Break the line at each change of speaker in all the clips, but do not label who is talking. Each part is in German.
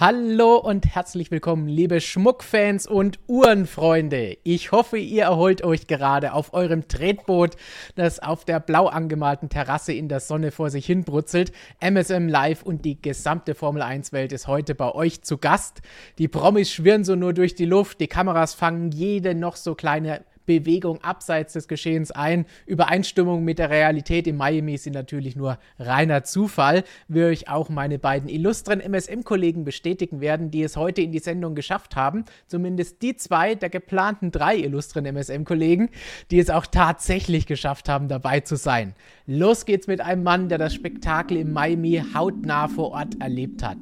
Hallo und herzlich willkommen, liebe Schmuckfans und Uhrenfreunde. Ich hoffe, ihr erholt euch gerade auf eurem Tretboot, das auf der blau angemalten Terrasse in der Sonne vor sich hin brutzelt. MSM Live und die gesamte Formel 1 Welt ist heute bei euch zu Gast. Die Promis schwirren so nur durch die Luft, die Kameras fangen jede noch so kleine Bewegung abseits des Geschehens ein. Übereinstimmung mit der Realität in Miami sind natürlich nur reiner Zufall, wie euch auch meine beiden illustren MSM-Kollegen bestätigen werden, die es heute in die Sendung geschafft haben. Zumindest die zwei der geplanten drei illustren MSM-Kollegen, die es auch tatsächlich geschafft haben, dabei zu sein. Los geht's mit einem Mann, der das Spektakel in Miami hautnah vor Ort erlebt hat.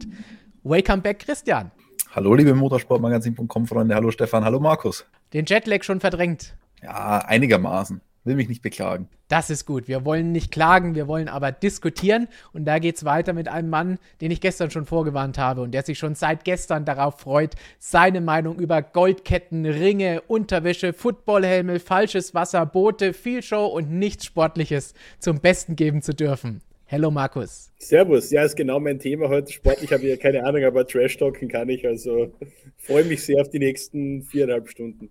Welcome back, Christian.
Hallo, liebe Motorsportmagazin.com Freunde. Hallo Stefan. Hallo Markus.
Den Jetlag schon verdrängt.
Ja, einigermaßen. Will mich nicht beklagen.
Das ist gut. Wir wollen nicht klagen, wir wollen aber diskutieren. Und da geht es weiter mit einem Mann, den ich gestern schon vorgewarnt habe und der sich schon seit gestern darauf freut, seine Meinung über Goldketten, Ringe, Unterwäsche, Footballhelme, falsches Wasser, Boote, viel Show und nichts Sportliches zum Besten geben zu dürfen. Hallo Markus.
Servus, ja, ist genau mein Thema heute. Sportlich habe ich ja keine Ahnung, aber Trash-Talken kann ich. Also freue mich sehr auf die nächsten viereinhalb Stunden.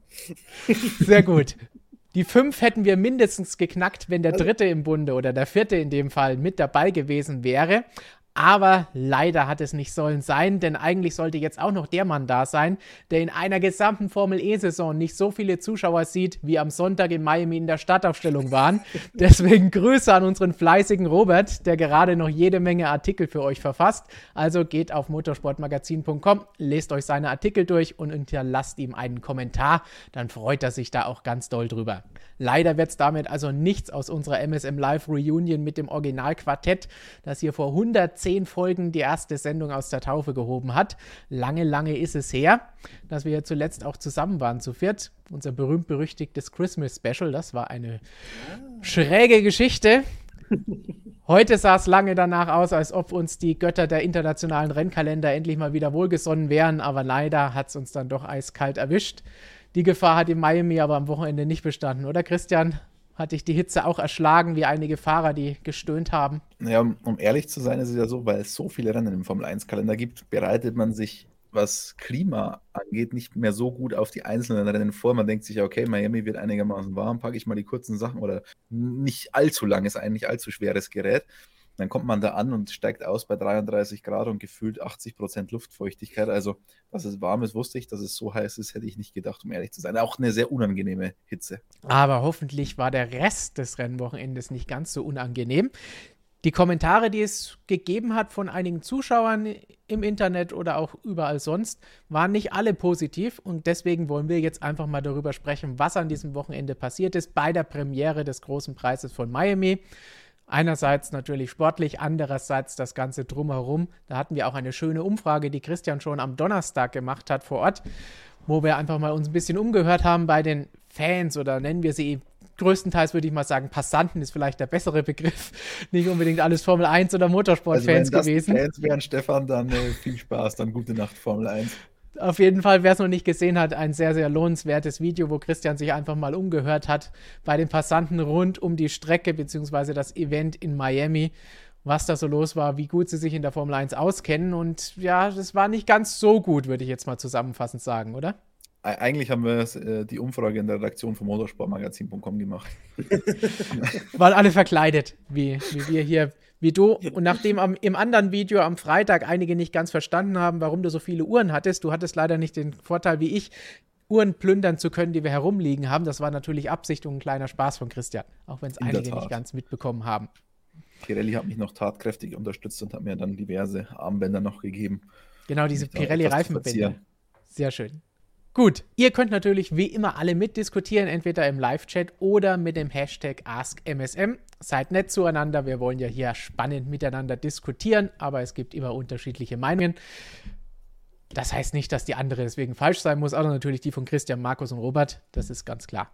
Sehr gut. Die fünf hätten wir mindestens geknackt, wenn der dritte im Bunde oder der vierte in dem Fall mit dabei gewesen wäre. Aber leider hat es nicht sollen sein, denn eigentlich sollte jetzt auch noch der Mann da sein, der in einer gesamten Formel E-Saison nicht so viele Zuschauer sieht, wie am Sonntag in Miami in der Startaufstellung waren. Deswegen Grüße an unseren fleißigen Robert, der gerade noch jede Menge Artikel für euch verfasst. Also geht auf motorsportmagazin.com, lest euch seine Artikel durch und hinterlasst ihm einen Kommentar. Dann freut er sich da auch ganz doll drüber. Leider wird es damit also nichts aus unserer MSM Live Reunion mit dem Originalquartett, das hier vor 110 Folgen die erste Sendung aus der Taufe gehoben hat. Lange, lange ist es her, dass wir ja zuletzt auch zusammen waren zu viert. Unser berühmt-berüchtigtes Christmas Special, das war eine schräge Geschichte. Heute sah es lange danach aus, als ob uns die Götter der internationalen Rennkalender endlich mal wieder wohlgesonnen wären, aber leider hat es uns dann doch eiskalt erwischt. Die Gefahr hat in Miami aber am Wochenende nicht bestanden, oder Christian? Hat dich die Hitze auch erschlagen, wie einige Fahrer, die gestöhnt haben?
Ja, um ehrlich zu sein, ist es ja so, weil es so viele Rennen im Formel-1-Kalender gibt, bereitet man sich, was Klima angeht, nicht mehr so gut auf die einzelnen Rennen vor. Man denkt sich, okay, Miami wird einigermaßen warm, packe ich mal die kurzen Sachen oder nicht allzu langes, eigentlich allzu schweres Gerät. Dann kommt man da an und steigt aus bei 33 Grad und gefühlt 80 Prozent Luftfeuchtigkeit. Also, dass es warm ist, wusste ich. Dass es so heiß ist, hätte ich nicht gedacht, um ehrlich zu sein. Auch eine sehr unangenehme Hitze.
Aber hoffentlich war der Rest des Rennwochenendes nicht ganz so unangenehm. Die Kommentare, die es gegeben hat von einigen Zuschauern im Internet oder auch überall sonst, waren nicht alle positiv und deswegen wollen wir jetzt einfach mal darüber sprechen, was an diesem Wochenende passiert ist bei der Premiere des großen Preises von Miami. Einerseits natürlich sportlich, andererseits das Ganze drumherum. Da hatten wir auch eine schöne Umfrage, die Christian schon am Donnerstag gemacht hat vor Ort, wo wir einfach mal uns ein bisschen umgehört haben bei den Fans oder nennen wir sie größtenteils würde ich mal sagen, Passanten ist vielleicht der bessere Begriff. Nicht unbedingt alles Formel 1 oder Motorsportfans also gewesen.
Fans wären, Stefan, dann äh, viel Spaß, dann gute Nacht, Formel 1.
Auf jeden Fall, wer es noch nicht gesehen hat, ein sehr, sehr lohnenswertes Video, wo Christian sich einfach mal umgehört hat bei den Passanten rund um die Strecke bzw. das Event in Miami, was da so los war, wie gut sie sich in der Formel 1 auskennen. Und ja, das war nicht ganz so gut, würde ich jetzt mal zusammenfassend sagen, oder?
Eigentlich haben wir äh, die Umfrage in der Redaktion vom motorsportmagazin.com gemacht.
Waren alle verkleidet, wie, wie wir hier wie du. Und nachdem am, im anderen Video am Freitag einige nicht ganz verstanden haben, warum du so viele Uhren hattest, du hattest leider nicht den Vorteil wie ich, Uhren plündern zu können, die wir herumliegen haben. Das war natürlich Absicht und ein kleiner Spaß von Christian, auch wenn es einige nicht ganz mitbekommen haben.
Pirelli hat mich noch tatkräftig unterstützt und hat mir dann diverse Armbänder noch gegeben.
Genau, diese Pirelli-Reifenbänder. Sehr schön. Gut, ihr könnt natürlich wie immer alle mitdiskutieren, entweder im Live-Chat oder mit dem Hashtag AskMSM. Seid nett zueinander, wir wollen ja hier spannend miteinander diskutieren, aber es gibt immer unterschiedliche Meinungen. Das heißt nicht, dass die andere deswegen falsch sein muss, aber natürlich die von Christian, Markus und Robert, das ist ganz klar.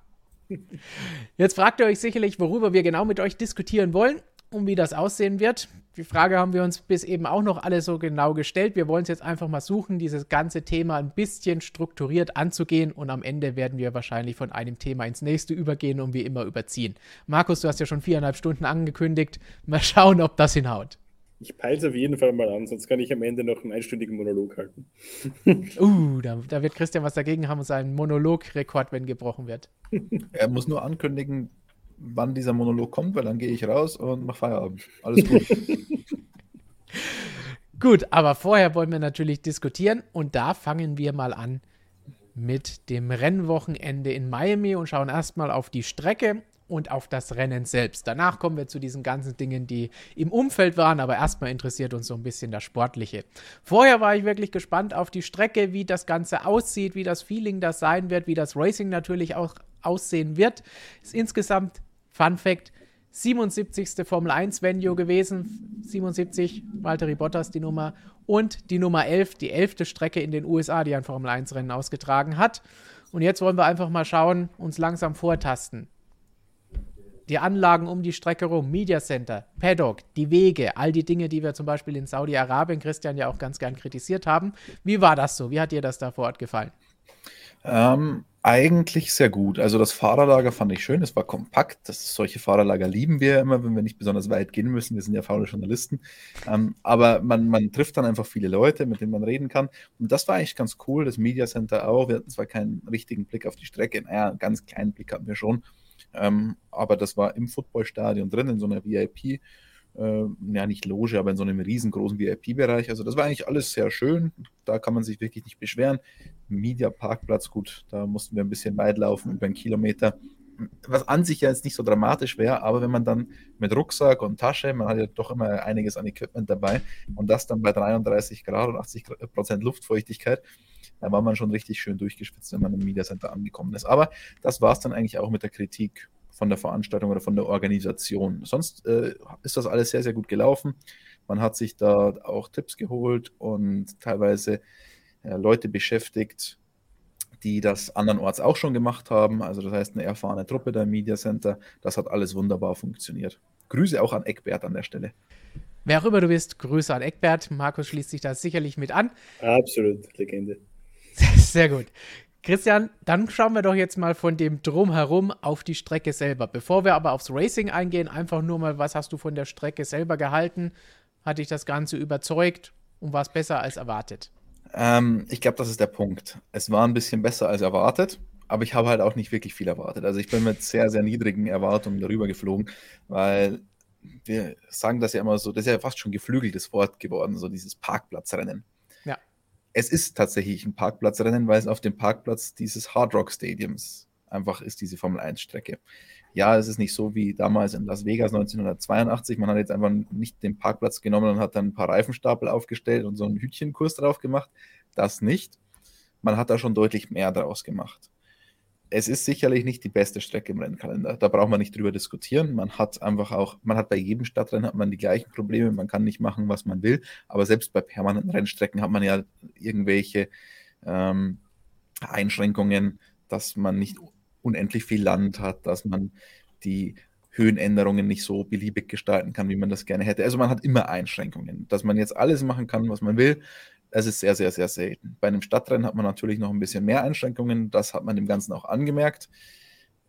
Jetzt fragt ihr euch sicherlich, worüber wir genau mit euch diskutieren wollen und wie das aussehen wird. Die Frage haben wir uns bis eben auch noch alle so genau gestellt. Wir wollen es jetzt einfach mal suchen, dieses ganze Thema ein bisschen strukturiert anzugehen und am Ende werden wir wahrscheinlich von einem Thema ins nächste übergehen und wie immer überziehen. Markus, du hast ja schon viereinhalb Stunden angekündigt. Mal schauen, ob das hinhaut.
Ich peile es auf jeden Fall mal an, sonst kann ich am Ende noch einen einstündigen Monolog halten.
uh, da, da, wird Christian was dagegen haben und seinen Monologrekord, wenn gebrochen wird.
Er muss nur ankündigen, wann dieser Monolog kommt, weil dann gehe ich raus und mache Feierabend. Alles gut.
gut, aber vorher wollen wir natürlich diskutieren und da fangen wir mal an mit dem Rennwochenende in Miami und schauen erstmal auf die Strecke und auf das Rennen selbst. Danach kommen wir zu diesen ganzen Dingen, die im Umfeld waren, aber erstmal interessiert uns so ein bisschen das Sportliche. Vorher war ich wirklich gespannt auf die Strecke, wie das Ganze aussieht, wie das Feeling das sein wird, wie das Racing natürlich auch aussehen wird. Ist insgesamt, Fun Fact, 77. Formel 1 Venue gewesen, 77, Valtteri Bottas die Nummer und die Nummer 11, die elfte Strecke in den USA, die ein Formel 1 Rennen ausgetragen hat. Und jetzt wollen wir einfach mal schauen, uns langsam vortasten die Anlagen um die Strecke rum, Media Center, Paddock, die Wege, all die Dinge, die wir zum Beispiel in Saudi-Arabien, Christian ja auch ganz gern kritisiert haben. Wie war das so? Wie hat dir das da vor Ort gefallen?
Ähm, eigentlich sehr gut. Also das Fahrerlager fand ich schön, es war kompakt. Das, solche Fahrerlager lieben wir immer, wenn wir nicht besonders weit gehen müssen. Wir sind ja faule Journalisten. Ähm, aber man, man trifft dann einfach viele Leute, mit denen man reden kann. Und das war eigentlich ganz cool. Das Media Center auch. Wir hatten zwar keinen richtigen Blick auf die Strecke, naja, einen ganz kleinen Blick hatten wir schon. Ähm, aber das war im Footballstadion drin, in so einer VIP, äh, ja nicht Loge, aber in so einem riesengroßen VIP-Bereich. Also das war eigentlich alles sehr schön. Da kann man sich wirklich nicht beschweren. Media Parkplatz, gut, da mussten wir ein bisschen weit laufen, über einen Kilometer. Was an sich ja jetzt nicht so dramatisch wäre, aber wenn man dann mit Rucksack und Tasche, man hat ja doch immer einiges an Equipment dabei und das dann bei 33 Grad und 80 Prozent Luftfeuchtigkeit, da war man schon richtig schön durchgeschwitzt, wenn man im Media Center angekommen ist. Aber das war es dann eigentlich auch mit der Kritik von der Veranstaltung oder von der Organisation. Sonst äh, ist das alles sehr, sehr gut gelaufen. Man hat sich da auch Tipps geholt und teilweise äh, Leute beschäftigt, die das andernorts auch schon gemacht haben. Also das heißt eine erfahrene Truppe der Media Center. Das hat alles wunderbar funktioniert. Grüße auch an Eckbert an der Stelle.
Wer auch immer du bist, Grüße an Eckbert. Markus schließt sich da sicherlich mit an.
Absolut, Legende.
Sehr gut. Christian, dann schauen wir doch jetzt mal von dem Drumherum auf die Strecke selber. Bevor wir aber aufs Racing eingehen, einfach nur mal, was hast du von der Strecke selber gehalten? Hat dich das Ganze überzeugt und war es besser als erwartet?
Ähm, ich glaube, das ist der Punkt. Es war ein bisschen besser als erwartet, aber ich habe halt auch nicht wirklich viel erwartet. Also ich bin mit sehr, sehr niedrigen Erwartungen darüber geflogen, weil wir sagen das ja immer so, das ist ja fast schon geflügeltes Wort geworden, so dieses Parkplatzrennen es ist tatsächlich ein Parkplatzrennen, weil es auf dem Parkplatz dieses Hard Rock Stadiums einfach ist, diese Formel 1 Strecke. Ja, es ist nicht so wie damals in Las Vegas 1982. Man hat jetzt einfach nicht den Parkplatz genommen und hat dann ein paar Reifenstapel aufgestellt und so einen Hütchenkurs drauf gemacht. Das nicht. Man hat da schon deutlich mehr draus gemacht es ist sicherlich nicht die beste Strecke im Rennkalender. Da braucht man nicht drüber diskutieren. Man hat einfach auch, man hat bei jedem Stadtrennen hat man die gleichen Probleme. Man kann nicht machen, was man will. Aber selbst bei permanenten Rennstrecken hat man ja irgendwelche ähm, Einschränkungen, dass man nicht unendlich viel Land hat, dass man die Höhenänderungen nicht so beliebig gestalten kann, wie man das gerne hätte. Also man hat immer Einschränkungen. Dass man jetzt alles machen kann, was man will, es ist sehr, sehr, sehr selten. Bei einem Stadtrennen hat man natürlich noch ein bisschen mehr Einschränkungen. Das hat man dem Ganzen auch angemerkt.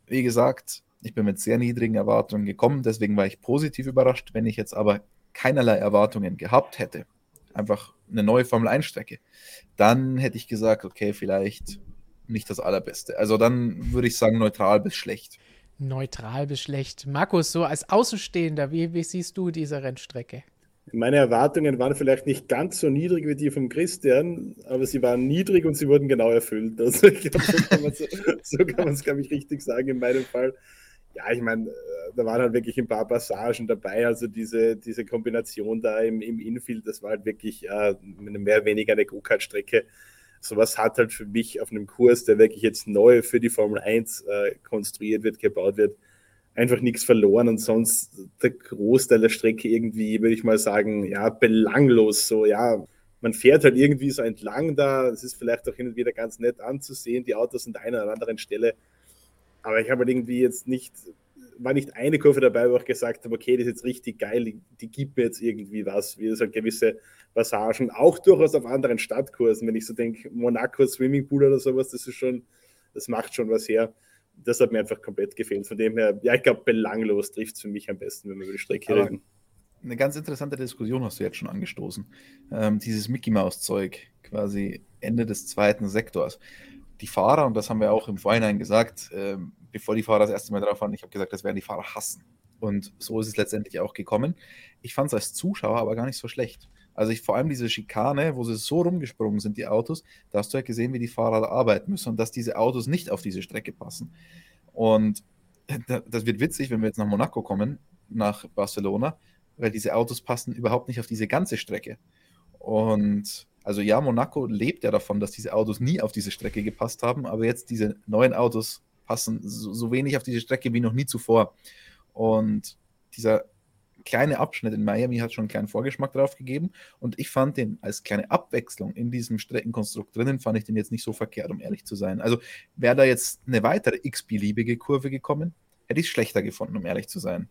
Wie gesagt, ich bin mit sehr niedrigen Erwartungen gekommen. Deswegen war ich positiv überrascht. Wenn ich jetzt aber keinerlei Erwartungen gehabt hätte, einfach eine neue Formel 1-Strecke, dann hätte ich gesagt, okay, vielleicht nicht das Allerbeste. Also dann würde ich sagen, neutral bis schlecht.
Neutral bis schlecht. Markus, so als Außenstehender, wie, wie siehst du diese Rennstrecke?
Meine Erwartungen waren vielleicht nicht ganz so niedrig wie die vom Christian, aber sie waren niedrig und sie wurden genau erfüllt. Also ich glaube, so kann man es, so glaube ich, richtig sagen in meinem Fall. Ja, ich meine, da waren halt wirklich ein paar Passagen dabei. Also diese, diese Kombination da im, im Infield, das war halt wirklich äh, mehr oder weniger eine Go-Kart-Strecke. Sowas hat halt für mich auf einem Kurs, der wirklich jetzt neu für die Formel 1 äh, konstruiert wird, gebaut wird, einfach nichts verloren und sonst der Großteil der Strecke irgendwie, würde ich mal sagen, ja, belanglos. So, ja, man fährt halt irgendwie so entlang da. Es ist vielleicht auch hin und wieder ganz nett anzusehen. Die Autos sind an einer oder anderen Stelle. Aber ich habe halt irgendwie jetzt nicht, war nicht eine Kurve dabei, wo ich gesagt habe, okay, das ist jetzt richtig geil, die, gibt mir jetzt irgendwie was, wie so gewisse Passagen, auch durchaus auf anderen Stadtkursen. Wenn ich so denke, Monaco Swimmingpool oder sowas, das ist schon, das macht schon was her das hat mir einfach komplett gefehlt. Von dem her, ja, ich glaube, belanglos trifft es für mich am besten, wenn wir über die Strecke
Aber
reden.
eine ganz interessante Diskussion hast du jetzt schon angestoßen. Ähm, dieses Mickey Mouse Zeug, quasi Ende des zweiten Sektors. Die Fahrer, und das haben wir auch im Vorhinein gesagt, ähm, bevor die Fahrer das erste Mal drauf waren, ich habe gesagt, das werden die Fahrer hassen. Und so ist es letztendlich auch gekommen. Ich fand es als Zuschauer aber gar nicht so schlecht. Also ich vor allem diese Schikane, wo sie so rumgesprungen sind, die Autos, da hast du ja gesehen, wie die Fahrer da arbeiten müssen und dass diese Autos nicht auf diese Strecke passen. Und das wird witzig, wenn wir jetzt nach Monaco kommen, nach Barcelona, weil diese Autos passen überhaupt nicht auf diese ganze Strecke. Und also ja, Monaco lebt ja davon, dass diese Autos nie auf diese Strecke gepasst haben, aber jetzt diese neuen Autos passen so, so wenig auf diese Strecke wie noch nie zuvor. Und dieser kleine Abschnitt in Miami hat schon einen kleinen Vorgeschmack drauf gegeben. Und ich fand den als kleine Abwechslung in diesem Streckenkonstrukt drinnen, fand ich den jetzt nicht so verkehrt, um ehrlich zu sein. Also wäre da jetzt eine weitere x-beliebige Kurve gekommen, hätte ich es schlechter gefunden, um ehrlich zu sein.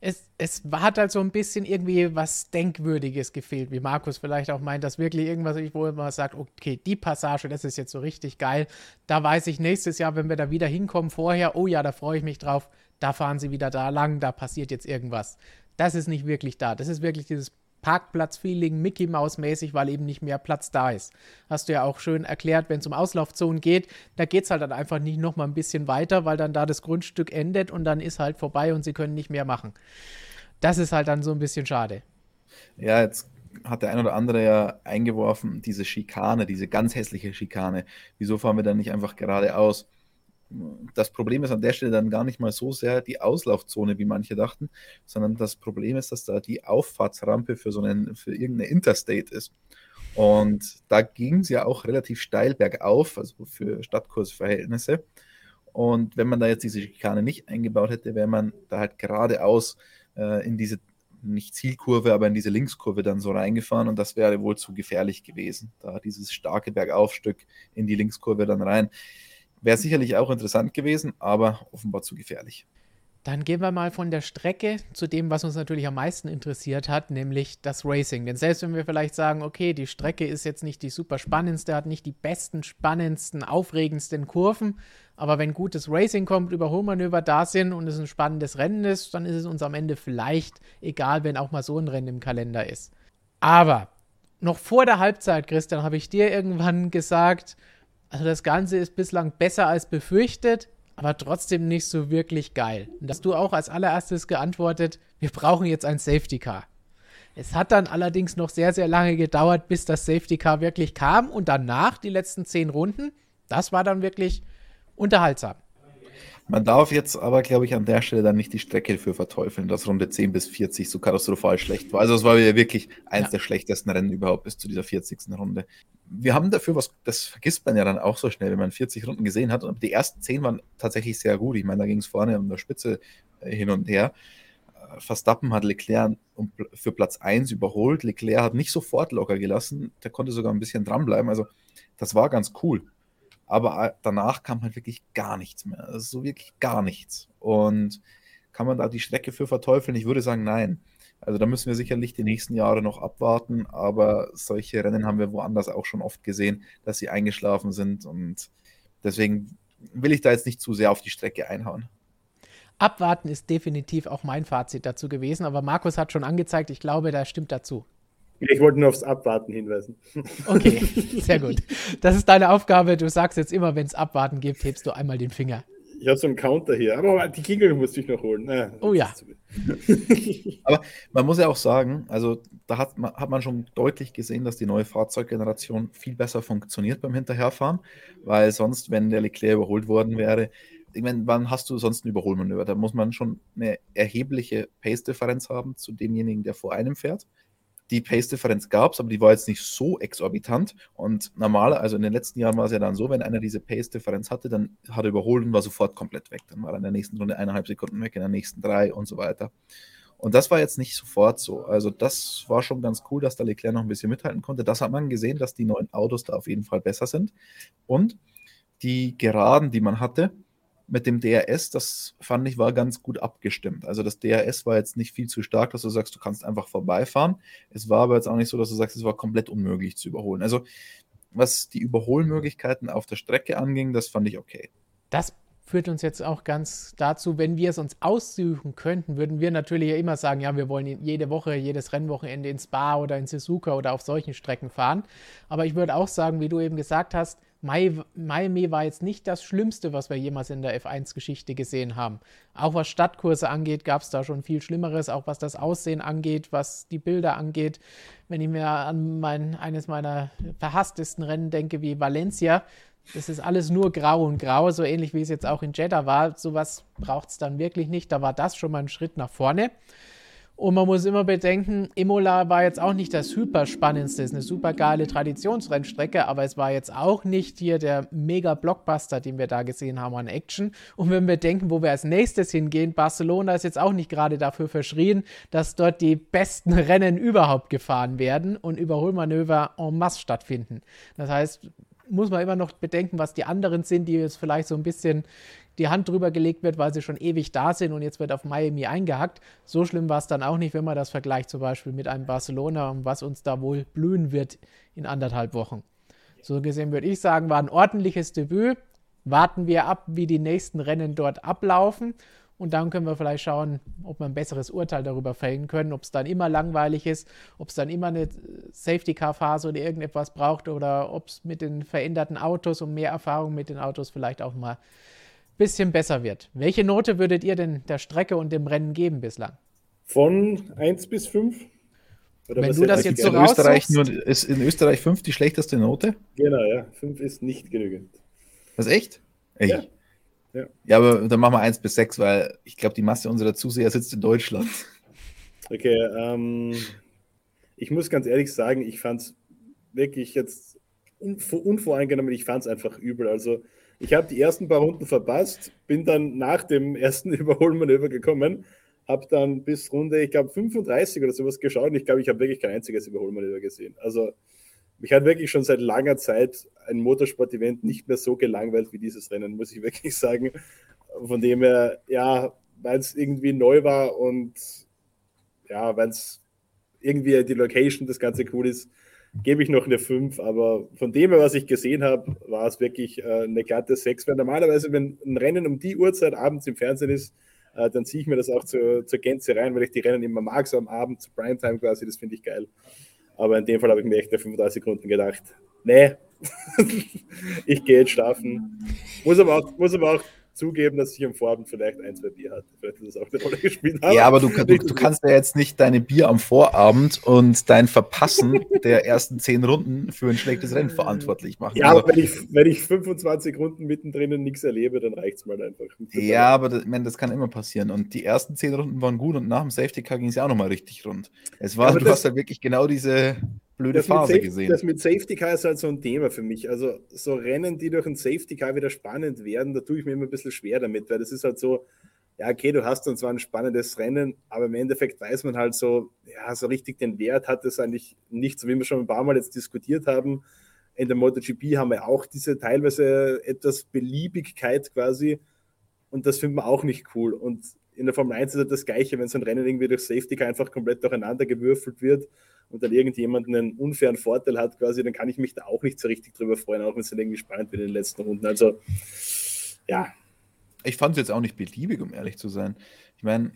Es, es hat halt so ein bisschen irgendwie was Denkwürdiges gefehlt, wie Markus vielleicht auch meint, dass wirklich irgendwas, wo man sagt, okay, die Passage, das ist jetzt so richtig geil. Da weiß ich nächstes Jahr, wenn wir da wieder hinkommen, vorher, oh ja, da freue ich mich drauf, da fahren sie wieder da lang, da passiert jetzt irgendwas. Das ist nicht wirklich da. Das ist wirklich dieses Parkplatz-Feeling, Mickey Mouse-mäßig, weil eben nicht mehr Platz da ist. Hast du ja auch schön erklärt, wenn es um Auslaufzonen geht, da geht es halt dann einfach nicht noch mal ein bisschen weiter, weil dann da das Grundstück endet und dann ist halt vorbei und sie können nicht mehr machen. Das ist halt dann so ein bisschen schade.
Ja, jetzt hat der ein oder andere ja eingeworfen, diese Schikane, diese ganz hässliche Schikane. Wieso fahren wir dann nicht einfach geradeaus? Das Problem ist an der Stelle dann gar nicht mal so sehr die Auslaufzone, wie manche dachten, sondern das Problem ist, dass da die Auffahrtsrampe für so einen, für irgendeine Interstate ist. Und da ging es ja auch relativ steil bergauf, also für Stadtkursverhältnisse. Und wenn man da jetzt diese Schikane nicht eingebaut hätte, wäre man da halt geradeaus äh, in diese, nicht Zielkurve, aber in diese Linkskurve dann so reingefahren und das wäre wohl zu gefährlich gewesen. Da dieses starke Bergaufstück in die Linkskurve dann rein. Wäre sicherlich auch interessant gewesen, aber offenbar zu gefährlich.
Dann gehen wir mal von der Strecke zu dem, was uns natürlich am meisten interessiert hat, nämlich das Racing. Denn selbst wenn wir vielleicht sagen, okay, die Strecke ist jetzt nicht die super spannendste, hat nicht die besten, spannendsten, aufregendsten Kurven, aber wenn gutes Racing kommt, Überholmanöver da sind und es ein spannendes Rennen ist, dann ist es uns am Ende vielleicht egal, wenn auch mal so ein Rennen im Kalender ist. Aber noch vor der Halbzeit, Christian, habe ich dir irgendwann gesagt, also das Ganze ist bislang besser als befürchtet, aber trotzdem nicht so wirklich geil. Und hast du auch als allererstes geantwortet, wir brauchen jetzt ein Safety Car. Es hat dann allerdings noch sehr, sehr lange gedauert, bis das Safety Car wirklich kam und danach die letzten zehn Runden, das war dann wirklich unterhaltsam.
Man darf jetzt aber, glaube ich, an der Stelle dann nicht die Strecke für verteufeln, dass Runde 10 bis 40 so katastrophal schlecht war. Also es war ja wirklich eins ja. der schlechtesten Rennen überhaupt bis zu dieser 40. Runde. Wir haben dafür was, das vergisst man ja dann auch so schnell, wenn man 40 Runden gesehen hat. Und die ersten 10 waren tatsächlich sehr gut. Ich meine, da ging es vorne um der Spitze äh, hin und her. Äh, Verstappen hat Leclerc für Platz 1 überholt. Leclerc hat nicht sofort locker gelassen. Der konnte sogar ein bisschen dranbleiben. Also das war ganz cool. Aber äh, danach kam halt wirklich gar nichts mehr. Also so wirklich gar nichts. Und kann man da die Strecke für verteufeln? Ich würde sagen, nein. Also da müssen wir sicherlich die nächsten Jahre noch abwarten, aber solche Rennen haben wir woanders auch schon oft gesehen, dass sie eingeschlafen sind und deswegen will ich da jetzt nicht zu sehr auf die Strecke einhauen.
Abwarten ist definitiv auch mein Fazit dazu gewesen, aber Markus hat schon angezeigt, ich glaube, da stimmt dazu.
Ich wollte nur aufs Abwarten hinweisen.
Okay, sehr gut. Das ist deine Aufgabe. Du sagst jetzt immer, wenn es Abwarten gibt, hebst du einmal den Finger.
Ich habe so einen Counter hier, aber die Kegel musste ich noch holen.
Ja, oh ja.
aber man muss ja auch sagen, also da hat man, hat man schon deutlich gesehen, dass die neue Fahrzeuggeneration viel besser funktioniert beim Hinterherfahren, weil sonst, wenn der Leclerc überholt worden wäre, ich meine, wann hast du sonst ein Überholmanöver? Da muss man schon eine erhebliche Pace-Differenz haben zu demjenigen, der vor einem fährt die Pace-Differenz gab es, aber die war jetzt nicht so exorbitant. Und normal, also in den letzten Jahren war es ja dann so, wenn einer diese Pace-Differenz hatte, dann hat er überholt und war sofort komplett weg. Dann war er in der nächsten Runde eineinhalb Sekunden weg, in der nächsten drei und so weiter. Und das war jetzt nicht sofort so. Also das war schon ganz cool, dass der Leclerc noch ein bisschen mithalten konnte. Das hat man gesehen, dass die neuen Autos da auf jeden Fall besser sind. Und die Geraden, die man hatte, mit dem DRS, das fand ich war ganz gut abgestimmt. Also das DRS war jetzt nicht viel zu stark, dass du sagst, du kannst einfach vorbeifahren. Es war aber jetzt auch nicht so, dass du sagst, es war komplett unmöglich zu überholen. Also was die Überholmöglichkeiten auf der Strecke anging, das fand ich okay.
Das führt uns jetzt auch ganz dazu, wenn wir es uns aussuchen könnten, würden wir natürlich ja immer sagen, ja, wir wollen jede Woche, jedes Rennwochenende ins Spa oder in Suzuka oder auf solchen Strecken fahren. Aber ich würde auch sagen, wie du eben gesagt hast, Miami war jetzt nicht das Schlimmste, was wir jemals in der F1-Geschichte gesehen haben. Auch was Stadtkurse angeht, gab es da schon viel Schlimmeres, auch was das Aussehen angeht, was die Bilder angeht. Wenn ich mir an mein, eines meiner verhasstesten Rennen denke, wie Valencia, das ist alles nur grau und grau, so ähnlich wie es jetzt auch in Jeddah war. Sowas braucht es dann wirklich nicht. Da war das schon mal ein Schritt nach vorne. Und man muss immer bedenken, Imola war jetzt auch nicht das hyperspannendste, ist eine super geile Traditionsrennstrecke, aber es war jetzt auch nicht hier der mega Blockbuster, den wir da gesehen haben an Action. Und wenn wir denken, wo wir als nächstes hingehen, Barcelona ist jetzt auch nicht gerade dafür verschrien, dass dort die besten Rennen überhaupt gefahren werden und Überholmanöver en masse stattfinden. Das heißt, muss man immer noch bedenken, was die anderen sind, die jetzt vielleicht so ein bisschen die Hand drüber gelegt wird, weil sie schon ewig da sind und jetzt wird auf Miami eingehackt. So schlimm war es dann auch nicht, wenn man das vergleicht zum Beispiel mit einem Barcelona und was uns da wohl blühen wird in anderthalb Wochen. So gesehen würde ich sagen, war ein ordentliches Debüt. Warten wir ab, wie die nächsten Rennen dort ablaufen und dann können wir vielleicht schauen, ob wir ein besseres Urteil darüber fällen können, ob es dann immer langweilig ist, ob es dann immer eine Safety-Car-Phase oder irgendetwas braucht oder ob es mit den veränderten Autos und mehr Erfahrung mit den Autos vielleicht auch mal bisschen besser wird. Welche Note würdet ihr denn der Strecke und dem Rennen geben bislang?
Von 1 bis 5?
Oder Wenn du das jetzt so
in Österreich nur, ist in Österreich 5 die schlechteste Note?
Genau, ja. 5 ist nicht genügend.
Ist echt?
Ey. Ja.
Ja. ja, aber dann machen wir 1 bis 6, weil ich glaube, die Masse unserer Zuseher sitzt in Deutschland.
Okay, ähm, ich muss ganz ehrlich sagen, ich fand es wirklich jetzt unvoreingenommen, ich fand es einfach übel. Also ich habe die ersten paar Runden verpasst, bin dann nach dem ersten Überholmanöver gekommen, habe dann bis Runde, ich glaube 35 oder sowas geschaut und ich glaube, ich habe wirklich kein einziges Überholmanöver gesehen. Also mich hat wirklich schon seit langer Zeit ein Motorsport-Event nicht mehr so gelangweilt wie dieses Rennen, muss ich wirklich sagen. Von dem her, ja, weil es irgendwie neu war und ja, weil es irgendwie die Location, das Ganze cool ist, gebe ich noch eine 5. Aber von dem was ich gesehen habe, war es wirklich äh, eine glatte 6. Weil normalerweise, wenn ein Rennen um die Uhrzeit abends im Fernsehen ist, äh, dann ziehe ich mir das auch zur, zur Gänze rein, weil ich die Rennen immer mag, so am Abend, zu Primetime quasi, das finde ich geil. Aber in dem Fall habe ich mir echt nach 35 Sekunden gedacht, nee, ich gehe jetzt schlafen. Muss aber auch, muss aber auch zugeben, dass ich am Vorabend vielleicht ein, zwei Bier hatte. Vielleicht hat das auch eine Rolle gespielt.
Aber ja, aber du, du, du, kannst ja jetzt nicht deine Bier am Vorabend und dein Verpassen der ersten zehn Runden für ein schlechtes Rennen verantwortlich machen.
Ja, also, aber wenn ich, wenn ich 25 Runden mittendrin nichts erlebe, dann reicht es mal einfach.
Ja, aber das, man, das kann immer passieren. Und die ersten zehn Runden waren gut und nach dem Safety Car ging es ja auch nochmal richtig rund. Es war, ja, du hast halt wirklich genau diese blöde
das
Phase
Safety,
gesehen.
Das mit Safety Car ist halt so ein Thema für mich. Also so Rennen, die durch ein Safety Car wieder spannend werden, da tue ich mir immer ein bisschen schwer damit, weil das ist halt so, ja, okay, du hast dann zwar ein spannendes Rennen, aber im Endeffekt weiß man halt so, ja, so richtig den Wert hat es eigentlich nicht, so wie wir schon ein paar Mal jetzt diskutiert haben. In der MotoGP haben wir auch diese teilweise etwas Beliebigkeit quasi und das findet man auch nicht cool. Und in der Formel 1 ist halt das Gleiche, wenn so ein Rennen irgendwie durch Safety Car einfach komplett durcheinander gewürfelt wird und dann irgendjemand einen unfairen Vorteil hat, quasi, dann kann ich mich da auch nicht so richtig drüber freuen, auch wenn es dann irgendwie spannend wird in den letzten Runden. Also, ja.
Ich fand es jetzt auch nicht beliebig, um ehrlich zu sein. Ich meine,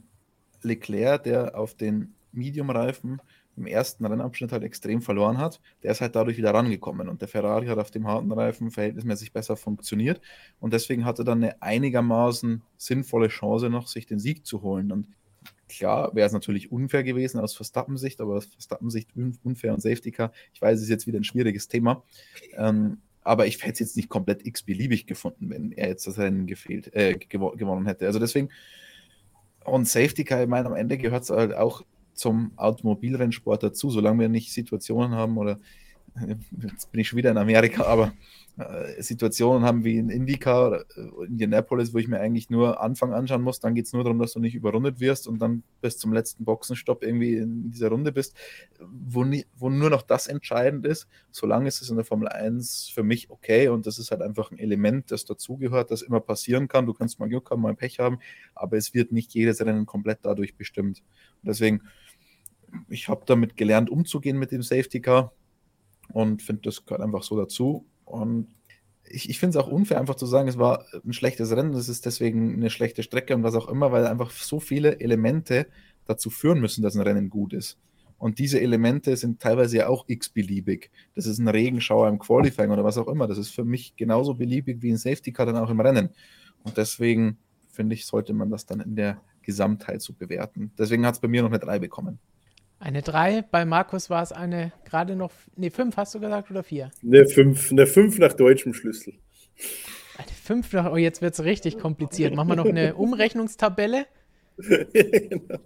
Leclerc, der auf den Medium-Reifen im ersten Rennabschnitt halt extrem verloren hat, der ist halt dadurch wieder rangekommen und der Ferrari hat auf dem harten Reifen verhältnismäßig besser funktioniert und deswegen hatte dann eine einigermaßen sinnvolle Chance noch, sich den Sieg zu holen und Klar wäre es natürlich unfair gewesen aus Verstappen-Sicht, aber aus Verstappen-Sicht unfair und Safety Car, ich weiß, es ist jetzt wieder ein schwieriges Thema. Ähm, aber ich hätte es jetzt nicht komplett x-beliebig gefunden, wenn er jetzt das Rennen gefehlt, äh, gew gewonnen hätte. Also deswegen, und Safety Car, ich meine, am Ende gehört es halt auch zum Automobilrennsport dazu, solange wir nicht Situationen haben oder jetzt bin ich schon wieder in Amerika, aber äh, Situationen haben wie in Indica oder äh, Indianapolis, wo ich mir eigentlich nur Anfang anschauen muss, dann geht es nur darum, dass du nicht überrundet wirst und dann bis zum letzten Boxenstopp irgendwie in dieser Runde bist, wo, nie, wo nur noch das entscheidend ist. Solange ist es in der Formel 1 für mich okay und das ist halt einfach ein Element, das dazugehört, das immer passieren kann. Du kannst mal Glück haben, mal Pech haben, aber es wird nicht jedes Rennen komplett dadurch bestimmt. Und deswegen, ich habe damit gelernt, umzugehen mit dem Safety Car und finde, das gehört einfach so dazu. Und ich, ich finde es auch unfair, einfach zu sagen, es war ein schlechtes Rennen, es ist deswegen eine schlechte Strecke und was auch immer, weil einfach so viele Elemente dazu führen müssen, dass ein Rennen gut ist. Und diese Elemente sind teilweise ja auch x-beliebig. Das ist ein Regenschauer im Qualifying oder was auch immer. Das ist für mich genauso beliebig wie ein Safety Car dann auch im Rennen. Und deswegen finde ich, sollte man das dann in der Gesamtheit so bewerten. Deswegen hat es bei mir noch eine 3 bekommen.
Eine 3, bei Markus war es eine gerade noch, nee, 5 hast du gesagt oder 4?
Eine 5, eine 5 nach deutschem Schlüssel.
Eine 5 nach, oh, jetzt wird es richtig kompliziert. Machen wir noch eine Umrechnungstabelle. genau.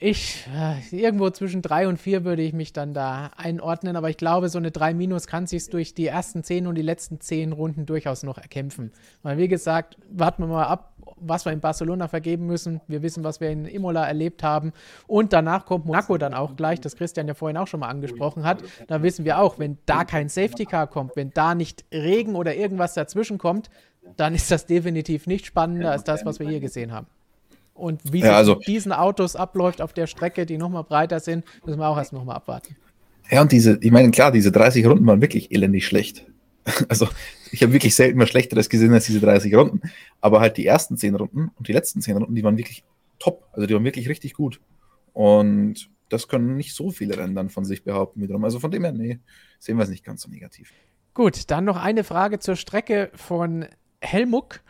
Ich, äh, irgendwo zwischen 3 und 4 würde ich mich dann da einordnen, aber ich glaube, so eine 3 minus kann sich durch die ersten 10 und die letzten 10 Runden durchaus noch erkämpfen. Weil, wie gesagt, warten wir mal ab, was wir in Barcelona vergeben müssen. Wir wissen, was wir in Imola erlebt haben. Und danach kommt Monaco dann auch gleich, das Christian ja vorhin auch schon mal angesprochen hat. Da wissen wir auch, wenn da kein Safety Car kommt, wenn da nicht Regen oder irgendwas dazwischen kommt, dann ist das definitiv nicht spannender als das, was wir hier gesehen haben. Und wie ja, also, diesen Autos abläuft auf der Strecke, die nochmal breiter sind, müssen wir auch erst nochmal abwarten.
Ja, und diese, ich meine, klar, diese 30 Runden waren wirklich elendig schlecht. Also, ich habe wirklich selten mal Schlechteres gesehen als diese 30 Runden. Aber halt die ersten 10 Runden und die letzten 10 Runden, die waren wirklich top. Also, die waren wirklich richtig gut. Und das können nicht so viele Rennen dann von sich behaupten wiederum. Also, von dem her, nee, sehen wir es nicht ganz so negativ.
Gut, dann noch eine Frage zur Strecke von Helmuck.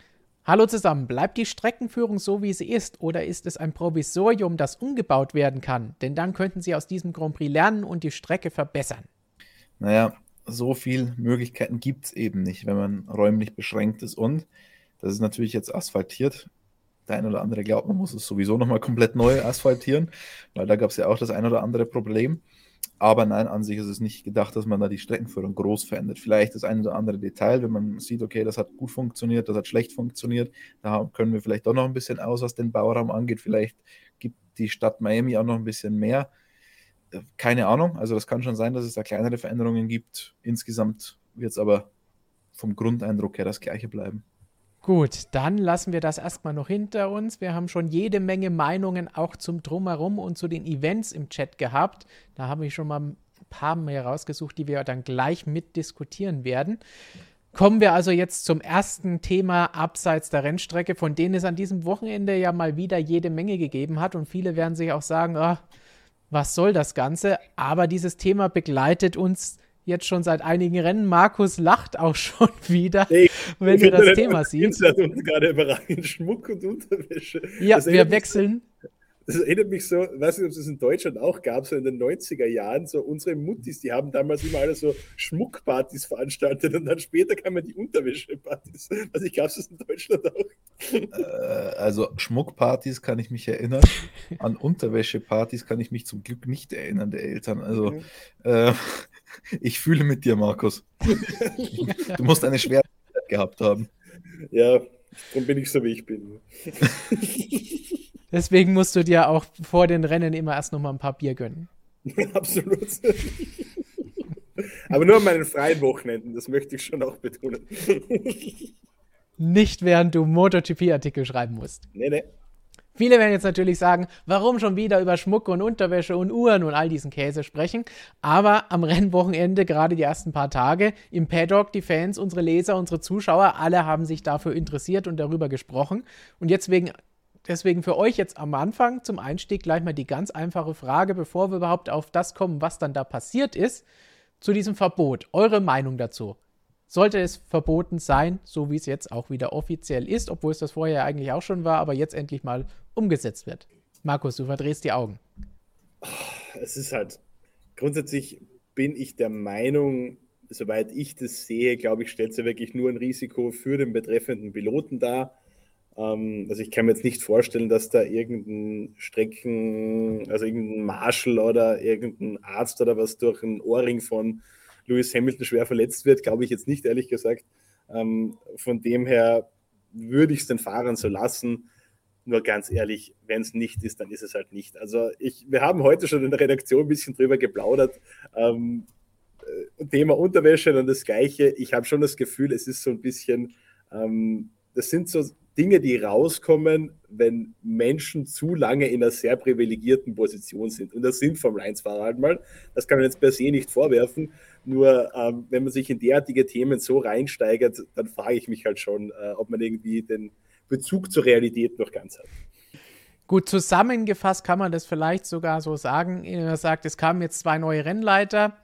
Hallo zusammen, bleibt die Streckenführung so, wie sie ist, oder ist es ein Provisorium, das umgebaut werden kann? Denn dann könnten Sie aus diesem Grand Prix lernen und die Strecke verbessern.
Naja, so viele Möglichkeiten gibt es eben nicht, wenn man räumlich beschränkt ist. Und das ist natürlich jetzt asphaltiert. Der eine oder andere glaubt, man muss es sowieso nochmal komplett neu asphaltieren, weil da gab es ja auch das ein oder andere Problem. Aber nein, an sich ist es nicht gedacht, dass man da die Streckenführung groß verändert. Vielleicht das eine oder andere Detail, wenn man sieht, okay, das hat gut funktioniert, das hat schlecht funktioniert, da können wir vielleicht doch noch ein bisschen aus, was den Bauraum angeht. Vielleicht gibt die Stadt Miami auch noch ein bisschen mehr. Keine Ahnung, also das kann schon sein, dass es da kleinere Veränderungen gibt. Insgesamt wird es aber vom Grundeindruck her das gleiche bleiben.
Gut, dann lassen wir das erstmal noch hinter uns. Wir haben schon jede Menge Meinungen auch zum Drumherum und zu den Events im Chat gehabt. Da habe ich schon mal ein paar mehr rausgesucht, die wir dann gleich mitdiskutieren werden. Kommen wir also jetzt zum ersten Thema abseits der Rennstrecke, von denen es an diesem Wochenende ja mal wieder jede Menge gegeben hat. Und viele werden sich auch sagen, oh, was soll das Ganze? Aber dieses Thema begleitet uns jetzt schon seit einigen Rennen. Markus lacht auch schon wieder, nee, wenn du das Thema
uns gerade überragend Schmuck und Unterwäsche.
Ja, wir wechseln.
Das erinnert mich so, weiß nicht, ob es das in Deutschland auch gab, so in den 90er Jahren, so unsere Muttis, die haben damals immer alle so Schmuckpartys veranstaltet und dann später kamen die Unterwäschepartys. Also ich gab es in Deutschland auch.
Äh, also Schmuckpartys kann ich mich erinnern, an Unterwäschepartys kann ich mich zum Glück nicht erinnern, der Eltern. Also mhm. äh, ich fühle mit dir, Markus. du musst eine schwere Zeit gehabt haben.
Ja, darum bin ich so, wie ich bin.
Deswegen musst du dir auch vor den Rennen immer erst noch mal ein paar Bier gönnen.
Absolut. Aber nur an meinen freien Wochenenden, das möchte ich schon auch betonen.
Nicht während du MotoGP-Artikel schreiben musst.
Nee, nee.
Viele werden jetzt natürlich sagen, warum schon wieder über Schmuck und Unterwäsche und Uhren und all diesen Käse sprechen. Aber am Rennwochenende, gerade die ersten paar Tage, im Paddock, die Fans, unsere Leser, unsere Zuschauer, alle haben sich dafür interessiert und darüber gesprochen. Und jetzt wegen Deswegen für euch jetzt am Anfang zum Einstieg gleich mal die ganz einfache Frage, bevor wir überhaupt auf das kommen, was dann da passiert ist, zu diesem Verbot. Eure Meinung dazu? Sollte es verboten sein, so wie es jetzt auch wieder offiziell ist, obwohl es das vorher eigentlich auch schon war, aber jetzt endlich mal umgesetzt wird? Markus, du verdrehst die Augen.
Es ist halt, grundsätzlich bin ich der Meinung, soweit ich das sehe, glaube ich, stellt es ja wirklich nur ein Risiko für den betreffenden Piloten dar also ich kann mir jetzt nicht vorstellen, dass da irgendein Strecken, also irgendein Marshall oder irgendein Arzt oder was durch einen Ohrring von Lewis Hamilton schwer verletzt wird, glaube ich jetzt nicht, ehrlich gesagt. Ähm, von dem her würde ich es den Fahrern so lassen. Nur ganz ehrlich, wenn es nicht ist, dann ist es halt nicht. Also ich, wir haben heute schon in der Redaktion ein bisschen drüber geplaudert. Ähm, äh, Thema Unterwäsche dann das Gleiche. Ich habe schon das Gefühl, es ist so ein bisschen, ähm, das sind so Dinge, die rauskommen, wenn Menschen zu lange in einer sehr privilegierten Position sind. Und das sind Formel 1-Fahrer halt mal. Das kann man jetzt per se nicht vorwerfen. Nur ähm, wenn man sich in derartige Themen so reinsteigert, dann frage ich mich halt schon, äh, ob man irgendwie den Bezug zur Realität noch ganz hat.
Gut, zusammengefasst kann man das vielleicht sogar so sagen. Er sagt, es kamen jetzt zwei neue Rennleiter.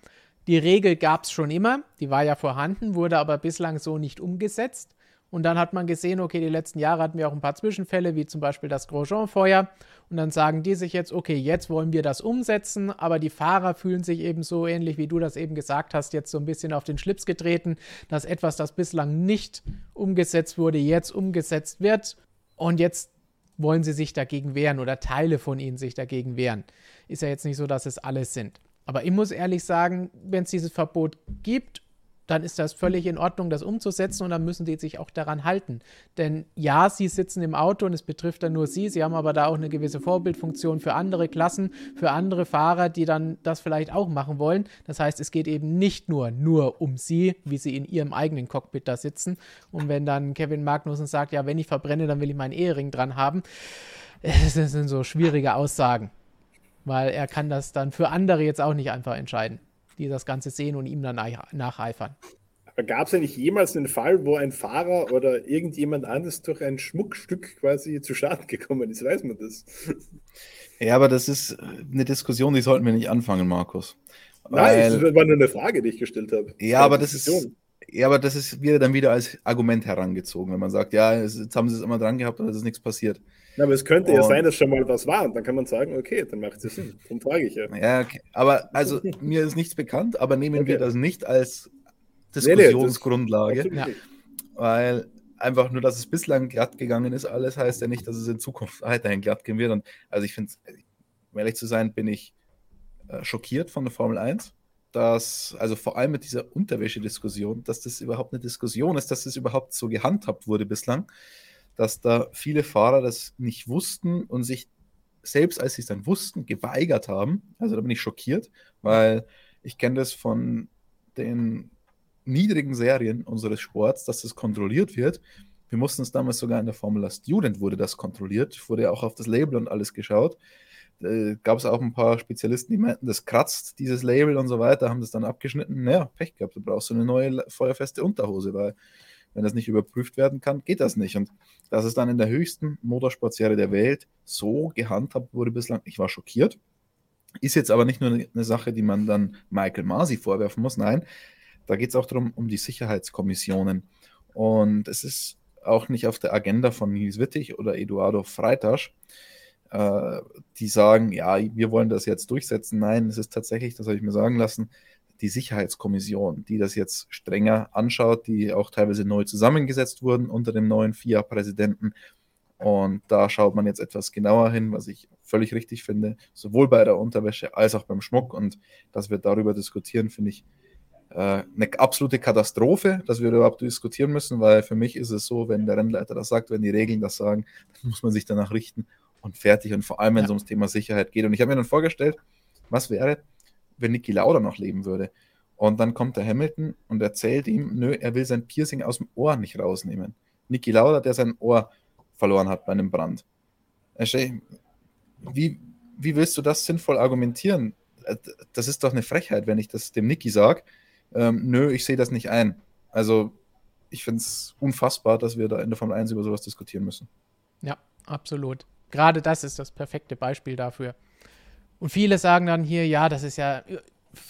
Die Regel gab es schon immer, die war ja vorhanden, wurde aber bislang so nicht umgesetzt. Und dann hat man gesehen, okay, die letzten Jahre hatten wir auch ein paar Zwischenfälle, wie zum Beispiel das Grosjean-Feuer. Und dann sagen die sich jetzt, okay, jetzt wollen wir das umsetzen, aber die Fahrer fühlen sich eben so ähnlich, wie du das eben gesagt hast, jetzt so ein bisschen auf den Schlips getreten, dass etwas, das bislang nicht umgesetzt wurde, jetzt umgesetzt wird. Und jetzt wollen sie sich dagegen wehren oder Teile von ihnen sich dagegen wehren. Ist ja jetzt nicht so, dass es alles sind. Aber ich muss ehrlich sagen, wenn es dieses Verbot gibt dann ist das völlig in Ordnung, das umzusetzen und dann müssen die sich auch daran halten. Denn ja, sie sitzen im Auto und es betrifft dann nur sie, sie haben aber da auch eine gewisse Vorbildfunktion für andere Klassen, für andere Fahrer, die dann das vielleicht auch machen wollen. Das heißt, es geht eben nicht nur, nur um sie, wie sie in ihrem eigenen Cockpit da sitzen. Und wenn dann Kevin Magnussen sagt, ja, wenn ich verbrenne, dann will ich meinen Ehering dran haben, das sind so schwierige Aussagen. Weil er kann das dann für andere jetzt auch nicht einfach entscheiden die das Ganze sehen und ihm dann nacheifern.
Aber gab es eigentlich jemals einen Fall, wo ein Fahrer oder irgendjemand anderes durch ein Schmuckstück quasi zu Schaden gekommen ist? Weiß man das?
Ja, aber das ist eine Diskussion, die sollten wir nicht anfangen, Markus.
Nein, das war nur eine Frage, die ich gestellt habe.
Ja, aber das ist. Ja, aber das ist wieder dann wieder als Argument herangezogen, wenn man sagt, ja, jetzt haben sie es immer dran gehabt und es ist nichts passiert.
Ja, aber es könnte und, ja sein, dass schon mal was war und dann kann man sagen, okay, dann macht es Sinn. Darum frage ich ja.
Ja, okay. aber also mir ist nichts bekannt, aber nehmen okay. wir das nicht als Diskussionsgrundlage, nee, nee, weil einfach nur, dass es bislang glatt gegangen ist, alles heißt ja nicht, dass es in Zukunft weiterhin glatt gehen wird. Und also ich finde, um ehrlich zu sein, bin ich äh, schockiert von der Formel 1 dass, also vor allem mit dieser Unterwäsche-Diskussion, dass das überhaupt eine Diskussion ist, dass das überhaupt so gehandhabt wurde bislang dass da viele Fahrer das nicht wussten und sich selbst, als sie es dann wussten, geweigert haben. Also da bin ich schockiert, weil ich kenne das von den niedrigen Serien unseres Sports, dass das kontrolliert wird. Wir mussten es damals sogar in der Formula Student wurde das kontrolliert, wurde ja auch auf das Label und alles geschaut. Da gab es auch ein paar Spezialisten, die meinten, das kratzt dieses Label und so weiter, haben das dann abgeschnitten. Naja, Pech gehabt, du brauchst so eine neue feuerfeste Unterhose, weil wenn das nicht überprüft werden kann, geht das nicht. Und dass es dann in der höchsten Motorsportserie der Welt so gehandhabt wurde bislang, ich war schockiert. Ist jetzt aber nicht nur eine Sache, die man dann Michael Masi vorwerfen muss. Nein, da geht es auch darum, um die Sicherheitskommissionen. Und es ist auch nicht auf der Agenda von Nils Wittig oder Eduardo Freitasch, äh, die sagen, ja, wir wollen das jetzt durchsetzen. Nein, es ist tatsächlich, das habe ich mir sagen lassen, die Sicherheitskommission, die das jetzt strenger anschaut, die auch teilweise neu zusammengesetzt wurden unter dem neuen FIA-Präsidenten. Und da schaut man jetzt etwas genauer hin, was ich völlig richtig finde, sowohl bei der Unterwäsche als auch beim Schmuck. Und dass wir darüber diskutieren, finde ich äh, eine absolute Katastrophe, dass wir überhaupt diskutieren müssen, weil für mich ist es so, wenn der Rennleiter das sagt, wenn die Regeln das sagen, dann muss man sich danach richten und fertig. Und vor allem, wenn es ums Thema Sicherheit geht. Und ich habe mir dann vorgestellt, was wäre, wenn Niki Lauda noch leben würde. Und dann kommt der Hamilton und erzählt ihm, nö, er will sein Piercing aus dem Ohr nicht rausnehmen. Niki Lauda, der sein Ohr verloren hat bei einem Brand. Wie, wie willst du das sinnvoll argumentieren? Das ist doch eine Frechheit, wenn ich das dem Niki sage. Ähm, nö, ich sehe das nicht ein. Also, ich finde es unfassbar, dass wir da in der Formel 1 über sowas diskutieren müssen.
Ja, absolut. Gerade das ist das perfekte Beispiel dafür. Und viele sagen dann hier, ja, das ist ja.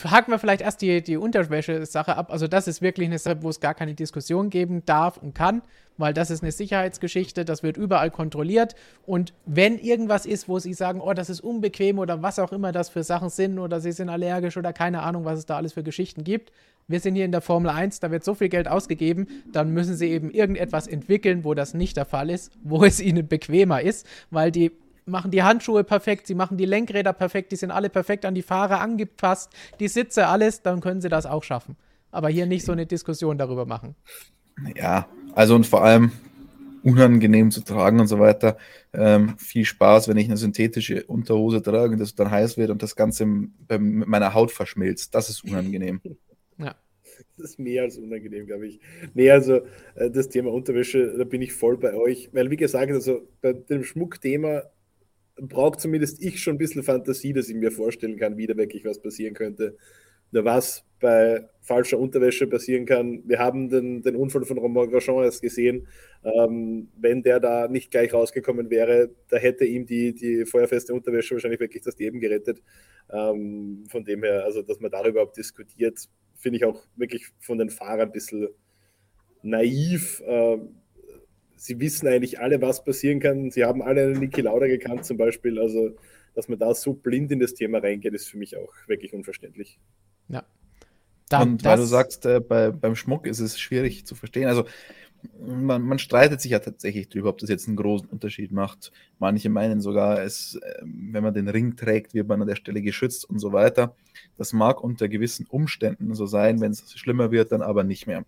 Haken wir vielleicht erst die, die Unterwäsche-Sache ab. Also, das ist wirklich eine Sache, wo es gar keine Diskussion geben darf und kann, weil das ist eine Sicherheitsgeschichte, das wird überall kontrolliert. Und wenn irgendwas ist, wo sie sagen, oh, das ist unbequem oder was auch immer das für Sachen sind oder sie sind allergisch oder keine Ahnung, was es da alles für Geschichten gibt, wir sind hier in der Formel 1, da wird so viel Geld ausgegeben, dann müssen sie eben irgendetwas entwickeln, wo das nicht der Fall ist, wo es ihnen bequemer ist, weil die machen die Handschuhe perfekt, sie machen die Lenkräder perfekt, die sind alle perfekt an die Fahrer angepasst, die Sitze, alles, dann können sie das auch schaffen. Aber hier nicht so eine Diskussion darüber machen.
Ja, also und vor allem unangenehm zu tragen und so weiter. Ähm, viel Spaß, wenn ich eine synthetische Unterhose trage und das dann heiß wird und das Ganze mit meiner Haut verschmilzt. Das ist unangenehm.
Ja.
das ist mehr als unangenehm, glaube ich. Nee, also äh, das Thema Unterwäsche, da bin ich voll bei euch. Weil, wie gesagt, also bei dem Schmuckthema braucht zumindest ich schon ein bisschen Fantasie, dass ich mir vorstellen kann, wie da wirklich was passieren könnte. Nur was bei falscher Unterwäsche passieren kann. Wir haben den, den Unfall von Romain Grosjean erst gesehen. Ähm, wenn der da nicht gleich rausgekommen wäre, da hätte ihm die, die feuerfeste Unterwäsche wahrscheinlich wirklich das Leben gerettet. Ähm, von dem her, also dass man darüber überhaupt diskutiert, finde ich auch wirklich von den Fahrern ein bisschen naiv. Ähm, sie wissen eigentlich alle, was passieren kann. Sie haben alle einen Niki Lauda gekannt zum Beispiel. Also, dass man da so blind in das Thema reingeht, ist für mich auch wirklich unverständlich.
Ja. Da, und weil du sagst, äh, bei, beim Schmuck ist es schwierig zu verstehen. Also, man, man, streitet sich ja tatsächlich darüber, ob das jetzt einen großen Unterschied macht. Manche meinen sogar, es, ähm, wenn man den Ring trägt, wird man an der Stelle geschützt und so weiter. Das mag unter gewissen Umständen so sein, wenn es schlimmer wird, dann aber nicht mehr.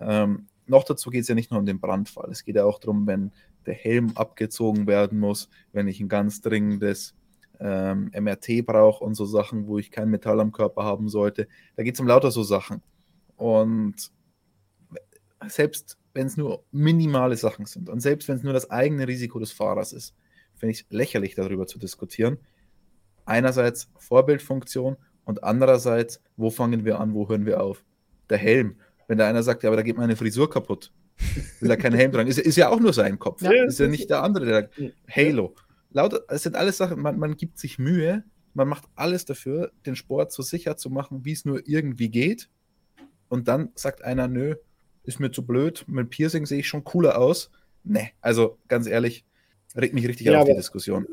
Ähm, noch dazu geht es ja nicht nur um den Brandfall. Es geht ja auch darum, wenn der Helm abgezogen werden muss, wenn ich ein ganz dringendes ähm, MRT brauche und so Sachen, wo ich kein Metall am Körper haben sollte. Da geht es um lauter so Sachen. Und selbst wenn es nur minimale Sachen sind und selbst wenn es nur das eigene Risiko des Fahrers ist, finde ich es lächerlich, darüber zu diskutieren. Einerseits Vorbildfunktion und andererseits, wo fangen wir an, wo hören wir auf? Der Helm. Wenn da einer sagt, ja, aber da geht meine Frisur kaputt, will er keinen Helm tragen, ist, ist ja auch nur sein Kopf. Ja, ist ja nicht der andere, der sagt, Halo. Lauter, es sind alles Sachen, man, man gibt sich Mühe, man macht alles dafür, den Sport so sicher zu machen, wie es nur irgendwie geht. Und dann sagt einer, nö, ist mir zu blöd, mit Piercing sehe ich schon cooler aus. Ne, also ganz ehrlich, regt mich richtig ja, auf die Diskussion.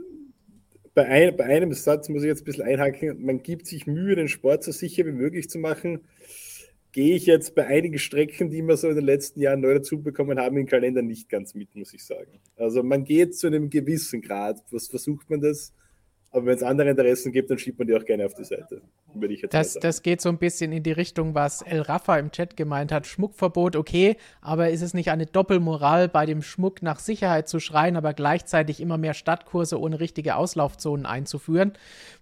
Bei, ein, bei einem Satz muss ich jetzt ein bisschen einhaken, man gibt sich Mühe, den Sport so sicher wie möglich zu machen gehe ich jetzt bei einigen Strecken, die wir so in den letzten Jahren neu dazu bekommen haben, im Kalender nicht ganz mit, muss ich sagen. Also man geht zu einem gewissen Grad. Was versucht man das? Aber wenn es andere Interessen gibt, dann schiebt man die auch gerne auf die Seite.
Würde ich jetzt das, das geht so ein bisschen in die Richtung, was El Rafa im Chat gemeint hat. Schmuckverbot, okay, aber ist es nicht eine Doppelmoral, bei dem Schmuck nach Sicherheit zu schreien, aber gleichzeitig immer mehr Stadtkurse ohne richtige Auslaufzonen einzuführen?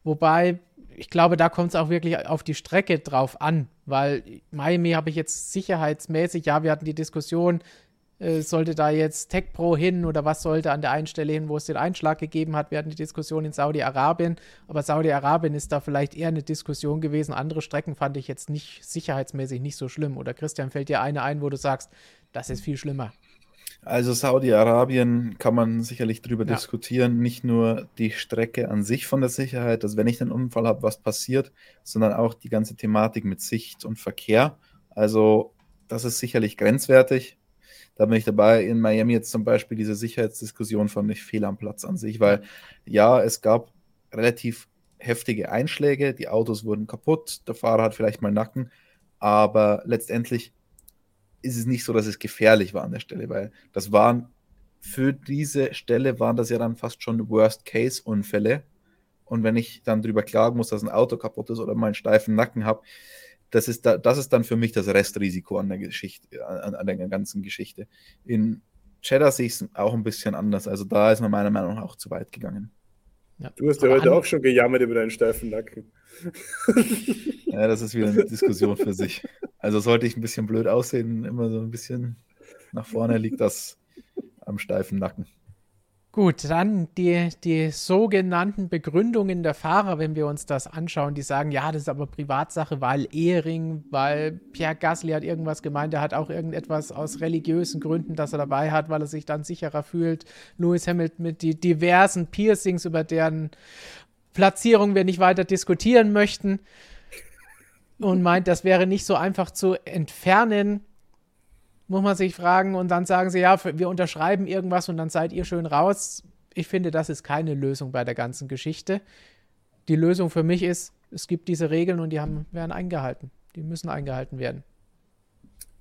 Wobei ich glaube, da kommt es auch wirklich auf die Strecke drauf an, weil Miami habe ich jetzt sicherheitsmäßig, ja, wir hatten die Diskussion, äh, sollte da jetzt Tech Pro hin oder was sollte an der einen Stelle hin, wo es den Einschlag gegeben hat. Wir hatten die Diskussion in Saudi-Arabien, aber Saudi-Arabien ist da vielleicht eher eine Diskussion gewesen. Andere Strecken fand ich jetzt nicht sicherheitsmäßig nicht so schlimm. Oder Christian, fällt dir eine ein, wo du sagst, das ist viel schlimmer?
Also Saudi-Arabien kann man sicherlich darüber ja. diskutieren, nicht nur die Strecke an sich von der Sicherheit, dass wenn ich einen Unfall habe, was passiert, sondern auch die ganze Thematik mit Sicht und Verkehr. Also das ist sicherlich grenzwertig. Da bin ich dabei. In Miami jetzt zum Beispiel diese Sicherheitsdiskussion fand ich fehl am Platz an sich, weil ja, es gab relativ heftige Einschläge, die Autos wurden kaputt, der Fahrer hat vielleicht mal Nacken, aber letztendlich ist es nicht so, dass es gefährlich war an der Stelle, weil das waren für diese Stelle waren das ja dann fast schon Worst-Case-Unfälle. Und wenn ich dann drüber klagen muss, dass ein Auto kaputt ist oder mal einen steifen Nacken habe, das ist, da, das ist dann für mich das Restrisiko an der Geschichte, an, an der ganzen Geschichte. In Cheddar sehe ich es auch ein bisschen anders. Also da ist man meiner Meinung nach auch zu weit gegangen.
Ja. Du hast ja heute auch schon gejammert über deinen steifen Nacken.
ja, das ist wieder eine Diskussion für sich. Also sollte ich ein bisschen blöd aussehen, immer so ein bisschen nach vorne, liegt das am steifen Nacken.
Gut, dann die, die sogenannten Begründungen der Fahrer, wenn wir uns das anschauen, die sagen, ja, das ist aber Privatsache, weil Ehring, weil Pierre Gasly hat irgendwas gemeint, er hat auch irgendetwas aus religiösen Gründen, das er dabei hat, weil er sich dann sicherer fühlt. Lewis Hamilton mit die diversen Piercings, über deren Platzierung wir nicht weiter diskutieren möchten und meint, das wäre nicht so einfach zu entfernen, muss man sich fragen. Und dann sagen sie, ja, wir unterschreiben irgendwas und dann seid ihr schön raus. Ich finde, das ist keine Lösung bei der ganzen Geschichte. Die Lösung für mich ist, es gibt diese Regeln und die haben, werden eingehalten. Die müssen eingehalten werden.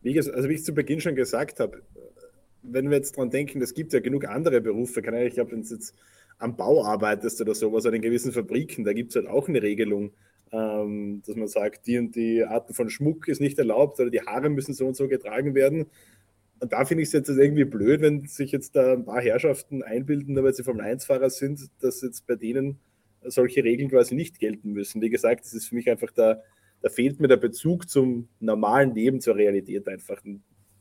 Wie, also wie ich zu Beginn schon gesagt habe, wenn wir jetzt dran denken, es gibt ja genug andere Berufe, kann ich, glaube, wenn jetzt am Bau arbeitest oder sowas, oder in gewissen Fabriken, da gibt es halt auch eine Regelung, ähm, dass man sagt, die und die Arten von Schmuck ist nicht erlaubt oder die Haare müssen so und so getragen werden. Und da finde ich es jetzt irgendwie blöd, wenn sich jetzt da ein paar Herrschaften einbilden, weil sie Formel 1-Fahrer sind, dass jetzt bei denen solche Regeln quasi nicht gelten müssen. Wie gesagt, das ist für mich einfach der, da fehlt mir der Bezug zum normalen Leben, zur Realität einfach.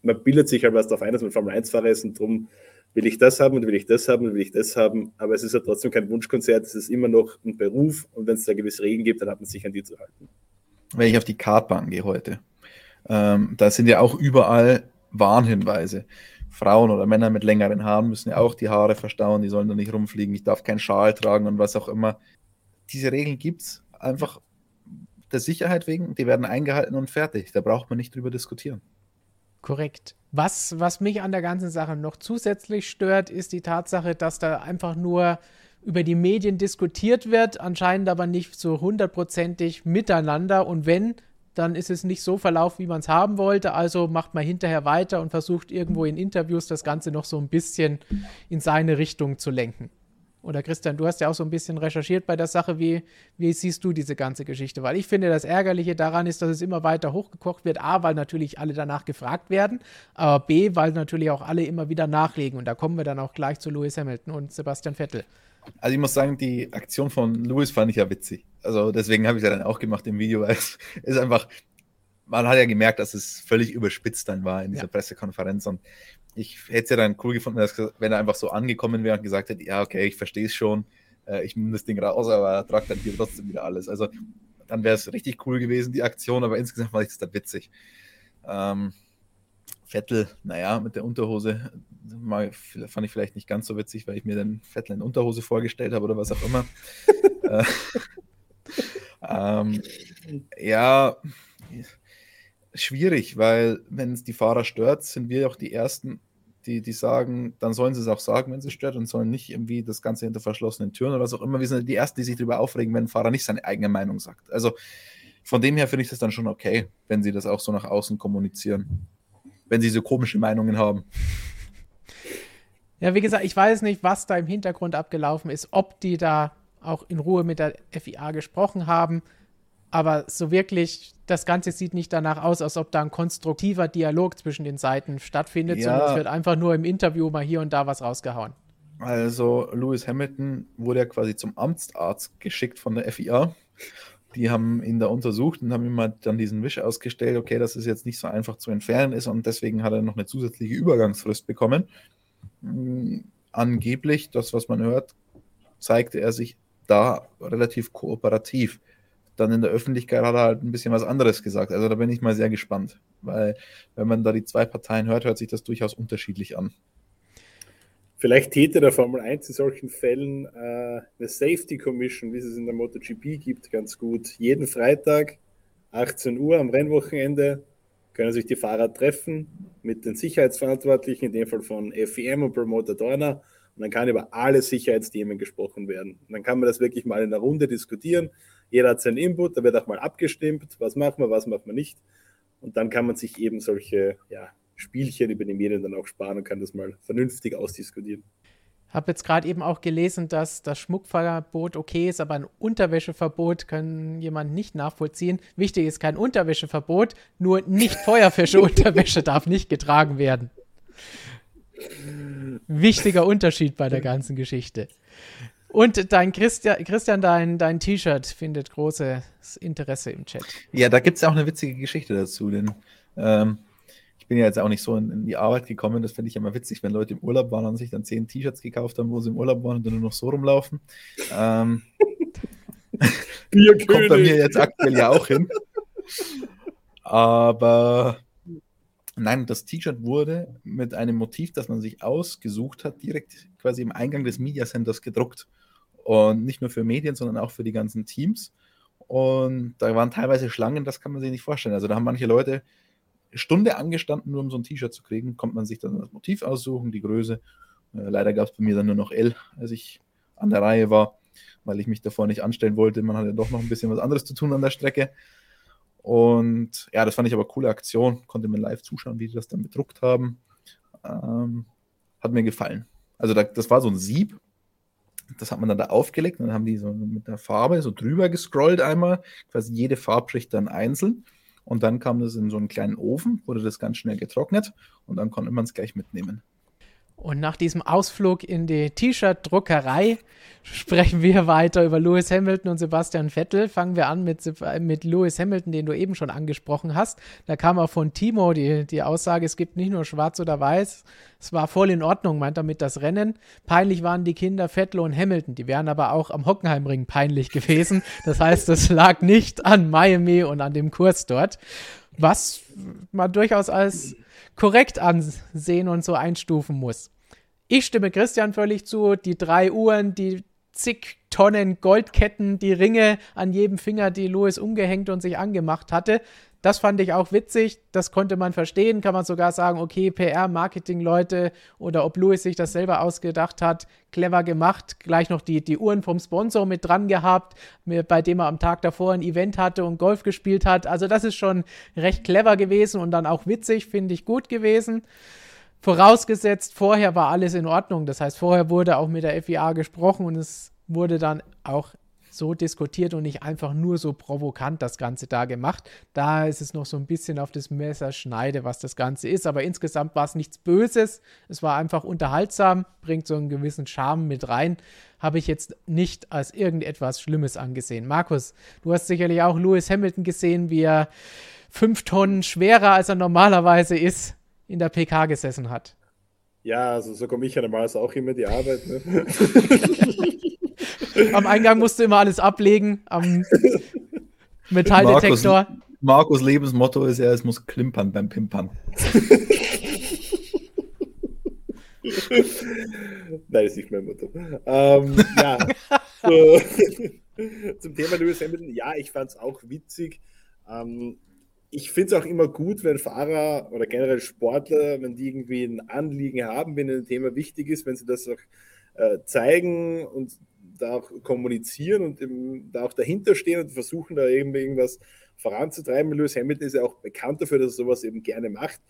Man bildet sich halt was darauf ein, dass man Formel 1-Fahrer ist und darum will ich das haben und will ich das haben und will ich das haben. Aber es ist ja trotzdem kein Wunschkonzert, es ist immer noch ein Beruf und wenn es da gewisse Regeln gibt, dann hat man sich an die zu halten.
Wenn ich auf die Kartbahn gehe heute, ähm, da sind ja auch überall Warnhinweise. Frauen oder Männer mit längeren Haaren müssen ja auch die Haare verstauen, die sollen da nicht rumfliegen, ich darf keinen Schal tragen und was auch immer. Diese Regeln gibt es einfach der Sicherheit wegen, die werden eingehalten und fertig. Da braucht man nicht drüber diskutieren.
Korrekt. Was, was mich an der ganzen Sache noch zusätzlich stört, ist die Tatsache, dass da einfach nur über die Medien diskutiert wird, anscheinend aber nicht so hundertprozentig miteinander. Und wenn, dann ist es nicht so verlaufen, wie man es haben wollte. Also macht man hinterher weiter und versucht irgendwo in Interviews das Ganze noch so ein bisschen in seine Richtung zu lenken. Oder Christian, du hast ja auch so ein bisschen recherchiert bei der Sache. Wie, wie siehst du diese ganze Geschichte? Weil ich finde, das Ärgerliche daran ist, dass es immer weiter hochgekocht wird. A, weil natürlich alle danach gefragt werden, aber B, weil natürlich auch alle immer wieder nachlegen. Und da kommen wir dann auch gleich zu Lewis Hamilton und Sebastian Vettel.
Also ich muss sagen, die Aktion von Lewis fand ich ja witzig. Also deswegen habe ich es ja dann auch gemacht im Video, weil es ist einfach, man hat ja gemerkt, dass es völlig überspitzt dann war in dieser ja. Pressekonferenz. Und ich hätte es ja dann cool gefunden, dass, wenn er einfach so angekommen wäre und gesagt hätte, ja, okay, ich verstehe es schon, äh, ich nehme das Ding raus, aber er tragt dann hier trotzdem wieder alles. Also dann wäre es richtig cool gewesen, die Aktion, aber insgesamt fand ich es dann witzig. Ähm, Vettel, naja, mit der Unterhose mal, fand ich vielleicht nicht ganz so witzig, weil ich mir dann Vettel in Unterhose vorgestellt habe oder was auch immer. äh, ähm, ja, schwierig, weil wenn es die Fahrer stört, sind wir auch die Ersten, die, die sagen, dann sollen sie es auch sagen, wenn sie stört und sollen nicht irgendwie das Ganze hinter verschlossenen Türen oder was auch immer. Wir sind die Ersten, die sich darüber aufregen, wenn ein Fahrer nicht seine eigene Meinung sagt. Also von dem her finde ich das dann schon okay, wenn sie das auch so nach außen kommunizieren. Wenn sie so komische Meinungen haben.
Ja, wie gesagt, ich weiß nicht, was da im Hintergrund abgelaufen ist, ob die da auch in Ruhe mit der FIA gesprochen haben. Aber so wirklich, das Ganze sieht nicht danach aus, als ob da ein konstruktiver Dialog zwischen den Seiten stattfindet, ja. sondern es wird einfach nur im Interview mal hier und da was rausgehauen.
Also Lewis Hamilton wurde ja quasi zum Amtsarzt geschickt von der FIA. Die haben ihn da untersucht und haben ihm halt dann diesen Wisch ausgestellt, okay, dass es jetzt nicht so einfach zu entfernen ist und deswegen hat er noch eine zusätzliche Übergangsfrist bekommen. Hm, angeblich, das, was man hört, zeigte er sich da relativ kooperativ dann in der Öffentlichkeit hat er halt ein bisschen was anderes gesagt. Also da bin ich mal sehr gespannt, weil wenn man da die zwei Parteien hört, hört sich das durchaus unterschiedlich an.
Vielleicht täte der Formel 1 in solchen Fällen äh, eine Safety Commission, wie es es in der MotoGP gibt, ganz gut. Jeden Freitag, 18 Uhr am Rennwochenende, können sich die Fahrer treffen mit den Sicherheitsverantwortlichen, in dem Fall von FIM und Promoter Dorner. Und dann kann über alle Sicherheitsthemen gesprochen werden. Und dann kann man das wirklich mal in der Runde diskutieren jeder hat seinen Input, da wird auch mal abgestimmt, was machen wir, was machen wir nicht. Und dann kann man sich eben solche ja, Spielchen über die Medien dann auch sparen und kann das mal vernünftig ausdiskutieren.
Ich Habe jetzt gerade eben auch gelesen, dass das Schmuckverbot okay ist, aber ein Unterwäscheverbot kann jemand nicht nachvollziehen. Wichtig ist kein Unterwäscheverbot, nur nicht feuerfische Unterwäsche darf nicht getragen werden. Wichtiger Unterschied bei der ganzen Geschichte. Und dein Christian, Christian dein, dein T-Shirt findet großes Interesse im Chat.
Ja, da gibt es auch eine witzige Geschichte dazu, denn ähm, ich bin ja jetzt auch nicht so in, in die Arbeit gekommen. Das finde ich immer witzig, wenn Leute im Urlaub waren und sich dann zehn T-Shirts gekauft haben, wo sie im Urlaub waren und dann nur noch so rumlaufen. Ähm, kommt bei mir jetzt aktuell ja auch hin. Aber nein, das T-Shirt wurde mit einem Motiv, das man sich ausgesucht hat, direkt quasi im Eingang des Media Centers gedruckt. Und nicht nur für Medien, sondern auch für die ganzen Teams. Und da waren teilweise Schlangen, das kann man sich nicht vorstellen. Also da haben manche Leute Stunde angestanden, nur um so ein T-Shirt zu kriegen. Kommt man sich dann das Motiv aussuchen, die Größe. Äh, leider gab es bei mir dann nur noch L, als ich an der Reihe war, weil ich mich davor nicht anstellen wollte. Man hatte doch noch ein bisschen was anderes zu tun an der Strecke. Und ja, das fand ich aber eine coole Aktion. Konnte mir live zuschauen, wie die das dann bedruckt haben. Ähm, hat mir gefallen. Also da, das war so ein Sieb, das hat man dann da aufgelegt und dann haben die so mit der Farbe so drüber gescrollt einmal, quasi jede Farbschicht dann einzeln. Und dann kam das in so einen kleinen Ofen, wurde das ganz schnell getrocknet und dann konnte man es gleich mitnehmen.
Und nach diesem Ausflug in die T-Shirt-Druckerei sprechen wir weiter über Lewis Hamilton und Sebastian Vettel. Fangen wir an mit, mit Lewis Hamilton, den du eben schon angesprochen hast. Da kam auch von Timo die, die Aussage, es gibt nicht nur schwarz oder weiß. Es war voll in Ordnung, meint damit das Rennen. Peinlich waren die Kinder Vettel und Hamilton. Die wären aber auch am Hockenheimring peinlich gewesen. Das heißt, es lag nicht an Miami und an dem Kurs dort. Was man durchaus als korrekt ansehen und so einstufen muss. Ich stimme Christian völlig zu. Die drei Uhren, die zig Tonnen Goldketten, die Ringe an jedem Finger, die Louis umgehängt und sich angemacht hatte. Das fand ich auch witzig. Das konnte man verstehen. Kann man sogar sagen, okay, PR-Marketing-Leute oder ob Louis sich das selber ausgedacht hat, clever gemacht. Gleich noch die, die Uhren vom Sponsor mit dran gehabt, bei dem er am Tag davor ein Event hatte und Golf gespielt hat. Also, das ist schon recht clever gewesen und dann auch witzig, finde ich gut gewesen. Vorausgesetzt, vorher war alles in Ordnung. Das heißt, vorher wurde auch mit der FIA gesprochen und es wurde dann auch so diskutiert und nicht einfach nur so provokant das Ganze da gemacht. Da ist es noch so ein bisschen auf das Messer schneide, was das Ganze ist. Aber insgesamt war es nichts Böses. Es war einfach unterhaltsam, bringt so einen gewissen Charme mit rein. Habe ich jetzt nicht als irgendetwas Schlimmes angesehen. Markus, du hast sicherlich auch Lewis Hamilton gesehen, wie er fünf Tonnen schwerer als er normalerweise ist in der PK gesessen hat.
Ja, also so komme ich ja normalerweise auch immer die Arbeit. Ne?
am Eingang musst du immer alles ablegen, am Metalldetektor.
Markus, Markus Lebensmotto ist ja, es muss klimpern beim Pimpern.
Nein, ist nicht mein Motto. Ähm, ja, so, zum Thema Lewis Hamilton. Ja, ich fand es auch witzig. Ähm, ich finde es auch immer gut, wenn Fahrer oder generell Sportler, wenn die irgendwie ein Anliegen haben, wenn ein Thema wichtig ist, wenn sie das auch äh, zeigen und da auch kommunizieren und eben da auch dahinter stehen und versuchen, da eben irgendwas voranzutreiben. Lewis Hamilton ist ja auch bekannt dafür, dass er sowas eben gerne macht.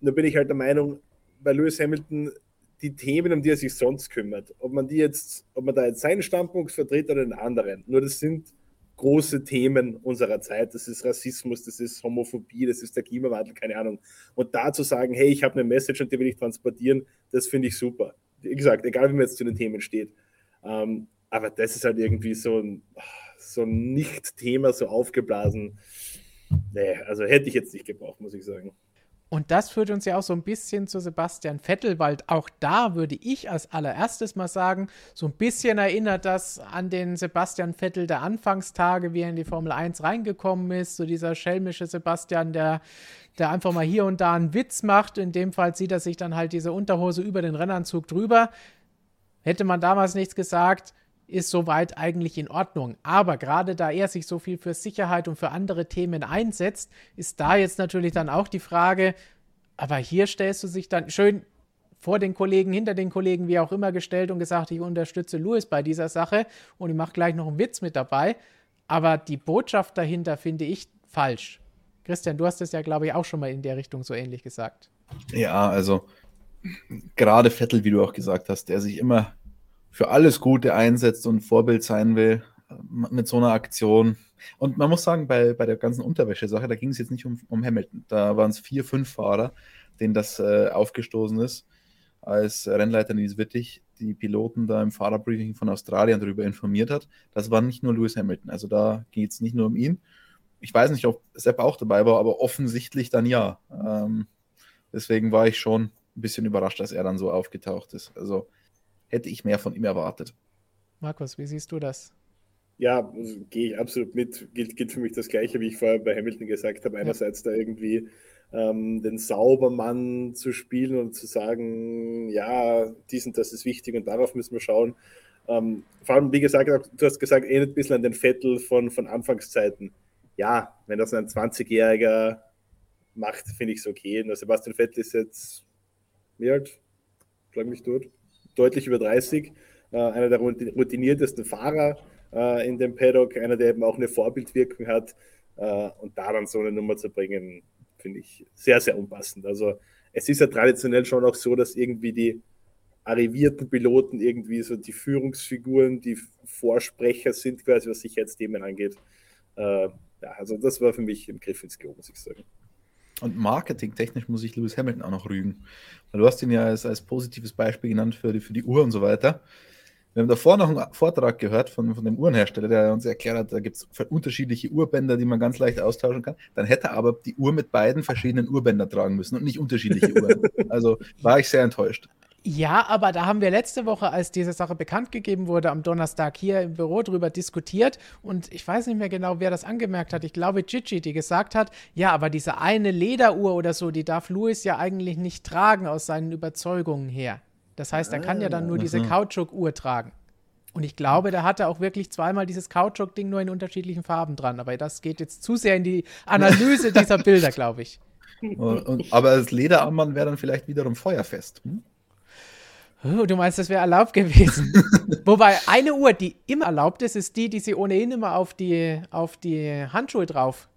Nur bin ich halt der Meinung, bei Lewis Hamilton die Themen, um die er sich sonst kümmert, ob man die jetzt, ob man da jetzt seinen Standpunkt vertritt oder einen anderen. Nur das sind große Themen unserer Zeit. Das ist Rassismus, das ist Homophobie, das ist der Klimawandel, keine Ahnung. Und da zu sagen, hey, ich habe eine Message und die will ich transportieren, das finde ich super. Wie gesagt, egal wie man jetzt zu den Themen steht. Ähm, aber das ist halt irgendwie so ein, so ein Nicht-Thema, so aufgeblasen. Nee, also hätte ich jetzt nicht gebraucht, muss ich sagen.
Und das führt uns ja auch so ein bisschen zu Sebastian Vettel, weil auch da würde ich als allererstes mal sagen, so ein bisschen erinnert das an den Sebastian Vettel der Anfangstage, wie er in die Formel 1 reingekommen ist. So dieser schelmische Sebastian, der, der einfach mal hier und da einen Witz macht. In dem Fall zieht er sich dann halt diese Unterhose über den Rennanzug drüber. Hätte man damals nichts gesagt, ist soweit eigentlich in Ordnung. Aber gerade da er sich so viel für Sicherheit und für andere Themen einsetzt, ist da jetzt natürlich dann auch die Frage, aber hier stellst du sich dann schön vor den Kollegen, hinter den Kollegen, wie auch immer gestellt und gesagt, ich unterstütze Louis bei dieser Sache und ich mache gleich noch einen Witz mit dabei. Aber die Botschaft dahinter finde ich falsch. Christian, du hast es ja, glaube ich, auch schon mal in der Richtung so ähnlich gesagt.
Ja, also gerade Vettel, wie du auch gesagt hast, der sich immer für alles Gute einsetzt und Vorbild sein will mit so einer Aktion. Und man muss sagen, bei, bei der ganzen Unterwäsche-Sache, da ging es jetzt nicht um, um Hamilton. Da waren es vier, fünf Fahrer, denen das äh, aufgestoßen ist, als Rennleiter Nils Wittig die Piloten da im Fahrerbriefing von Australien darüber informiert hat. Das war nicht nur Lewis Hamilton. Also da geht es nicht nur um ihn. Ich weiß nicht, ob Sepp auch dabei war, aber offensichtlich dann ja. Ähm, deswegen war ich schon ein bisschen überrascht, dass er dann so aufgetaucht ist. Also hätte ich mehr von ihm erwartet.
Markus, wie siehst du das?
Ja, also, gehe ich absolut mit. Gilt, gilt für mich das Gleiche, wie ich vorher bei Hamilton gesagt habe. Einerseits ja. da irgendwie ähm, den Saubermann zu spielen und zu sagen, ja, dies und das ist wichtig und darauf müssen wir schauen. Ähm, vor allem, wie gesagt, du hast gesagt, erinnert ein bisschen an den Vettel von, von Anfangszeiten. Ja, wenn das ein 20-Jähriger macht, finde ich es okay. Und Sebastian Vettel ist jetzt, wie alt? Schlag mich durch deutlich über 30, äh, einer der routiniertesten Fahrer äh, in dem Paddock, einer, der eben auch eine Vorbildwirkung hat. Äh, und da dann so eine Nummer zu bringen, finde ich sehr, sehr unpassend. Also es ist ja traditionell schon auch so, dass irgendwie die arrivierten Piloten irgendwie so die Führungsfiguren, die Vorsprecher sind, quasi was Sicherheitsthemen angeht. Äh, ja, also das war für mich im Griff ins Klo, muss ich sagen.
Und marketingtechnisch muss ich Lewis Hamilton auch noch rügen. Weil du hast ihn ja als, als positives Beispiel genannt für die, für die Uhr und so weiter. Wir haben davor noch einen Vortrag gehört von, von dem Uhrenhersteller, der uns erklärt hat, da gibt es unterschiedliche Uhrbänder, die man ganz leicht austauschen kann. Dann hätte er aber die Uhr mit beiden verschiedenen Uhrbändern tragen müssen und nicht unterschiedliche Uhren. Also war ich sehr enttäuscht.
Ja, aber da haben wir letzte Woche, als diese Sache bekannt gegeben wurde, am Donnerstag hier im Büro drüber diskutiert. Und ich weiß nicht mehr genau, wer das angemerkt hat. Ich glaube, Gigi, die gesagt hat, ja, aber diese eine Lederuhr oder so, die darf Louis ja eigentlich nicht tragen aus seinen Überzeugungen her. Das heißt, er kann ja dann nur diese Kautschuk-Uhr tragen. Und ich glaube, da hatte auch wirklich zweimal dieses Kautschuk-Ding nur in unterschiedlichen Farben dran. Aber das geht jetzt zu sehr in die Analyse dieser Bilder, glaube ich.
Und, und, aber das Lederarmband wäre dann vielleicht wiederum feuerfest. Hm?
Oh, du meinst, das wäre erlaubt gewesen? Wobei eine Uhr, die immer erlaubt ist, ist die, die sie ohnehin immer auf die, auf die Handschuhe drauf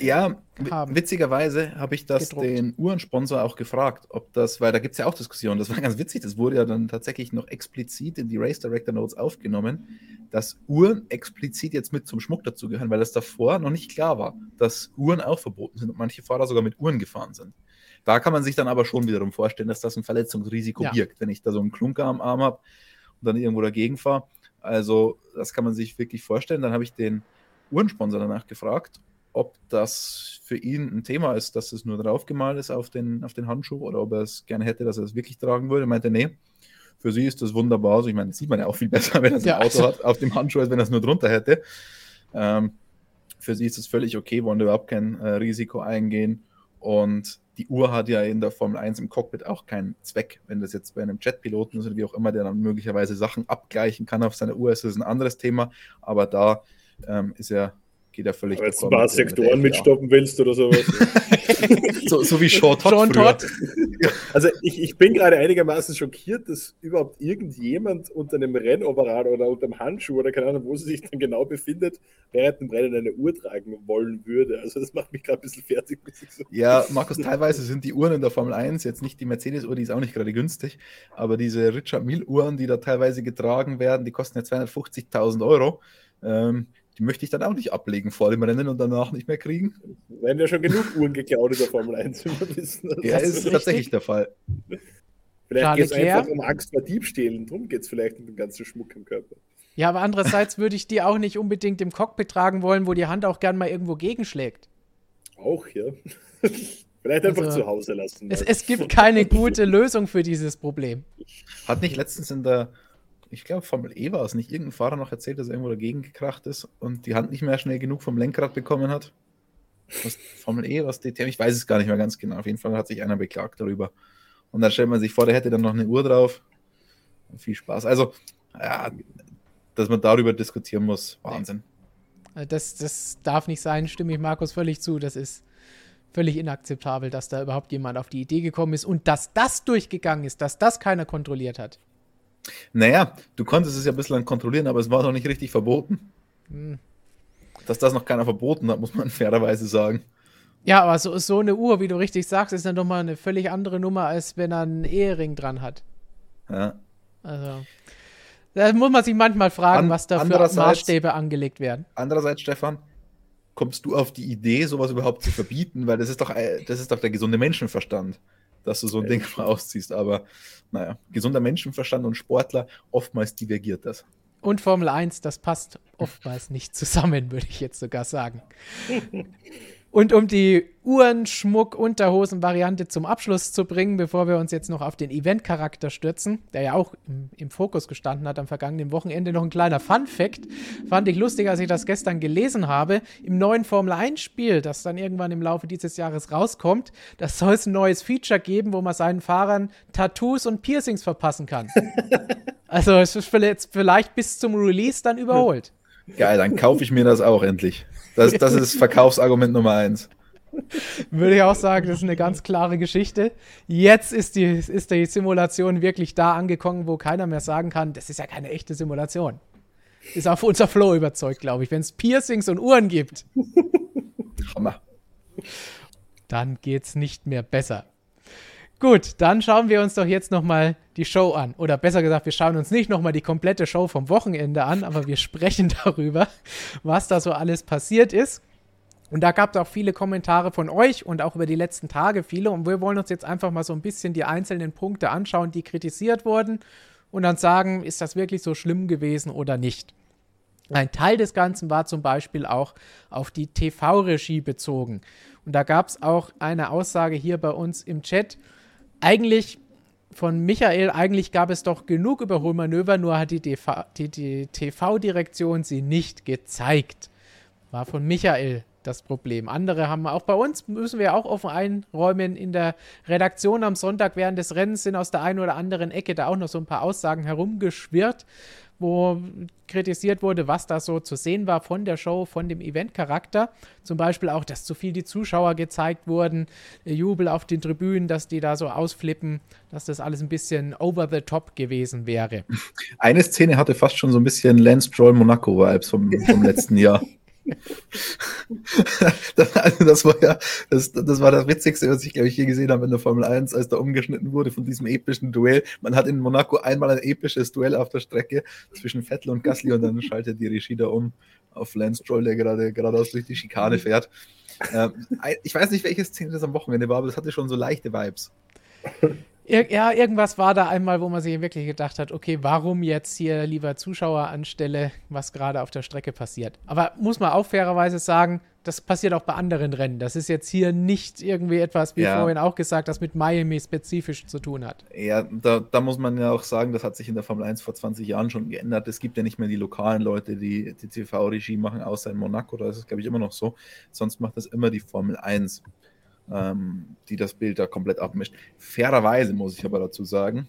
ja, haben. witzigerweise habe ich das gedruckt. den Uhrensponsor auch gefragt, ob das, weil da gibt es ja auch Diskussionen, das war ganz witzig, das wurde ja dann tatsächlich noch explizit in die Race Director Notes aufgenommen, dass Uhren explizit jetzt mit zum Schmuck dazugehören, weil das davor noch nicht klar war, dass Uhren auch verboten sind und manche Fahrer sogar mit Uhren gefahren sind. Da kann man sich dann aber schon wiederum vorstellen, dass das ein Verletzungsrisiko ja. birgt, wenn ich da so einen Klunker am Arm habe und dann irgendwo dagegen fahre. Also, das kann man sich wirklich vorstellen. Dann habe ich den Uhrensponsor danach gefragt ob das für ihn ein Thema ist, dass es nur draufgemalt ist auf den, auf den Handschuh oder ob er es gerne hätte, dass er es wirklich tragen würde. Er meinte, nee, für sie ist das wunderbar. Also ich meine, das sieht man ja auch viel besser, wenn er es ja, Auto also. hat, auf dem Handschuh, als wenn er es nur drunter hätte. Ähm, für sie ist es völlig okay, wollen überhaupt kein äh, Risiko eingehen. Und die Uhr hat ja in der Formel 1 im Cockpit auch keinen Zweck. Wenn das jetzt bei einem Jetpiloten ist oder wie auch immer, der dann möglicherweise Sachen abgleichen kann auf seiner Uhr, ist das ein anderes Thema. Aber da ähm, ist ja geht ja völlig.
Wenn du ein paar Sektoren mitstoppen willst oder sowas.
so, so wie Short Todd. Sean Todd.
Also ich, ich bin gerade einigermaßen schockiert, dass überhaupt irgendjemand unter einem Rennoverall oder unter einem Handschuh oder keine Ahnung, wo sie sich dann genau befindet, während dem Rennen eine Uhr tragen wollen würde. Also das macht mich gerade ein bisschen fertig.
So. Ja, Markus, teilweise sind die Uhren in der Formel 1 jetzt nicht die Mercedes-Uhr, die ist auch nicht gerade günstig, aber diese Richard Mill-Uhren, die da teilweise getragen werden, die kosten ja 250.000 Euro. Ähm, die möchte ich dann auch nicht ablegen vor dem Rennen und danach nicht mehr kriegen.
Werden ja schon genug Uhren geklaut in der Formel 1, wie wir wissen.
Das ja, ist, ist tatsächlich der Fall.
Vielleicht geht es einfach um Angst vor Diebstählen. Darum geht es vielleicht um den ganzen Schmuck im Körper.
Ja, aber andererseits würde ich die auch nicht unbedingt im Cockpit tragen wollen, wo die Hand auch gern mal irgendwo gegenschlägt.
Auch, ja. Vielleicht einfach also, zu Hause lassen.
Es, es, gibt keine gute Lösung für dieses Problem.
Hat nicht letztens in der ich glaube, Formel E war es nicht, irgendein Fahrer noch erzählt, dass er irgendwo dagegen gekracht ist und die Hand nicht mehr schnell genug vom Lenkrad bekommen hat. Was Formel E, was DTM, ich weiß es gar nicht mehr ganz genau. Auf jeden Fall hat sich einer beklagt darüber. Und dann stellt man sich vor, der hätte dann noch eine Uhr drauf. Und viel Spaß. Also, ja, dass man darüber diskutieren muss, Wahnsinn.
Das, das darf nicht sein, stimme ich Markus völlig zu. Das ist völlig inakzeptabel, dass da überhaupt jemand auf die Idee gekommen ist und dass das durchgegangen ist, dass das keiner kontrolliert hat.
Naja, du konntest es ja bislang kontrollieren, aber es war noch nicht richtig verboten. Hm. Dass das noch keiner verboten hat, muss man fairerweise sagen.
Ja, aber so, so eine Uhr, wie du richtig sagst, ist dann doch mal eine völlig andere Nummer, als wenn er einen Ehering dran hat.
Ja.
Also. Da muss man sich manchmal fragen, An, was da für Maßstäbe angelegt werden.
Andererseits, Stefan, kommst du auf die Idee, sowas überhaupt zu verbieten? Weil das ist doch, äh, das ist doch der gesunde Menschenverstand dass du so ein Ding mal ausziehst. Aber naja, gesunder Menschenverstand und Sportler, oftmals divergiert das.
Und Formel 1, das passt oftmals nicht zusammen, würde ich jetzt sogar sagen. Und um die Uhren, Schmuck, Unterhosen-Variante zum Abschluss zu bringen, bevor wir uns jetzt noch auf den Event-Charakter stürzen, der ja auch im, im, Fokus gestanden hat am vergangenen Wochenende, noch ein kleiner Fun-Fact. Fand ich lustig, als ich das gestern gelesen habe. Im neuen Formel-1-Spiel, das dann irgendwann im Laufe dieses Jahres rauskommt, da soll es ein neues Feature geben, wo man seinen Fahrern Tattoos und Piercings verpassen kann. also es ist vielleicht bis zum Release dann überholt.
Geil, dann kaufe ich mir das auch endlich. Das, das ist Verkaufsargument Nummer eins.
Würde ich auch sagen, das ist eine ganz klare Geschichte. Jetzt ist die, ist die Simulation wirklich da angekommen, wo keiner mehr sagen kann, das ist ja keine echte Simulation. Ist auf unser Flow überzeugt, glaube ich. Wenn es Piercings und Uhren gibt,
Hammer.
dann geht es nicht mehr besser. Gut, dann schauen wir uns doch jetzt nochmal die Show an. Oder besser gesagt, wir schauen uns nicht nochmal die komplette Show vom Wochenende an, aber wir sprechen darüber, was da so alles passiert ist. Und da gab es auch viele Kommentare von euch und auch über die letzten Tage viele. Und wir wollen uns jetzt einfach mal so ein bisschen die einzelnen Punkte anschauen, die kritisiert wurden und dann sagen, ist das wirklich so schlimm gewesen oder nicht. Ein Teil des Ganzen war zum Beispiel auch auf die TV-Regie bezogen. Und da gab es auch eine Aussage hier bei uns im Chat. Eigentlich von Michael, eigentlich gab es doch genug Überholmanöver, nur hat die, die, die TV-Direktion sie nicht gezeigt. War von Michael das Problem. Andere haben auch bei uns, müssen wir auch offen einräumen, in der Redaktion am Sonntag während des Rennens sind aus der einen oder anderen Ecke da auch noch so ein paar Aussagen herumgeschwirrt, wo kritisiert wurde, was da so zu sehen war von der Show, von dem Eventcharakter. Zum Beispiel auch, dass zu viel die Zuschauer gezeigt wurden, Jubel auf den Tribünen, dass die da so ausflippen, dass das alles ein bisschen over the top gewesen wäre.
Eine Szene hatte fast schon so ein bisschen Lance Stroll Monaco-Vibes vom, vom letzten Jahr. das, also das war ja, das, das war das Witzigste, was ich, glaube ich, je gesehen habe in der Formel 1, als da umgeschnitten wurde von diesem epischen Duell. Man hat in Monaco einmal ein episches Duell auf der Strecke zwischen Vettel und Gasly und dann schaltet die Regie da um auf Lance Stroll, der gerade geradeaus durch die Schikane fährt. Ähm, ich weiß nicht, welche Szene das am Wochenende war, aber das hatte schon so leichte Vibes.
Ir ja, irgendwas war da einmal, wo man sich wirklich gedacht hat, okay, warum jetzt hier lieber Zuschauer anstelle, was gerade auf der Strecke passiert. Aber muss man auch fairerweise sagen, das passiert auch bei anderen Rennen. Das ist jetzt hier nicht irgendwie etwas, wie ja. vorhin auch gesagt, das mit Miami spezifisch zu tun hat.
Ja, da, da, muss man ja auch sagen, das hat sich in der Formel 1 vor 20 Jahren schon geändert. Es gibt ja nicht mehr die lokalen Leute, die die TV-Regie machen, außer in Monaco. Da ist es, glaube ich, immer noch so. Sonst macht das immer die Formel 1 ähm, die das Bild da komplett abmischt. Fairerweise muss ich aber dazu sagen,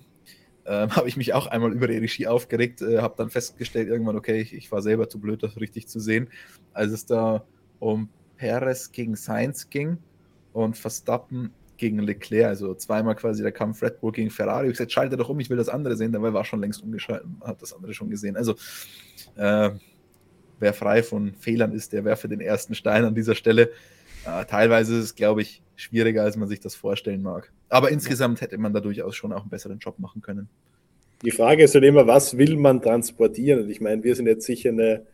ähm, habe ich mich auch einmal über die Regie aufgeregt, äh, habe dann festgestellt irgendwann, okay, ich, ich, war selber zu blöd, das richtig zu sehen, als es da um Perez gegen Sainz ging und Verstappen gegen Leclerc, also zweimal quasi der Kampf Red Bull gegen Ferrari. Ich gesagt, schalte doch um, ich will das andere sehen, dabei war schon längst umgeschaltet, hat das andere schon gesehen. Also äh, wer frei von Fehlern ist, der werfe den ersten Stein an dieser Stelle. Äh, teilweise ist es, glaube ich, schwieriger, als man sich das vorstellen mag. Aber insgesamt hätte man da durchaus schon auch einen besseren Job machen können.
Die Frage ist halt immer, was will man transportieren? Und ich meine, wir sind jetzt sicher eine,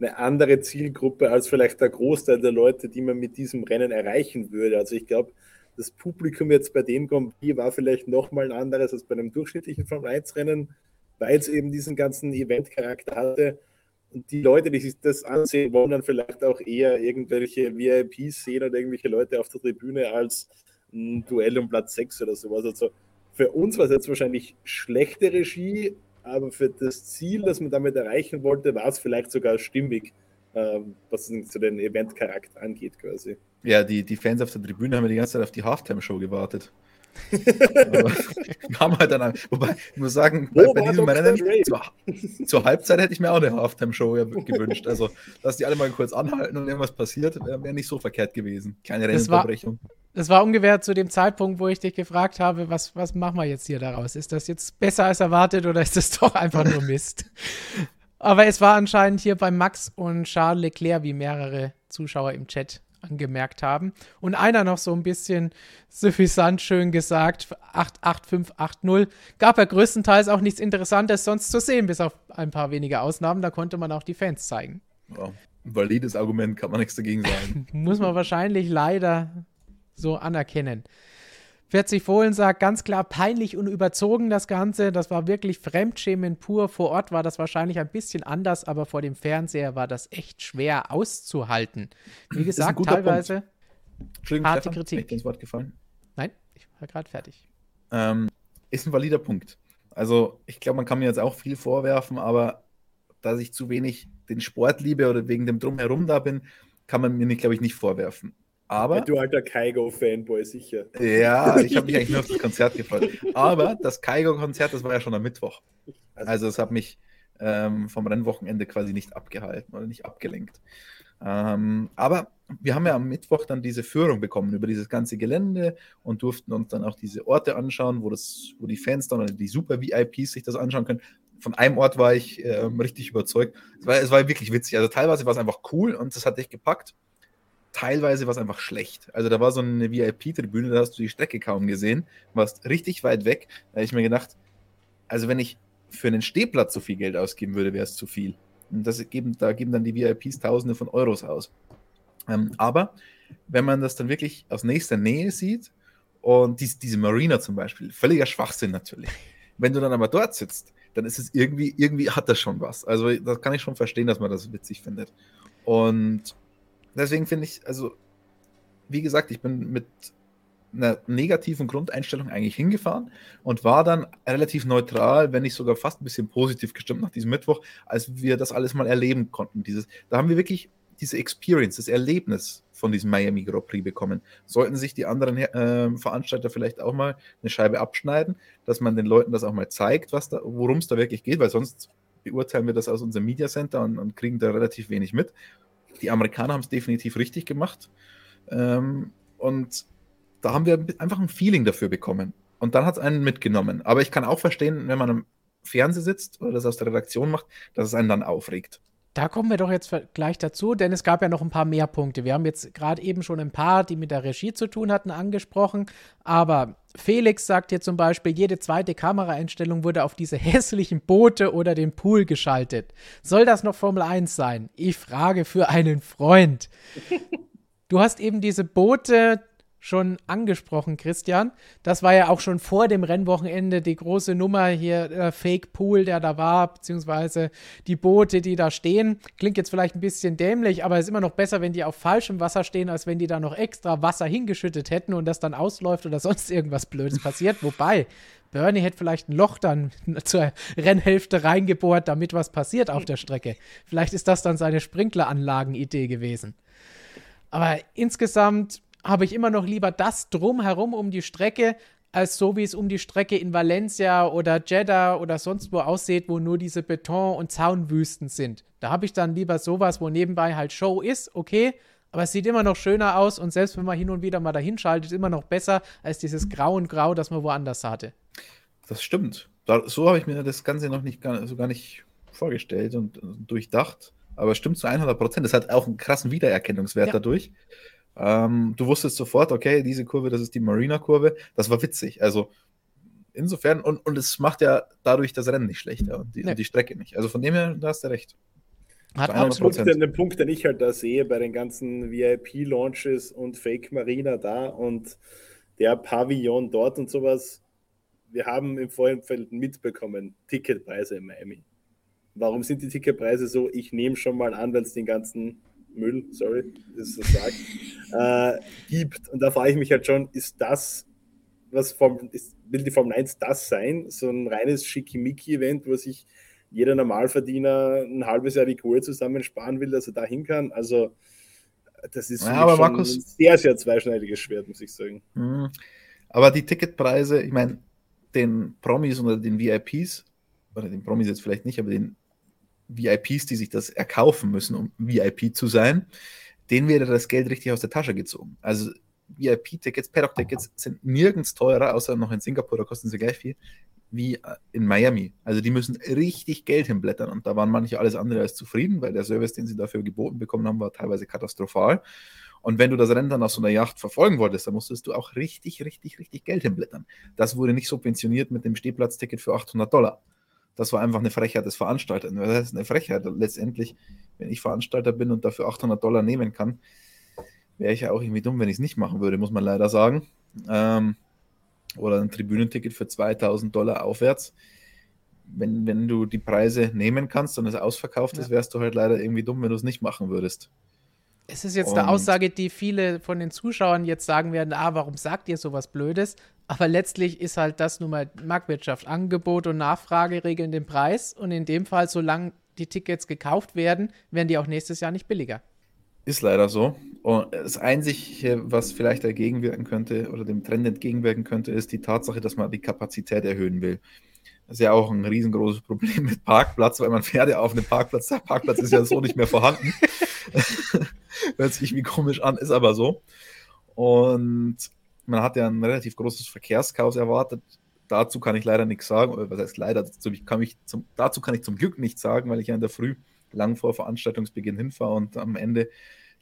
eine andere Zielgruppe als vielleicht der Großteil der Leute, die man mit diesem Rennen erreichen würde. Also ich glaube, das Publikum jetzt bei dem Grand Prix war vielleicht nochmal ein anderes als bei einem durchschnittlichen Formel 1-Rennen, weil es eben diesen ganzen Event-Charakter hatte. Und die Leute, die sich das ansehen, wollen dann vielleicht auch eher irgendwelche VIPs sehen oder irgendwelche Leute auf der Tribüne als ein Duell um Platz 6 oder sowas. Also für uns war es jetzt wahrscheinlich schlechte Regie, aber für das Ziel, das man damit erreichen wollte, war es vielleicht sogar stimmig, ähm, was zu den Event-Charakter angeht quasi.
Ja, die, die Fans auf der Tribüne haben ja die ganze Zeit auf die Halftime-Show gewartet wir haben halt dann, wobei, ich muss sagen, bei, bei diesem Rennen zur, zur, Halbzeit hätte ich mir auch eine Halftime-Show gewünscht. Also, dass die alle mal kurz anhalten und irgendwas passiert, wäre wär nicht so verkehrt gewesen. Keine Rennunterbrechung.
Das war ungefähr zu dem Zeitpunkt, wo ich dich gefragt habe, was, was machen wir jetzt hier daraus? Ist das jetzt besser als erwartet oder ist das doch einfach nur Mist? Aber es war anscheinend hier bei Max und Charles Leclerc, wie mehrere Zuschauer im Chat angemerkt haben. Und einer noch so ein bisschen suffisant schön gesagt, 88580, gab ja größtenteils auch nichts Interessantes sonst zu sehen, bis auf ein paar wenige Ausnahmen. Da konnte man auch die Fans zeigen.
Ja, valides Argument, kann man nichts dagegen sagen.
Muss man wahrscheinlich leider so anerkennen. 40 Fohlen sagt ganz klar peinlich und überzogen das Ganze. Das war wirklich Fremdschämen pur. Vor Ort war das wahrscheinlich ein bisschen anders, aber vor dem Fernseher war das echt schwer auszuhalten. Wie gesagt, teilweise
harte Stefan, Kritik. ins Wort gefallen?
Nein, ich war gerade fertig.
Ähm, ist ein valider Punkt. Also, ich glaube, man kann mir jetzt auch viel vorwerfen, aber dass ich zu wenig den Sport liebe oder wegen dem Drumherum da bin, kann man mir, glaube ich, nicht vorwerfen. Aber, ja,
du alter Kaigo-Fanboy, sicher.
Ja, ich habe mich eigentlich nur auf das Konzert gefreut. Aber das Kaigo-Konzert, das war ja schon am Mittwoch. Also es hat mich ähm, vom Rennwochenende quasi nicht abgehalten oder nicht abgelenkt. Ähm, aber wir haben ja am Mittwoch dann diese Führung bekommen über dieses ganze Gelände und durften uns dann auch diese Orte anschauen, wo, das, wo die Fans dann oder die Super-VIPs sich das anschauen können. Von einem Ort war ich ähm, richtig überzeugt. Es war, es war wirklich witzig. Also teilweise war es einfach cool und das hat dich gepackt teilweise war es einfach schlecht. Also da war so eine VIP-Tribüne, da hast du die Strecke kaum gesehen, warst richtig weit weg. Da habe ich mir gedacht, also wenn ich für einen Stehplatz so viel Geld ausgeben würde, wäre es zu viel. Und das geben, da geben dann die VIPs Tausende von Euros aus. Ähm, aber wenn man das dann wirklich aus nächster Nähe sieht und dies, diese Marina zum Beispiel, völliger Schwachsinn natürlich. Wenn du dann aber dort sitzt, dann ist es irgendwie, irgendwie hat das schon was. Also das kann ich schon verstehen, dass man das witzig findet. Und deswegen finde ich, also wie gesagt, ich bin mit einer negativen Grundeinstellung eigentlich hingefahren und war dann relativ neutral, wenn nicht sogar fast ein bisschen positiv gestimmt nach diesem Mittwoch, als wir das alles mal erleben konnten. Dieses, da haben wir wirklich diese Experience, das Erlebnis von diesem Miami Grand Prix bekommen. Sollten sich die anderen äh, Veranstalter vielleicht auch mal eine Scheibe abschneiden, dass man den Leuten das auch mal zeigt, worum es da wirklich geht, weil sonst beurteilen wir das aus unserem Media Center und, und kriegen da relativ wenig mit. Die Amerikaner haben es definitiv richtig gemacht. Ähm, und da haben wir einfach ein Feeling dafür bekommen. Und dann hat es einen mitgenommen. Aber ich kann auch verstehen, wenn man am Fernsehen sitzt oder das aus der Redaktion macht, dass es einen dann aufregt.
Da kommen wir doch jetzt gleich dazu, denn es gab ja noch ein paar mehr Punkte. Wir haben jetzt gerade eben schon ein paar, die mit der Regie zu tun hatten, angesprochen. Aber Felix sagt hier zum Beispiel, jede zweite Kameraeinstellung wurde auf diese hässlichen Boote oder den Pool geschaltet. Soll das noch Formel 1 sein? Ich frage für einen Freund. Du hast eben diese Boote schon angesprochen, Christian. Das war ja auch schon vor dem Rennwochenende die große Nummer hier, der Fake Pool, der da war, beziehungsweise die Boote, die da stehen. Klingt jetzt vielleicht ein bisschen dämlich, aber es ist immer noch besser, wenn die auf falschem Wasser stehen, als wenn die da noch extra Wasser hingeschüttet hätten und das dann ausläuft oder sonst irgendwas Blödes passiert. Wobei, Bernie hätte vielleicht ein Loch dann zur Rennhälfte reingebohrt, damit was passiert auf der Strecke. Vielleicht ist das dann seine Sprinkleranlagen-Idee gewesen. Aber insgesamt habe ich immer noch lieber das drumherum um die Strecke, als so wie es um die Strecke in Valencia oder Jeddah oder sonst wo aussieht, wo nur diese Beton- und Zaunwüsten sind. Da habe ich dann lieber sowas, wo nebenbei halt Show ist, okay, aber es sieht immer noch schöner aus und selbst wenn man hin und wieder mal dahin schaltet, ist immer noch besser als dieses Grau und Grau, das man woanders hatte.
Das stimmt. So habe ich mir das Ganze noch nicht so gar nicht vorgestellt und, durchdacht. Aber es stimmt zu 100 Prozent. Es hat auch einen krassen Wiedererkennungswert ja. dadurch. Ähm, du wusstest sofort, okay, diese Kurve, das ist die Marina-Kurve. Das war witzig. Also insofern, und, und es macht ja dadurch das Rennen nicht schlechter und die, nee. und die Strecke nicht. Also von dem her, da hast du recht.
Hat absolut den, den Punkt, den ich halt da sehe bei den ganzen VIP-Launches und Fake Marina da und der Pavillon dort und sowas. Wir haben im Vorfeld mitbekommen, Ticketpreise in Miami. Warum sind die Ticketpreise so? Ich nehme schon mal an, weil es den ganzen Müll, sorry, dass ich das sage, äh, gibt. Und da frage ich mich halt schon, ist das, was vom, ist, will die Formel 1 das sein? So ein reines Schickimicki-Event, wo sich jeder Normalverdiener ein halbes Jahr die Kohle zusammensparen will, dass er da hin kann. Also, das ist
ja, aber Markus,
ein sehr, sehr zweischneidiges Schwert, muss ich sagen.
Mhm. Aber die Ticketpreise, ich meine, den Promis oder den VIPs, oder den Promis jetzt vielleicht nicht, aber den VIPs, die sich das erkaufen müssen, um VIP zu sein, denen wäre das Geld richtig aus der Tasche gezogen. Also VIP-Tickets, Paddock-Tickets sind nirgends teurer, außer noch in Singapur, da kosten sie gleich viel, wie äh, in Miami. Also die müssen richtig Geld hinblättern und da waren manche alles andere als zufrieden, weil der Service, den sie dafür geboten bekommen haben, war teilweise katastrophal. Und wenn du das Rennen dann auf so einer Yacht verfolgen wolltest, dann musstest du auch richtig, richtig, richtig Geld hinblättern. Das wurde nicht subventioniert mit dem Stehplatzticket für 800 Dollar. Das war einfach eine Frechheit des Veranstalters. Das ist eine Frechheit. Letztendlich, wenn ich Veranstalter bin und dafür 800 Dollar nehmen kann, wäre ich ja auch irgendwie dumm, wenn ich es nicht machen würde, muss man leider sagen. Ähm, oder ein Tribünenticket für 2000 Dollar aufwärts. Wenn, wenn du die Preise nehmen kannst und es ausverkauft ja. ist, wärst du halt leider irgendwie dumm, wenn du es nicht machen würdest.
Es ist jetzt und eine Aussage, die viele von den Zuschauern jetzt sagen werden: Ah, warum sagt ihr sowas Blödes? Aber letztlich ist halt das nun mal Marktwirtschaft. Angebot und Nachfrage regeln den Preis. Und in dem Fall, solange die Tickets gekauft werden, werden die auch nächstes Jahr nicht billiger.
Ist leider so. Und das Einzige, was vielleicht dagegen wirken könnte oder dem Trend entgegenwirken könnte, ist die Tatsache, dass man die Kapazität erhöhen will. Das ist ja auch ein riesengroßes Problem mit Parkplatz, weil man fährt ja auf einem Parkplatz. Der Parkplatz ist ja so nicht mehr vorhanden. Hört sich irgendwie komisch an, ist aber so. Und man hat ja ein relativ großes Verkehrschaos erwartet. Dazu kann ich leider nichts sagen. Oder was heißt leider? Dazu kann, ich zum, dazu kann ich zum Glück nichts sagen, weil ich ja in der Früh lang vor Veranstaltungsbeginn hinfahre und am Ende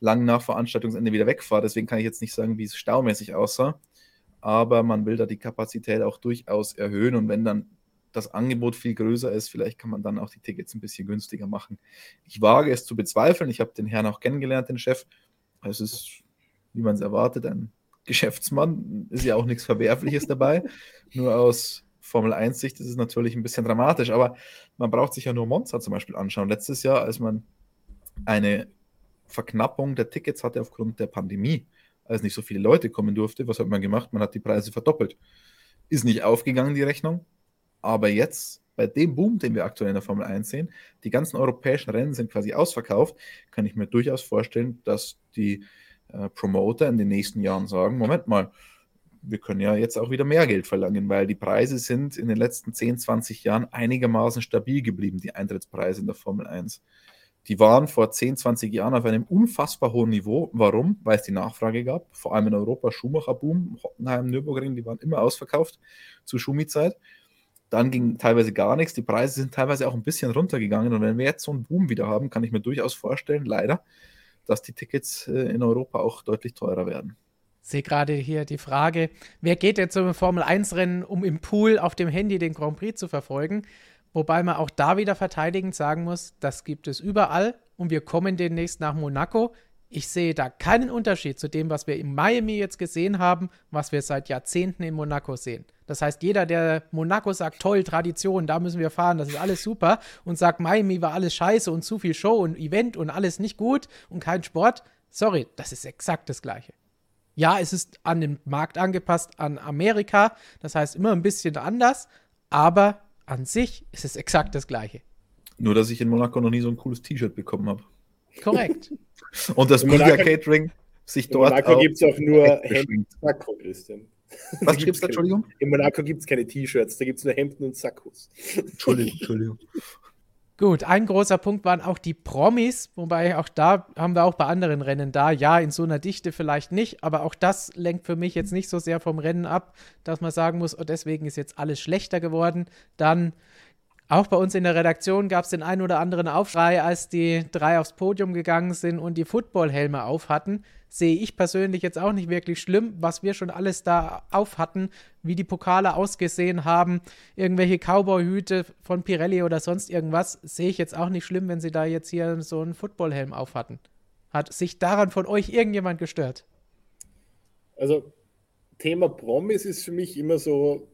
lang nach Veranstaltungsende wieder wegfahre. Deswegen kann ich jetzt nicht sagen, wie es staumäßig aussah. Aber man will da die Kapazität auch durchaus erhöhen. Und wenn dann das Angebot viel größer ist, vielleicht kann man dann auch die Tickets ein bisschen günstiger machen. Ich wage es zu bezweifeln. Ich habe den Herrn auch kennengelernt, den Chef Es ist, wie man es erwartet, ein Geschäftsmann. Ist ja auch nichts Verwerfliches dabei. Nur aus Formel 1-Sicht ist es natürlich ein bisschen dramatisch, aber man braucht sich ja nur Monza zum Beispiel anschauen. Letztes Jahr, als man eine Verknappung der Tickets hatte aufgrund der Pandemie, als nicht so viele Leute kommen durfte, was hat man gemacht? Man hat die Preise verdoppelt. Ist nicht aufgegangen, die Rechnung. Aber jetzt, bei dem Boom, den wir aktuell in der Formel 1 sehen, die ganzen europäischen Rennen sind quasi ausverkauft, kann ich mir durchaus vorstellen, dass die äh, Promoter in den nächsten Jahren sagen, Moment mal, wir können ja jetzt auch wieder mehr Geld verlangen, weil die Preise sind in den letzten 10, 20 Jahren einigermaßen stabil geblieben, die Eintrittspreise in der Formel 1. Die waren vor 10, 20 Jahren auf einem unfassbar hohen Niveau. Warum? Weil es die Nachfrage gab, vor allem in Europa, Schumacher-Boom, Hockenheim, Nürburgring, die waren immer ausverkauft zur Schumi-Zeit. Dann ging teilweise gar nichts, die Preise sind teilweise auch ein bisschen runtergegangen und wenn wir jetzt so einen Boom wieder haben, kann ich mir durchaus vorstellen, leider, dass die Tickets äh, in Europa auch deutlich teurer werden
sehe gerade hier die Frage, wer geht jetzt zum Formel-1-Rennen, um im Pool auf dem Handy den Grand Prix zu verfolgen? Wobei man auch da wieder verteidigend sagen muss, das gibt es überall und wir kommen demnächst nach Monaco. Ich sehe da keinen Unterschied zu dem, was wir in Miami jetzt gesehen haben, was wir seit Jahrzehnten in Monaco sehen. Das heißt, jeder, der Monaco sagt, toll, Tradition, da müssen wir fahren, das ist alles super, und sagt, Miami war alles scheiße und zu viel Show und Event und alles nicht gut und kein Sport, sorry, das ist exakt das Gleiche. Ja, es ist an den Markt angepasst, an Amerika, das heißt immer ein bisschen anders, aber an sich ist es exakt das Gleiche.
Nur, dass ich in Monaco noch nie so ein cooles T-Shirt bekommen habe.
Korrekt.
Und das Media Catering sich dort.
In Monaco gibt es auch nur Hemden und Sakko, Christian.
Was gibt es da, Entschuldigung?
In Monaco gibt es keine T-Shirts, da gibt es nur Hemden und Sakkos.
Entschuldigung, Entschuldigung.
Gut, ein großer Punkt waren auch die Promis, wobei auch da haben wir auch bei anderen Rennen da, ja, in so einer Dichte vielleicht nicht, aber auch das lenkt für mich jetzt nicht so sehr vom Rennen ab, dass man sagen muss, oh, deswegen ist jetzt alles schlechter geworden. Dann auch bei uns in der Redaktion gab es den einen oder anderen Aufschrei, als die drei aufs Podium gegangen sind und die Footballhelme auf hatten. Sehe ich persönlich jetzt auch nicht wirklich schlimm, was wir schon alles da auf hatten, wie die Pokale ausgesehen haben, irgendwelche Cowboy-Hüte von Pirelli oder sonst irgendwas, sehe ich jetzt auch nicht schlimm, wenn sie da jetzt hier so einen Footballhelm auf hatten. Hat sich daran von euch irgendjemand gestört?
Also, Thema Promis ist für mich immer so,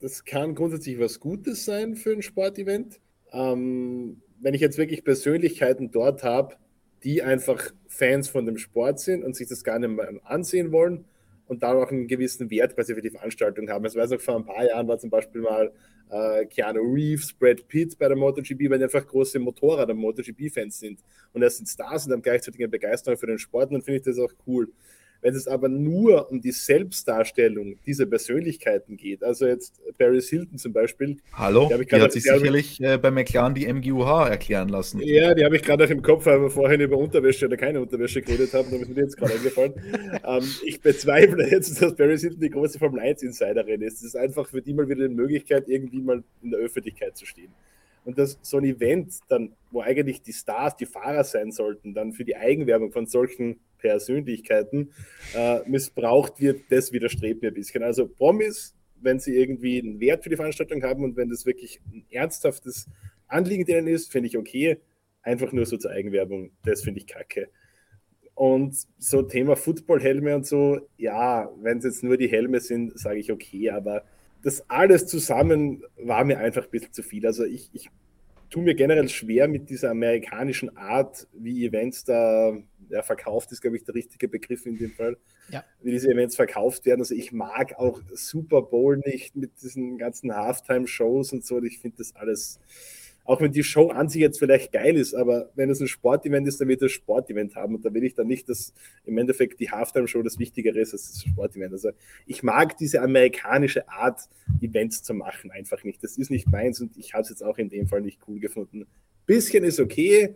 das kann grundsätzlich was Gutes sein für ein Sportevent. Ähm, wenn ich jetzt wirklich Persönlichkeiten dort habe, die einfach Fans von dem Sport sind und sich das gar nicht mehr ansehen wollen und da auch einen gewissen Wert quasi für die Veranstaltung haben. Ich weiß noch, vor ein paar Jahren war zum Beispiel mal äh, Keanu Reeves, Brad Pitt bei der MotoGP, weil die einfach große Motorrad- und MotoGP-Fans sind. Und er sind Stars und haben gleichzeitig eine Begeisterung für den Sport und dann finde ich das auch cool. Wenn es aber nur um die Selbstdarstellung dieser Persönlichkeiten geht, also jetzt Paris Hilton zum Beispiel.
Hallo, die, die hat sich sicherlich äh, bei McLaren die MGUH erklären lassen.
Ja, die habe ich gerade auch im Kopf, weil wir vorhin über Unterwäsche oder keine Unterwäsche geredet haben, da ist mir jetzt gerade eingefallen. ähm, ich bezweifle jetzt, dass Paris Hilton die große Formel 1 Insiderin ist. Es ist einfach für die mal wieder eine Möglichkeit, irgendwie mal in der Öffentlichkeit zu stehen. Und dass so ein Event dann, wo eigentlich die Stars, die Fahrer sein sollten, dann für die Eigenwerbung von solchen Persönlichkeiten äh, missbraucht wird, das widerstrebt mir ein bisschen. Also Promis, wenn sie irgendwie einen Wert für die Veranstaltung haben und wenn das wirklich ein ernsthaftes Anliegen denen ist, finde ich okay. Einfach nur so zur Eigenwerbung, das finde ich kacke. Und so Thema Footballhelme und so, ja, wenn es jetzt nur die Helme sind, sage ich okay, aber das alles zusammen war mir einfach ein bisschen zu viel. Also ich, ich tue mir generell schwer mit dieser amerikanischen Art, wie Events da ja, verkauft ist, glaube ich, der richtige Begriff in dem Fall, ja. wie diese Events verkauft werden. Also ich mag auch Super Bowl nicht mit diesen ganzen Halftime-Shows und so. Ich finde das alles, auch wenn die Show an sich jetzt vielleicht geil ist, aber wenn es ein Sportevent ist, dann wird es Sportevent haben und da will ich dann nicht, dass im Endeffekt die Halftime-Show das Wichtigere ist als das Sportevent. Also ich mag diese amerikanische Art, Events zu machen, einfach nicht. Das ist nicht meins und ich habe es jetzt auch in dem Fall nicht cool gefunden. Bisschen ist okay,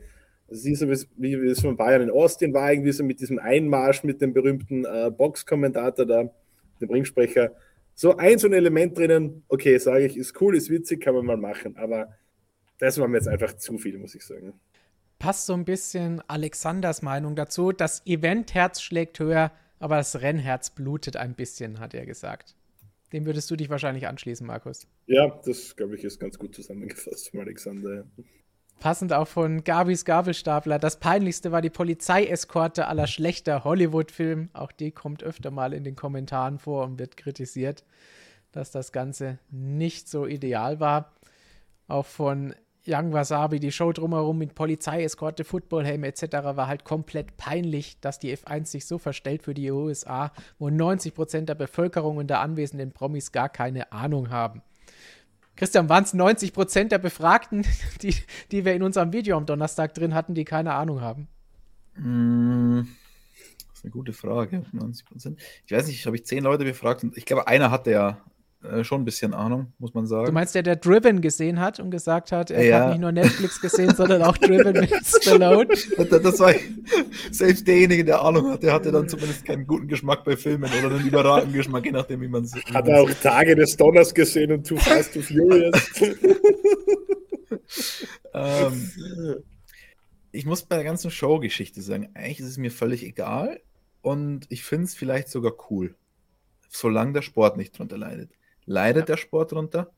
siehst du, wie, wie es von Bayern in Austin war, irgendwie so mit diesem Einmarsch mit dem berühmten äh, Box-Kommentator da, dem Ringsprecher. So ein so ein Element drinnen, okay, sage ich, ist cool, ist witzig, kann man mal machen, aber das war mir jetzt einfach zu viel, muss ich sagen.
Passt so ein bisschen Alexanders Meinung dazu. Das Eventherz schlägt höher, aber das Rennherz blutet ein bisschen, hat er gesagt. Dem würdest du dich wahrscheinlich anschließen, Markus.
Ja, das glaube ich ist ganz gut zusammengefasst von Alexander.
Passend auch von Gabis Gabelstapler. Das peinlichste war die Polizeieskorte aller schlechter Hollywood-Film. Auch die kommt öfter mal in den Kommentaren vor und wird kritisiert, dass das Ganze nicht so ideal war. Auch von Young Wasabi, die Show drumherum mit Polizeieskorte, Footballhelm etc. war halt komplett peinlich, dass die F1 sich so verstellt für die USA, wo 90% der Bevölkerung und der anwesenden Promis gar keine Ahnung haben. Christian, waren es 90 Prozent der Befragten, die, die wir in unserem Video am Donnerstag drin hatten, die keine Ahnung haben?
Mm, das ist eine gute Frage. 90 Prozent. Ich weiß nicht, habe ich zehn Leute befragt und ich glaube, einer hatte ja äh, schon ein bisschen Ahnung, muss man sagen.
Du meinst der, der Driven gesehen hat und gesagt hat, er ja. hat nicht nur Netflix gesehen, sondern auch Driven mit Stallone?
Das, das war selbst derjenige, der Ahnung hatte, der hatte dann zumindest keinen guten Geschmack bei Filmen oder einen überragenden Geschmack, je nachdem, wie man es
Hat er auch Tage des Donners gesehen und Too Fast, Too Furious?
ähm, ich muss bei der ganzen Show-Geschichte sagen, eigentlich ist es mir völlig egal und ich finde es vielleicht sogar cool, solange der Sport nicht drunter leidet. Leidet ja. der Sport darunter?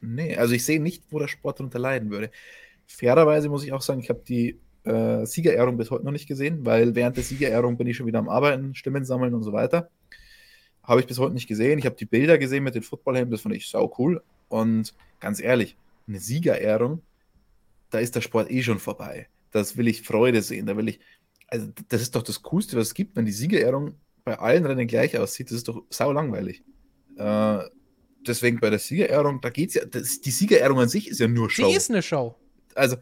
Nee, also ich sehe nicht, wo der Sport darunter leiden würde. Fairerweise muss ich auch sagen, ich habe die äh, Siegerehrung bis heute noch nicht gesehen, weil während der Siegerehrung bin ich schon wieder am Arbeiten, Stimmen sammeln und so weiter. Habe ich bis heute nicht gesehen. Ich habe die Bilder gesehen mit den Footballhelmen, das fand ich sau cool. Und ganz ehrlich, eine Siegerehrung, da ist der Sport eh schon vorbei. Das will ich Freude sehen. Da will ich, also das ist doch das Coolste, was es gibt, wenn die Siegerehrung bei allen Rennen gleich aussieht. Das ist doch sau langweilig. Äh, deswegen bei der Siegerehrung, da geht es ja, das, die Siegerehrung an sich ist ja nur
Show. Die ist eine Show.
Also,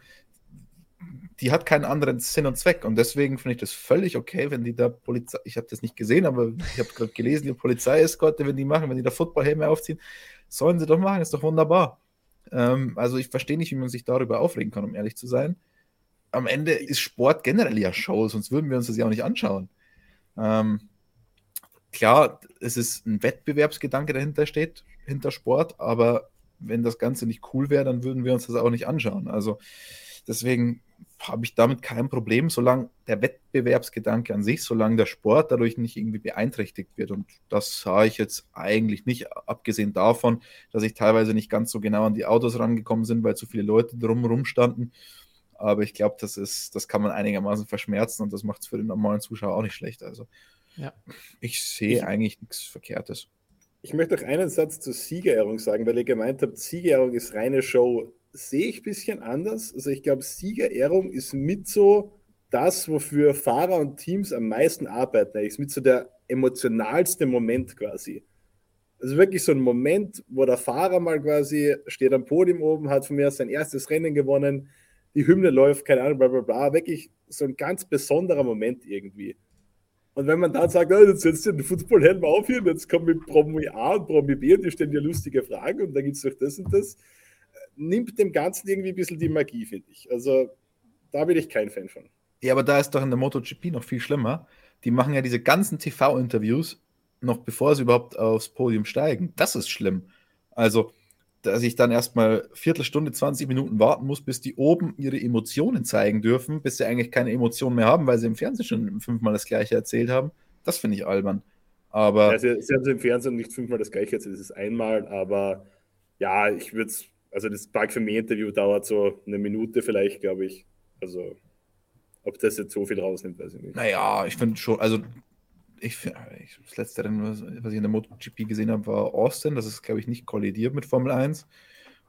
die hat keinen anderen Sinn und Zweck und deswegen finde ich das völlig okay, wenn die da Polizei, ich habe das nicht gesehen, aber ich habe gerade gelesen, die Polizeieskorte, wenn die machen, wenn die da Footballhelme aufziehen, sollen sie doch machen, ist doch wunderbar. Ähm, also ich verstehe nicht, wie man sich darüber aufregen kann, um ehrlich zu sein. Am Ende ist Sport generell ja Show, sonst würden wir uns das ja auch nicht anschauen. Ähm, klar, es ist ein Wettbewerbsgedanke dahinter steht, hinter Sport, aber wenn das Ganze nicht cool wäre, dann würden wir uns das auch nicht anschauen. Also deswegen habe ich damit kein Problem, solange der Wettbewerbsgedanke an sich, solange der Sport dadurch nicht irgendwie beeinträchtigt wird. Und das sah ich jetzt eigentlich nicht, abgesehen davon, dass ich teilweise nicht ganz so genau an die Autos rangekommen sind, weil zu viele Leute drumherum standen. Aber ich glaube, das ist, das kann man einigermaßen verschmerzen und das macht es für den normalen Zuschauer auch nicht schlecht. Also ja. ich sehe eigentlich nichts Verkehrtes.
Ich möchte auch einen Satz zur Siegerehrung sagen, weil ihr gemeint habt, Siegerehrung ist reine Show. Sehe ich ein bisschen anders. Also ich glaube, Siegerehrung ist mit so das, wofür Fahrer und Teams am meisten arbeiten. Ist mit so der emotionalste Moment quasi. Also wirklich so ein Moment, wo der Fahrer mal quasi steht am Podium oben, hat von mir sein erstes Rennen gewonnen, die Hymne läuft, keine Ahnung, bla bla bla. Wirklich so ein ganz besonderer Moment irgendwie. Und wenn man dann sagt, oh, jetzt setzt ihr den Footballhelm auf hier, und jetzt kommen mit Promi A und Promi B und die stellen dir lustige Fragen und dann gibt es doch das und das, nimmt dem Ganzen irgendwie ein bisschen die Magie, finde ich. Also da bin ich kein Fan von.
Ja, aber da ist doch in der MotoGP noch viel schlimmer. Die machen ja diese ganzen TV-Interviews noch bevor sie überhaupt aufs Podium steigen. Das ist schlimm. Also, dass ich dann erstmal Viertelstunde, 20 Minuten warten muss, bis die oben ihre Emotionen zeigen dürfen, bis sie eigentlich keine Emotionen mehr haben, weil sie im Fernsehen schon fünfmal das Gleiche erzählt haben. Das finde ich albern. Aber.
Ja, sie, sie, haben im Fernsehen nicht fünfmal das Gleiche erzählt, das ist einmal, aber ja, ich würde es, also das Park für mich Interview dauert so eine Minute vielleicht, glaube ich. Also, ob das jetzt so viel rausnimmt, weiß ich nicht.
Naja, ich finde schon, also ich, das letzte Rennen, was ich in der MotoGP gesehen habe, war Austin. Das ist, glaube ich, nicht kollidiert mit Formel 1.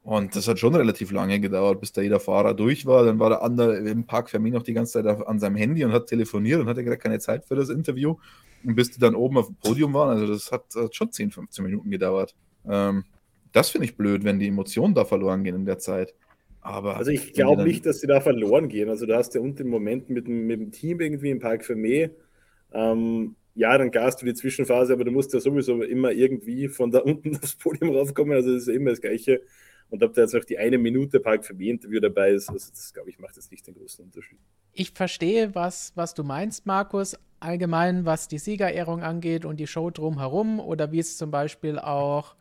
Und das hat schon relativ lange gedauert, bis da jeder Fahrer durch war. Dann war der andere im Park für mich noch die ganze Zeit an seinem Handy und hat telefoniert und hatte gerade keine Zeit für das Interview. Und bis die dann oben auf dem Podium waren, also das hat, hat schon 10, 15 Minuten gedauert. Ähm, das finde ich blöd, wenn die Emotionen da verloren gehen in der Zeit. Aber
also ich glaube nicht, dass sie da verloren gehen. Also du hast ja unten im Moment mit dem, mit dem Team irgendwie im Park für mich. Ähm, ja, dann gast du die Zwischenphase, aber du musst ja sowieso immer irgendwie von da unten aufs Podium raufkommen. Also das ist immer das Gleiche. Und ob da jetzt noch die eine Minute Park für Interview dabei ist, also das glaube ich, macht jetzt nicht den großen Unterschied.
Ich verstehe, was, was du meinst, Markus, allgemein, was die Siegerehrung angeht und die Show drumherum oder wie es zum Beispiel auch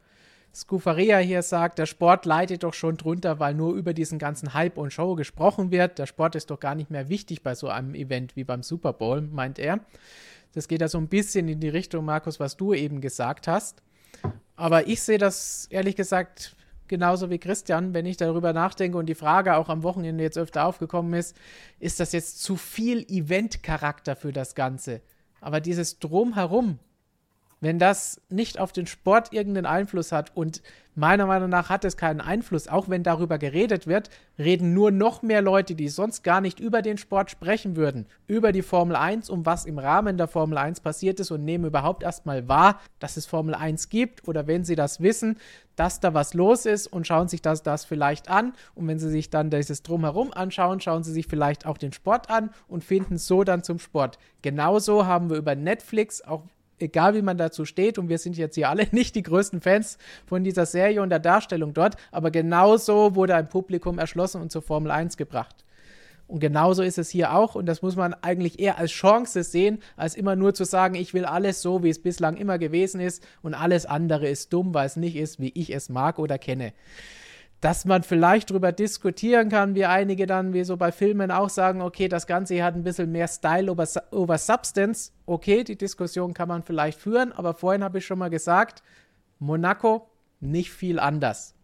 Scufaria hier sagt, der Sport leidet doch schon drunter, weil nur über diesen ganzen Hype und Show gesprochen wird. Der Sport ist doch gar nicht mehr wichtig bei so einem Event wie beim Super Bowl, meint er. Das geht ja so ein bisschen in die Richtung, Markus, was du eben gesagt hast. Aber ich sehe das ehrlich gesagt genauso wie Christian, wenn ich darüber nachdenke und die Frage auch am Wochenende jetzt öfter aufgekommen ist, ist das jetzt zu viel Event-Charakter für das Ganze? Aber dieses Drumherum, wenn das nicht auf den Sport irgendeinen Einfluss hat und meiner Meinung nach hat es keinen Einfluss, auch wenn darüber geredet wird, reden nur noch mehr Leute, die sonst gar nicht über den Sport sprechen würden, über die Formel 1, um was im Rahmen der Formel 1 passiert ist und nehmen überhaupt erstmal wahr, dass es Formel 1 gibt oder wenn sie das wissen, dass da was los ist und schauen sich das, das vielleicht an. Und wenn sie sich dann dieses Drumherum anschauen, schauen sie sich vielleicht auch den Sport an und finden so dann zum Sport. Genauso haben wir über Netflix auch egal wie man dazu steht, und wir sind jetzt hier alle nicht die größten Fans von dieser Serie und der Darstellung dort, aber genauso wurde ein Publikum erschlossen und zur Formel 1 gebracht. Und genauso ist es hier auch, und das muss man eigentlich eher als Chance sehen, als immer nur zu sagen, ich will alles so, wie es bislang immer gewesen ist, und alles andere ist dumm, weil es nicht ist, wie ich es mag oder kenne dass man vielleicht darüber diskutieren kann, wie einige dann, wie so bei Filmen auch sagen, okay, das Ganze hat ein bisschen mehr Style over, over Substance. Okay, die Diskussion kann man vielleicht führen, aber vorhin habe ich schon mal gesagt, Monaco nicht viel anders.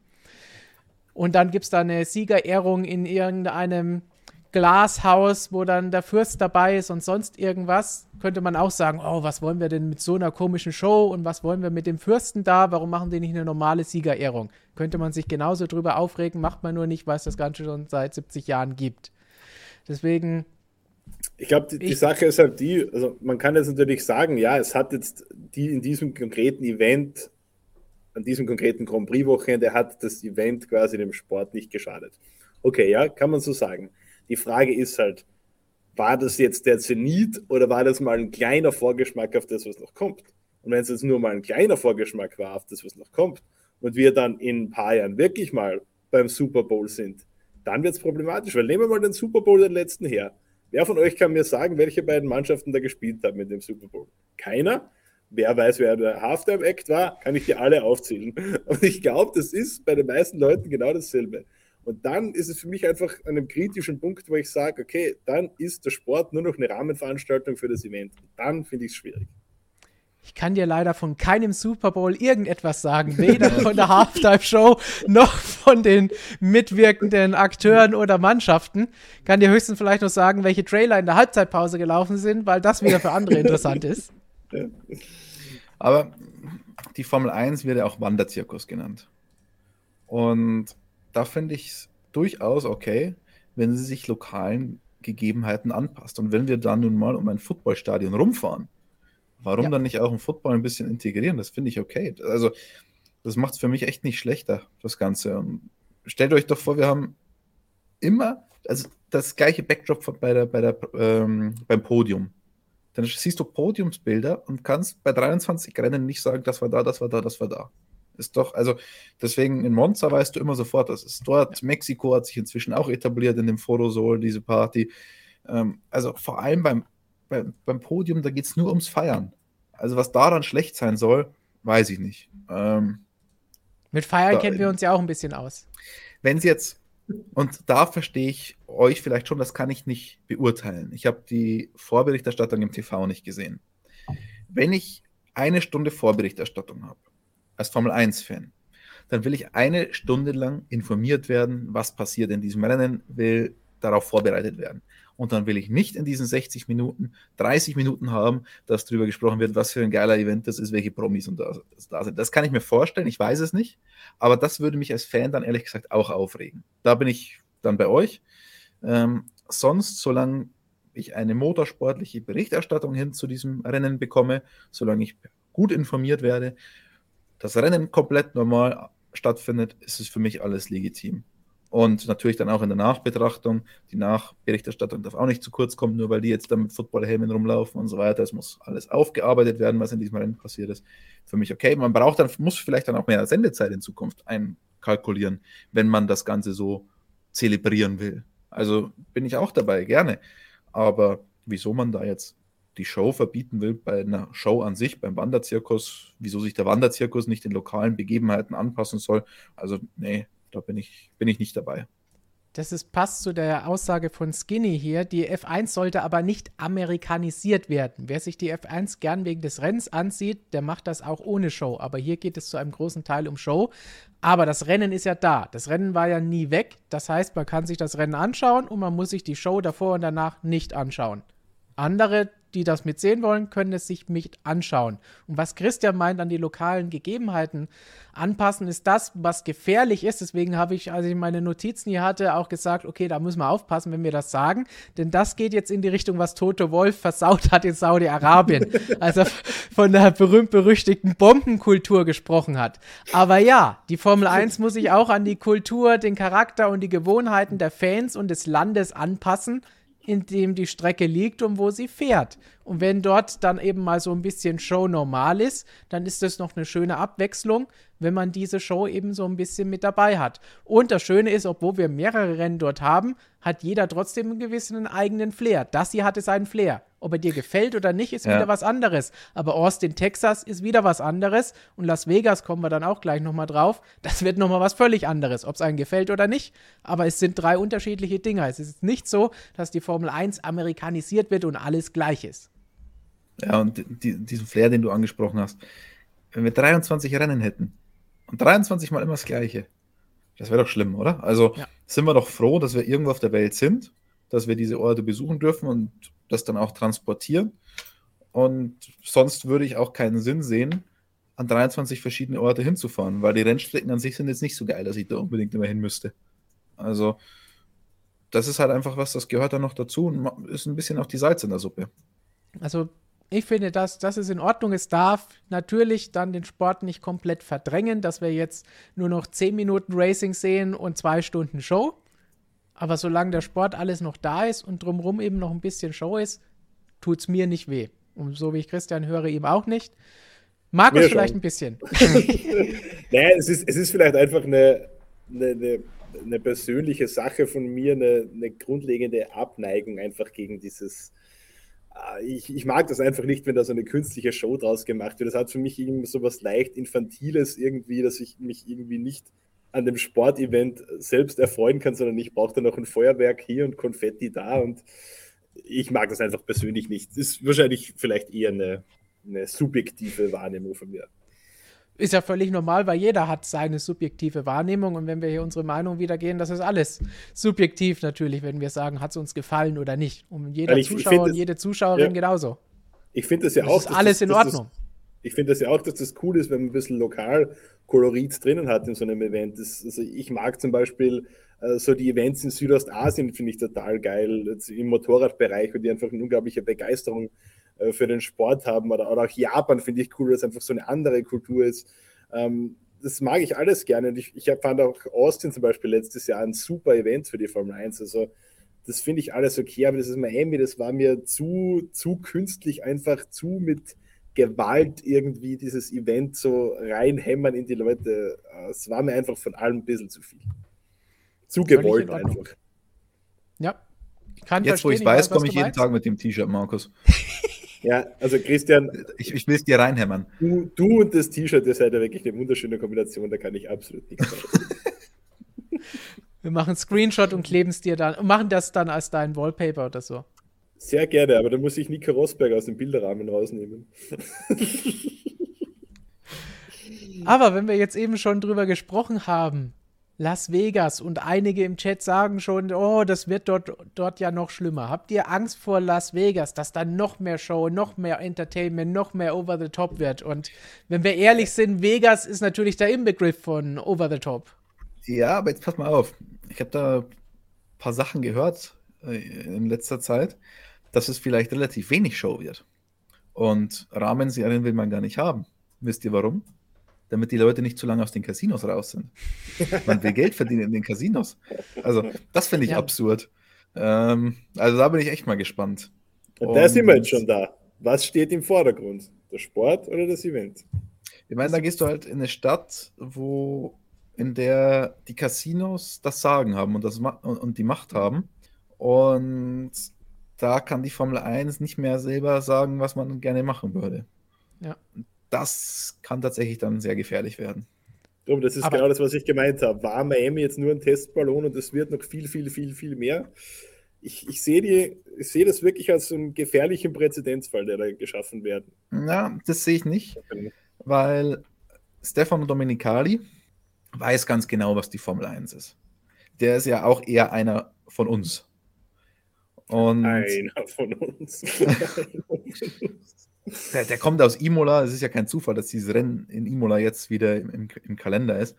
Und dann gibt es da eine Siegerehrung in irgendeinem Glashaus, wo dann der Fürst dabei ist und sonst irgendwas, könnte man auch sagen, oh, was wollen wir denn mit so einer komischen Show und was wollen wir mit dem Fürsten da? Warum machen die nicht eine normale Siegerehrung? Könnte man sich genauso drüber aufregen, macht man nur nicht, weil es das Ganze schon seit 70 Jahren gibt. Deswegen.
Ich glaube, die, die Sache ist halt die, also man kann jetzt natürlich sagen, ja, es hat jetzt die in diesem konkreten Event, an diesem konkreten Grand Prix-Wochenende, hat das Event quasi dem Sport nicht geschadet. Okay, ja, kann man so sagen. Die Frage ist halt, war das jetzt der Zenit oder war das mal ein kleiner Vorgeschmack auf das, was noch kommt? Und wenn es jetzt nur mal ein kleiner Vorgeschmack war auf das, was noch kommt, und wir dann in ein paar Jahren wirklich mal beim Super Bowl sind, dann wird es problematisch. Weil nehmen wir mal den Super Bowl den letzten her. Wer von euch kann mir sagen, welche beiden Mannschaften da gespielt haben in dem Super Bowl? Keiner? Wer weiß, wer der Halftime-Act war, kann ich dir alle aufzählen. Und ich glaube, das ist bei den meisten Leuten genau dasselbe. Und dann ist es für mich einfach an einem kritischen Punkt, wo ich sage, okay, dann ist der Sport nur noch eine Rahmenveranstaltung für das Event. Und dann finde ich es schwierig.
Ich kann dir leider von keinem Super Bowl irgendetwas sagen, weder von der Halftime-Show noch von den mitwirkenden Akteuren oder Mannschaften. Kann dir höchstens vielleicht noch sagen, welche Trailer in der Halbzeitpause gelaufen sind, weil das wieder für andere interessant ist.
Aber die Formel 1 wird ja auch Wanderzirkus genannt. Und da finde ich es durchaus okay, wenn sie sich lokalen Gegebenheiten anpasst. Und wenn wir dann nun mal um ein Footballstadion rumfahren, warum ja. dann nicht auch im Football ein bisschen integrieren? Das finde ich okay. Also, das macht es für mich echt nicht schlechter, das Ganze. Und stellt euch doch vor, wir haben immer, also das gleiche Backdrop bei der, bei der, ähm, beim Podium. Dann siehst du Podiumsbilder und kannst bei 23 Rennen nicht sagen, das war da, das war da, das war da. Ist doch, also deswegen in Monza weißt du immer sofort, das ist dort. Mexiko hat sich inzwischen auch etabliert in dem Fotosol, diese Party. Ähm, also vor allem beim, beim, beim Podium, da geht es nur ums Feiern. Also was daran schlecht sein soll, weiß ich nicht. Ähm,
Mit Feiern da, kennen wir uns ja auch ein bisschen aus.
Wenn sie jetzt, und da verstehe ich euch vielleicht schon, das kann ich nicht beurteilen. Ich habe die Vorberichterstattung im TV nicht gesehen. Wenn ich eine Stunde Vorberichterstattung habe als Formel 1-Fan, dann will ich eine Stunde lang informiert werden, was passiert in diesem Rennen, will darauf vorbereitet werden. Und dann will ich nicht in diesen 60 Minuten 30 Minuten haben, dass darüber gesprochen wird, was für ein geiler Event das ist, welche Promis und da, da sind. Das kann ich mir vorstellen, ich weiß es nicht, aber das würde mich als Fan dann ehrlich gesagt auch aufregen. Da bin ich dann bei euch. Ähm, sonst, solange ich eine motorsportliche Berichterstattung hin zu diesem Rennen bekomme, solange ich gut informiert werde, das Rennen komplett normal stattfindet, ist es für mich alles legitim. Und natürlich dann auch in der Nachbetrachtung. Die Nachberichterstattung darf auch nicht zu kurz kommen, nur weil die jetzt da mit Footballhelmen rumlaufen und so weiter. Es muss alles aufgearbeitet werden, was in diesem Rennen passiert ist. Für mich okay. Man braucht dann, muss vielleicht dann auch mehr Sendezeit in Zukunft einkalkulieren, wenn man das Ganze so zelebrieren will. Also bin ich auch dabei, gerne. Aber wieso man da jetzt die Show verbieten will bei einer Show an sich, beim Wanderzirkus, wieso sich der Wanderzirkus nicht den lokalen Begebenheiten anpassen soll. Also, nee, da bin ich, bin ich nicht dabei.
Das ist, passt zu der Aussage von Skinny hier. Die F1 sollte aber nicht amerikanisiert werden. Wer sich die F1 gern wegen des Rennens ansieht, der macht das auch ohne Show. Aber hier geht es zu einem großen Teil um Show. Aber das Rennen ist ja da. Das Rennen war ja nie weg. Das heißt, man kann sich das Rennen anschauen und man muss sich die Show davor und danach nicht anschauen. Andere die das mitsehen wollen, können es sich mit anschauen. Und was Christian meint, an die lokalen Gegebenheiten anpassen, ist das, was gefährlich ist. Deswegen habe ich, als ich meine Notizen hier hatte, auch gesagt, okay, da müssen wir aufpassen, wenn wir das sagen. Denn das geht jetzt in die Richtung, was Toto Wolf versaut hat in Saudi-Arabien, als er von der berühmt-berüchtigten Bombenkultur gesprochen hat. Aber ja, die Formel 1 muss sich auch an die Kultur, den Charakter und die Gewohnheiten der Fans und des Landes anpassen in dem die Strecke liegt und wo sie fährt. Und wenn dort dann eben mal so ein bisschen Show normal ist, dann ist das noch eine schöne Abwechslung, wenn man diese Show eben so ein bisschen mit dabei hat. Und das Schöne ist, obwohl wir mehrere Rennen dort haben, hat jeder trotzdem einen gewissen eigenen Flair. Das hier hatte seinen Flair. Ob er dir gefällt oder nicht, ist ja. wieder was anderes. Aber Austin, Texas ist wieder was anderes. Und Las Vegas kommen wir dann auch gleich nochmal drauf. Das wird nochmal was völlig anderes, ob es einem gefällt oder nicht. Aber es sind drei unterschiedliche Dinge. Es ist nicht so, dass die Formel 1 amerikanisiert wird und alles gleich ist.
Ja, und die, diesen Flair, den du angesprochen hast. Wenn wir 23 Rennen hätten und 23 Mal immer das Gleiche, das wäre doch schlimm, oder? Also ja. sind wir doch froh, dass wir irgendwo auf der Welt sind, dass wir diese Orte besuchen dürfen und das dann auch transportieren. Und sonst würde ich auch keinen Sinn sehen, an 23 verschiedene Orte hinzufahren, weil die Rennstrecken an sich sind jetzt nicht so geil, dass ich da unbedingt immer hin müsste. Also, das ist halt einfach was, das gehört dann noch dazu und ist ein bisschen auch die Salz in der Suppe.
Also, ich finde, dass das ist in Ordnung. Es darf natürlich dann den Sport nicht komplett verdrängen, dass wir jetzt nur noch 10 Minuten Racing sehen und zwei Stunden Show. Aber solange der Sport alles noch da ist und drumherum eben noch ein bisschen Show ist, tut es mir nicht weh. Und so wie ich Christian höre, ihm auch nicht. Markus mir vielleicht schon. ein bisschen.
naja, es ist, es ist vielleicht einfach eine, eine, eine, eine persönliche Sache von mir, eine, eine, grundlegende Abneigung einfach gegen dieses. Ah, ich, ich mag das einfach nicht, wenn da so eine künstliche Show draus gemacht wird. Das hat für mich irgendwie so was leicht Infantiles irgendwie, dass ich mich irgendwie nicht an dem Sportevent selbst erfreuen kann, sondern ich brauche dann noch ein Feuerwerk hier und Konfetti da und ich mag das einfach persönlich nicht. Das ist wahrscheinlich vielleicht eher eine, eine subjektive Wahrnehmung von mir.
Ist ja völlig normal, weil jeder hat seine subjektive Wahrnehmung und wenn wir hier unsere Meinung wiedergehen, das ist alles subjektiv natürlich, wenn wir sagen, hat es uns gefallen oder nicht. Und jeder ich, Zuschauer ich und jede Zuschauerin ja, genauso.
Ich finde das ja das auch.
Ist alles das, in Ordnung.
Das, ich finde das ja auch, dass das cool ist, wenn man ein bisschen lokal Kolorit drinnen hat in so einem Event. Das, also ich mag zum Beispiel äh, so die Events in Südostasien, finde ich total geil, im Motorradbereich, wo die einfach eine unglaubliche Begeisterung äh, für den Sport haben. Oder, oder auch Japan finde ich cool, dass einfach so eine andere Kultur ist. Ähm, das mag ich alles gerne. Und ich, ich fand auch Austin zum Beispiel letztes Jahr ein super Event für die Formel 1. Also das finde ich alles okay, aber das ist Miami, das war mir zu, zu künstlich, einfach zu mit Gewalt irgendwie dieses Event so reinhämmern in die Leute. Es war mir einfach von allem ein bisschen zu viel. Zu gewollt einfach.
Ja.
Jetzt, wo ich weiß, komme ich jeden Tag mit dem T-Shirt, Markus.
Ja, also Christian.
Ich, ich will es dir reinhämmern.
Du, du und das T-Shirt, das seid ja wirklich eine wunderschöne Kombination, da kann ich absolut nichts sagen.
Wir machen einen Screenshot und kleben es dir dann und machen das dann als dein Wallpaper oder so.
Sehr gerne, aber dann muss ich Nico Rosberg aus dem Bilderrahmen rausnehmen.
aber wenn wir jetzt eben schon drüber gesprochen haben, Las Vegas und einige im Chat sagen schon, oh, das wird dort, dort ja noch schlimmer. Habt ihr Angst vor Las Vegas, dass da noch mehr Show, noch mehr Entertainment, noch mehr Over the Top wird? Und wenn wir ehrlich sind, Vegas ist natürlich der Inbegriff von Over the Top.
Ja, aber jetzt pass mal auf. Ich habe da ein paar Sachen gehört äh, in letzter Zeit dass es vielleicht relativ wenig Show wird. Und Rahmenserien will man gar nicht haben. Wisst ihr warum? Damit die Leute nicht zu lange aus den Casinos raus sind. Man will Geld verdienen in den Casinos. Also, das finde ich ja. absurd. Ähm, also, da bin ich echt mal gespannt.
Und, Und da sind wir jetzt schon da. Was steht im Vordergrund? Der Sport oder das Event?
Ich meine, da gehst du halt in eine Stadt, wo in der die Casinos das Sagen haben und, das, und die Macht haben. Und da kann die Formel 1 nicht mehr selber sagen, was man gerne machen würde.
Ja.
Das kann tatsächlich dann sehr gefährlich werden.
Das ist Aber genau das, was ich gemeint habe. War Miami jetzt nur ein Testballon und es wird noch viel, viel, viel, viel mehr? Ich, ich sehe seh das wirklich als einen gefährlichen Präzedenzfall, der da geschaffen werden.
Ja, das sehe ich nicht, weil Stefano Domenicali, weiß ganz genau, was die Formel 1 ist. Der ist ja auch eher einer von uns.
Und einer von uns.
der, der, kommt aus Imola. Es ist ja kein Zufall, dass dieses Rennen in Imola jetzt wieder im, im Kalender ist.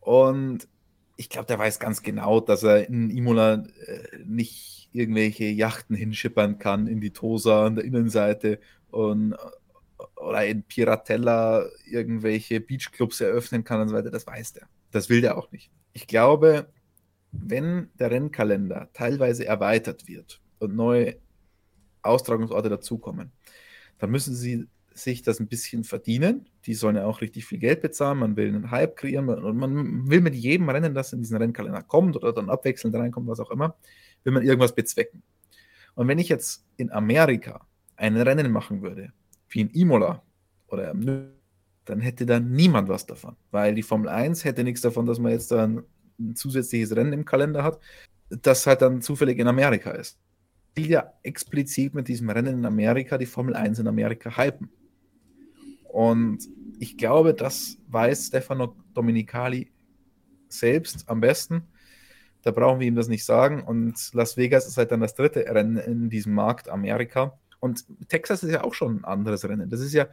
Und ich glaube, der weiß ganz genau, dass er in Imola äh, nicht irgendwelche Yachten hinschippern kann in die Tosa an der Innenseite und oder in Piratella irgendwelche Beachclubs eröffnen kann und so weiter. Das weiß der. Das will der auch nicht. Ich glaube, wenn der Rennkalender teilweise erweitert wird und neue Austragungsorte dazukommen, dann müssen sie sich das ein bisschen verdienen. Die sollen ja auch richtig viel Geld bezahlen. Man will einen Hype kreieren und man will mit jedem Rennen, das in diesen Rennkalender kommt oder dann abwechselnd reinkommt, was auch immer, will man irgendwas bezwecken. Und wenn ich jetzt in Amerika ein Rennen machen würde, wie in Imola oder dann hätte da niemand was davon, weil die Formel 1 hätte nichts davon, dass man jetzt da ein, zusätzliches Rennen im Kalender hat, das halt dann zufällig in Amerika ist. Ich will ja explizit mit diesem Rennen in Amerika die Formel 1 in Amerika hypen. Und ich glaube, das weiß Stefano Dominicali selbst am besten. Da brauchen wir ihm das nicht sagen. Und Las Vegas ist halt dann das dritte Rennen in diesem Markt Amerika. Und Texas ist ja auch schon ein anderes Rennen. Das ist ja,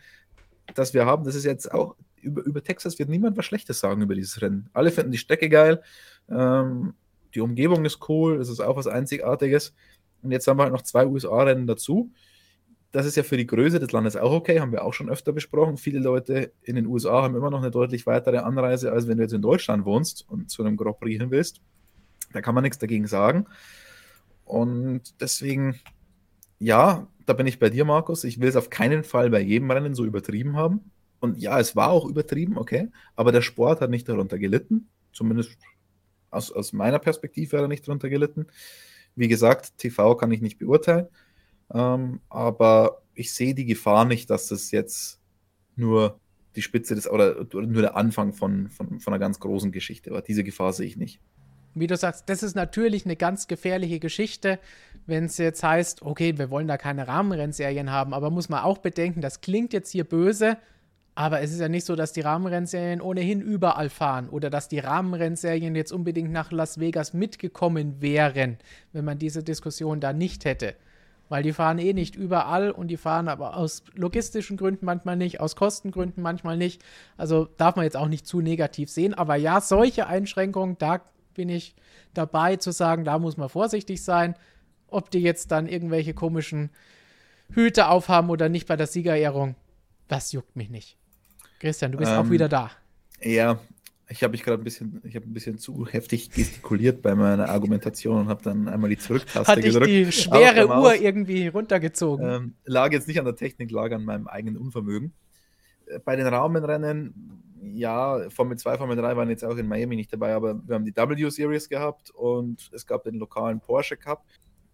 das wir haben, das ist jetzt auch, über, über Texas wird niemand was Schlechtes sagen über dieses Rennen. Alle finden die Strecke geil, ähm, die Umgebung ist cool, das ist auch was Einzigartiges. Und jetzt haben wir halt noch zwei USA-Rennen dazu. Das ist ja für die Größe des Landes auch okay, haben wir auch schon öfter besprochen. Viele Leute in den USA haben immer noch eine deutlich weitere Anreise, als wenn du jetzt in Deutschland wohnst und zu einem Grand Prix hin willst. Da kann man nichts dagegen sagen. Und deswegen, ja, da bin ich bei dir, Markus. Ich will es auf keinen Fall bei jedem Rennen so übertrieben haben. Und ja, es war auch übertrieben, okay. Aber der Sport hat nicht darunter gelitten. Zumindest aus, aus meiner Perspektive hat er nicht darunter gelitten. Wie gesagt, TV kann ich nicht beurteilen. Ähm, aber ich sehe die Gefahr nicht, dass das jetzt nur die Spitze des oder, nur der Anfang von, von, von einer ganz großen Geschichte war. Diese Gefahr sehe ich nicht
wie du sagst, das ist natürlich eine ganz gefährliche Geschichte, wenn es jetzt heißt, okay, wir wollen da keine Rahmenrennserien haben, aber muss man auch bedenken, das klingt jetzt hier böse, aber es ist ja nicht so, dass die Rahmenrennserien ohnehin überall fahren oder dass die Rahmenrennserien jetzt unbedingt nach Las Vegas mitgekommen wären, wenn man diese Diskussion da nicht hätte. Weil die fahren eh nicht überall und die fahren aber aus logistischen Gründen manchmal nicht, aus Kostengründen manchmal nicht. Also darf man jetzt auch nicht zu negativ sehen. Aber ja, solche Einschränkungen, da bin ich dabei zu sagen, da muss man vorsichtig sein. Ob die jetzt dann irgendwelche komischen Hüte aufhaben oder nicht bei der Siegerehrung, das juckt mich nicht. Christian, du bist ähm, auch wieder da.
Ja, ich habe mich gerade ein bisschen, ich habe ein bisschen zu heftig gestikuliert bei meiner Argumentation und habe dann einmal die Zurücktaste
Hatte gedrückt. ich die schwere Uhr irgendwie runtergezogen.
Ähm, lag jetzt nicht an der Technik, lag an meinem eigenen Unvermögen. Äh, bei den Rahmenrennen ja, Formel 2, Formel 3 waren jetzt auch in Miami nicht dabei, aber wir haben die W-Series gehabt und es gab den lokalen Porsche Cup.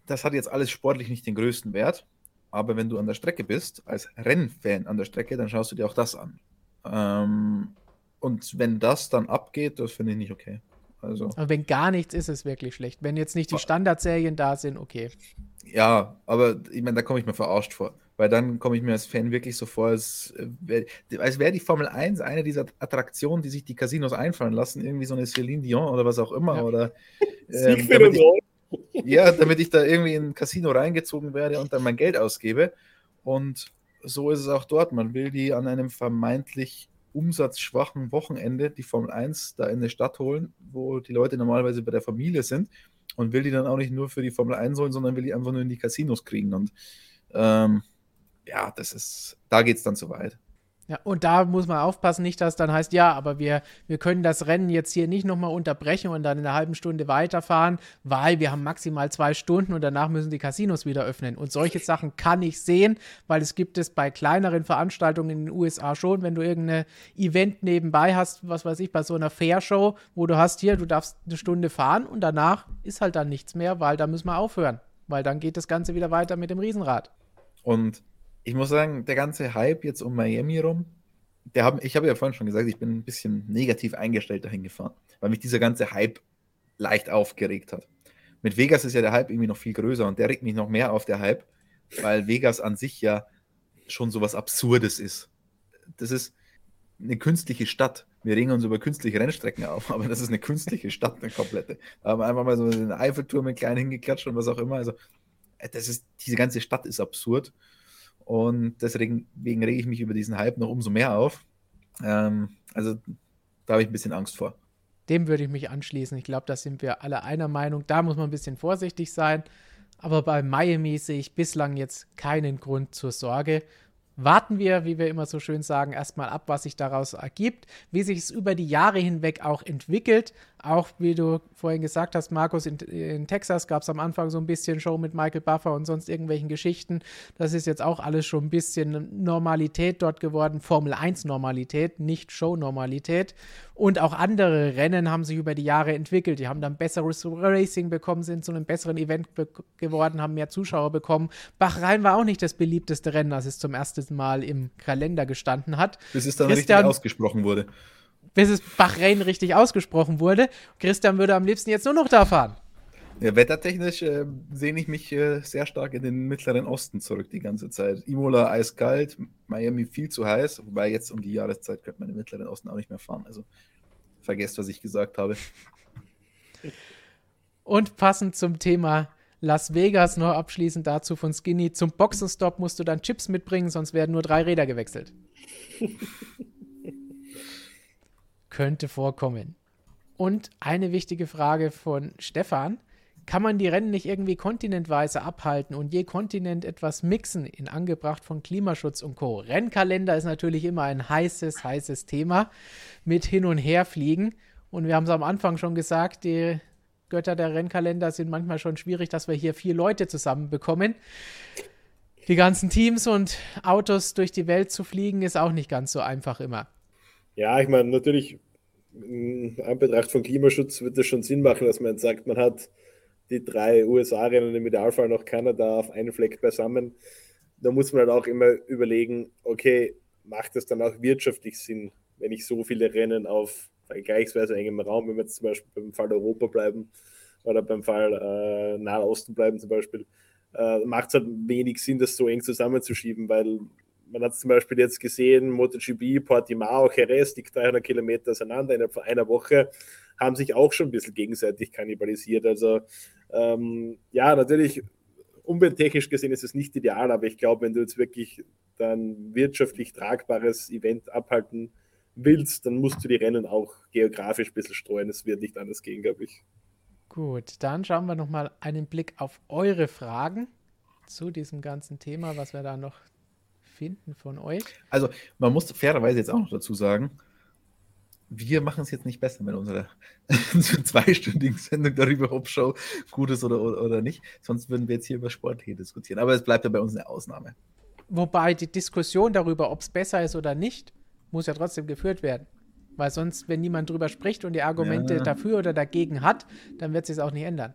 Das hat jetzt alles sportlich nicht den größten Wert, aber wenn du an der Strecke bist, als Rennfan an der Strecke, dann schaust du dir auch das an. Ähm, und wenn das dann abgeht, das finde ich nicht okay. Also,
aber wenn gar nichts ist, ist es wirklich schlecht. Wenn jetzt nicht die Standardserien da sind, okay.
Ja, aber ich meine, da komme ich mir verarscht vor. Weil dann komme ich mir als Fan wirklich so vor, als, äh, als wäre die Formel 1 eine dieser Attraktionen, die sich die Casinos einfallen lassen, irgendwie so eine Celine Dion oder was auch immer. Ja. Oder, ähm, damit ich, ja, damit ich da irgendwie in ein Casino reingezogen werde und dann mein Geld ausgebe. Und so ist es auch dort. Man will die an einem vermeintlich umsatzschwachen Wochenende, die Formel 1, da in eine Stadt holen, wo die Leute normalerweise bei der Familie sind und will die dann auch nicht nur für die Formel 1 holen, sondern will die einfach nur in die Casinos kriegen. Und ähm, ja, das ist, da geht es dann zu weit.
Ja, und da muss man aufpassen, nicht, dass dann heißt, ja, aber wir, wir können das Rennen jetzt hier nicht nochmal unterbrechen und dann in einer halben Stunde weiterfahren, weil wir haben maximal zwei Stunden und danach müssen die Casinos wieder öffnen. Und solche Sachen kann ich sehen, weil es gibt es bei kleineren Veranstaltungen in den USA schon, wenn du irgendein Event nebenbei hast, was weiß ich, bei so einer Fairshow, wo du hast hier, du darfst eine Stunde fahren und danach ist halt dann nichts mehr, weil da müssen wir aufhören, weil dann geht das Ganze wieder weiter mit dem Riesenrad.
Und ich muss sagen, der ganze Hype jetzt um Miami rum, der hab, ich habe ja vorhin schon gesagt, ich bin ein bisschen negativ eingestellt dahin gefahren, weil mich dieser ganze Hype leicht aufgeregt hat. Mit Vegas ist ja der Hype irgendwie noch viel größer und der regt mich noch mehr auf, der Hype, weil Vegas an sich ja schon so was Absurdes ist. Das ist eine künstliche Stadt. wir regen uns über künstliche Rennstrecken auf, aber das ist eine künstliche Stadt, eine komplette. Da haben einfach mal so einen Eiffelturm mit klein hingeklatscht und was auch immer. Also, äh, das ist, diese ganze Stadt ist absurd. Und deswegen, rege ich mich über diesen Hype noch umso mehr auf. Ähm, also, da habe ich ein bisschen Angst vor.
Dem würde ich mich anschließen. Ich glaube, da sind wir alle einer Meinung. Da muss man ein bisschen vorsichtig sein. Aber bei Miami sehe ich bislang jetzt keinen Grund zur Sorge warten wir, wie wir immer so schön sagen, erstmal ab, was sich daraus ergibt, wie sich es über die Jahre hinweg auch entwickelt. Auch wie du vorhin gesagt hast, Markus, in, in Texas gab es am Anfang so ein bisschen Show mit Michael Buffer und sonst irgendwelchen Geschichten. Das ist jetzt auch alles schon ein bisschen Normalität dort geworden, Formel 1 Normalität, nicht Show Normalität. Und auch andere Rennen haben sich über die Jahre entwickelt. Die haben dann besseres Racing bekommen, sind zu einem besseren Event geworden, haben mehr Zuschauer bekommen. Bahrain war auch nicht das beliebteste Rennen, als es zum ersten Mal im Kalender gestanden hat.
Bis es dann Christian, richtig ausgesprochen wurde.
Bis es Bahrain richtig ausgesprochen wurde. Christian würde am liebsten jetzt nur noch da fahren.
Ja, wettertechnisch äh, sehne ich mich äh, sehr stark in den Mittleren Osten zurück die ganze Zeit. Imola eiskalt, Miami viel zu heiß, wobei jetzt um die Jahreszeit könnte man den Mittleren Osten auch nicht mehr fahren. Also vergesst, was ich gesagt habe.
Und passend zum Thema Las Vegas noch abschließend dazu von Skinny. Zum Boxenstopp musst du dann Chips mitbringen, sonst werden nur drei Räder gewechselt. Könnte vorkommen. Und eine wichtige Frage von Stefan kann man die Rennen nicht irgendwie kontinentweise abhalten und je Kontinent etwas mixen in angebracht von Klimaschutz und Co. Rennkalender ist natürlich immer ein heißes, heißes Thema mit Hin- und Herfliegen. Und wir haben es am Anfang schon gesagt, die Götter der Rennkalender sind manchmal schon schwierig, dass wir hier vier Leute zusammenbekommen. Die ganzen Teams und Autos durch die Welt zu fliegen, ist auch nicht ganz so einfach immer.
Ja, ich meine, natürlich, in Anbetracht von Klimaschutz wird es schon Sinn machen, dass man jetzt sagt, man hat die drei USA-Rennen im Idealfall noch Kanada auf einen Fleck beisammen. Da muss man halt auch immer überlegen, okay, macht es dann auch wirtschaftlich Sinn, wenn ich so viele Rennen auf vergleichsweise engem Raum, wenn wir jetzt zum Beispiel beim Fall Europa bleiben oder beim Fall äh, Nahe Osten bleiben zum Beispiel, äh, macht es halt wenig Sinn, das so eng zusammenzuschieben, weil man hat zum Beispiel jetzt gesehen, MotoGP, Portimao, Jerez, die 300 Kilometer auseinander innerhalb von einer Woche, haben sich auch schon ein bisschen gegenseitig kannibalisiert. Also ähm, ja, natürlich, umwelttechnisch gesehen ist es nicht ideal, aber ich glaube, wenn du jetzt wirklich dann wirtschaftlich tragbares Event abhalten willst, dann musst du die Rennen auch geografisch ein bisschen streuen. Es wird nicht anders gehen, glaube ich.
Gut, dann schauen wir nochmal einen Blick auf eure Fragen zu diesem ganzen Thema, was wir da noch finden von euch.
Also, man muss fairerweise jetzt auch noch dazu sagen, wir machen es jetzt nicht besser mit unserer zweistündigen Sendung darüber, ob Show gut ist oder, oder nicht. Sonst würden wir jetzt hier über Sport hier diskutieren. Aber es bleibt ja bei uns eine Ausnahme.
Wobei die Diskussion darüber, ob es besser ist oder nicht, muss ja trotzdem geführt werden. Weil sonst, wenn niemand drüber spricht und die Argumente ja. dafür oder dagegen hat, dann wird es sich auch nicht ändern.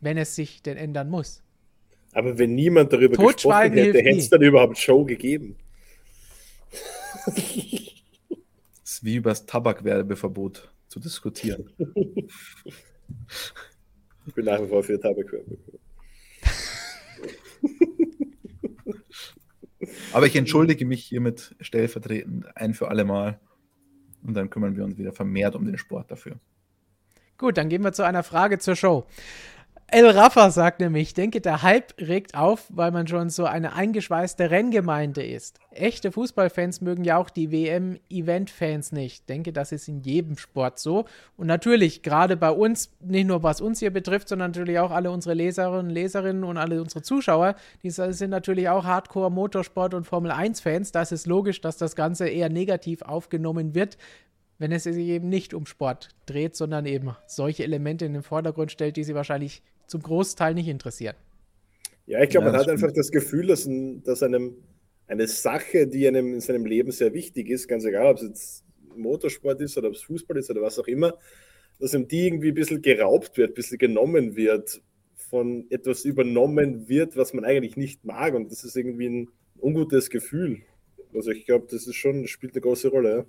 Wenn es sich denn ändern muss.
Aber wenn niemand darüber gesprochen hätte, hätte es dann überhaupt Show gegeben.
Das ist wie über das Tabakwerbeverbot zu diskutieren.
ich bin nach wie vor für Tabakwerbeverbot.
Aber ich entschuldige mich hiermit stellvertretend ein für alle Mal. Und dann kümmern wir uns wieder vermehrt um den Sport dafür.
Gut, dann gehen wir zu einer Frage zur Show. El Rafa sagt nämlich, ich denke, der Hype regt auf, weil man schon so eine eingeschweißte Renngemeinde ist. Echte Fußballfans mögen ja auch die WM-Event-Fans nicht. Ich denke, das ist in jedem Sport so. Und natürlich, gerade bei uns, nicht nur was uns hier betrifft, sondern natürlich auch alle unsere Leserinnen und Leserinnen und alle unsere Zuschauer, die sind natürlich auch Hardcore-Motorsport- und Formel-1-Fans. Das ist logisch, dass das Ganze eher negativ aufgenommen wird, wenn es sich eben nicht um Sport dreht, sondern eben solche Elemente in den Vordergrund stellt, die sie wahrscheinlich zum Großteil nicht interessieren.
Ja, ich glaube, ja, man hat einfach das Gefühl, dass, ein, dass einem eine Sache, die einem in seinem Leben sehr wichtig ist, ganz egal, ob es jetzt Motorsport ist oder ob es Fußball ist oder was auch immer, dass ihm die irgendwie ein bisschen geraubt wird, ein bisschen genommen wird, von etwas übernommen wird, was man eigentlich nicht mag. Und das ist irgendwie ein ungutes Gefühl. Also ich glaube, das ist schon, spielt eine große Rolle. Ja.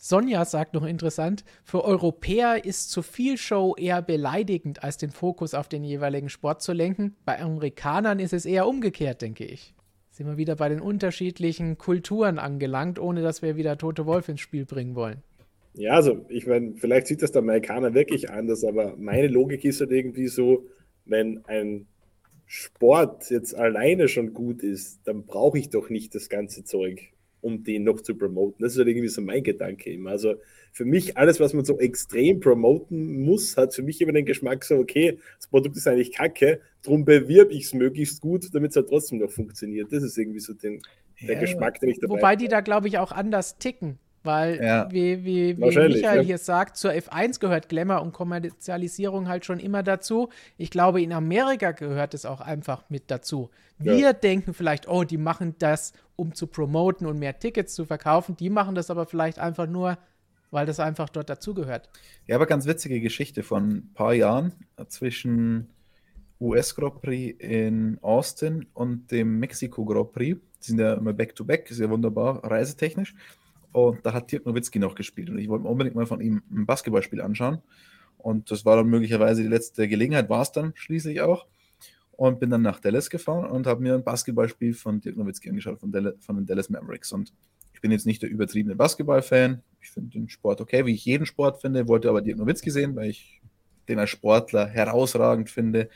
Sonja sagt noch interessant, für Europäer ist zu viel Show eher beleidigend, als den Fokus auf den jeweiligen Sport zu lenken. Bei Amerikanern ist es eher umgekehrt, denke ich. Sind wir wieder bei den unterschiedlichen Kulturen angelangt, ohne dass wir wieder Tote Wolf ins Spiel bringen wollen.
Ja, also ich meine, vielleicht sieht das der Amerikaner wirklich anders, aber meine Logik ist halt irgendwie so, wenn ein Sport jetzt alleine schon gut ist, dann brauche ich doch nicht das ganze Zeug, um den noch zu promoten. Das ist halt irgendwie so mein Gedanke immer. Also für mich, alles, was man so extrem promoten muss, hat für mich immer den Geschmack so, okay, das Produkt ist eigentlich kacke, darum bewirb ich es möglichst gut, damit es halt trotzdem noch funktioniert. Das ist irgendwie so den, der ja, Geschmack, den ich
dabei Wobei die da, glaube ich, auch anders ticken. Weil, ja. wie, wie, wie Michael ja. hier sagt, zur F1 gehört Glamour und Kommerzialisierung halt schon immer dazu. Ich glaube, in Amerika gehört es auch einfach mit dazu. Wir ja. denken vielleicht, oh, die machen das, um zu promoten und mehr Tickets zu verkaufen. Die machen das aber vielleicht einfach nur, weil das einfach dort dazugehört.
Ja, aber ganz witzige Geschichte von ein paar Jahren zwischen US Grand Prix in Austin und dem Mexiko Grand Prix. Die sind ja immer back-to-back, ist ja wunderbar, reisetechnisch. Und da hat Dirk Nowitzki noch gespielt. Und ich wollte mir unbedingt mal von ihm ein Basketballspiel anschauen. Und das war dann möglicherweise die letzte Gelegenheit, war es dann schließlich auch. Und bin dann nach Dallas gefahren und habe mir ein Basketballspiel von Dirk Nowitzki angeschaut, von, von den Dallas Mavericks. Und ich bin jetzt nicht der übertriebene Basketball-Fan. Ich finde den Sport okay, wie ich jeden Sport finde, wollte aber Dirk Nowitzki sehen, weil ich den als Sportler herausragend finde.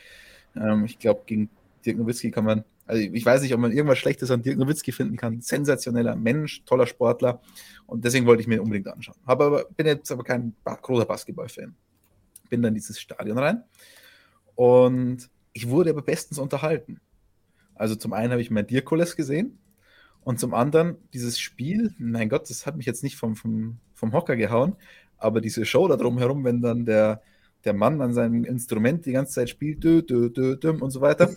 Ähm, ich glaube, gegen Dirk Nowitzki kann man also ich weiß nicht, ob man irgendwas Schlechtes an Dirk Nowitzki finden kann. Sensationeller Mensch, toller Sportler. Und deswegen wollte ich mir unbedingt anschauen. Aber, bin jetzt aber kein großer Basketball-Fan. Bin dann in dieses Stadion rein. Und ich wurde aber bestens unterhalten. Also zum einen habe ich mein Dirkoles gesehen. Und zum anderen dieses Spiel, mein Gott, das hat mich jetzt nicht vom, vom, vom Hocker gehauen. Aber diese Show da drumherum, wenn dann der, der Mann an seinem Instrument die ganze Zeit spielt dö, dö, dö, dö, und so weiter.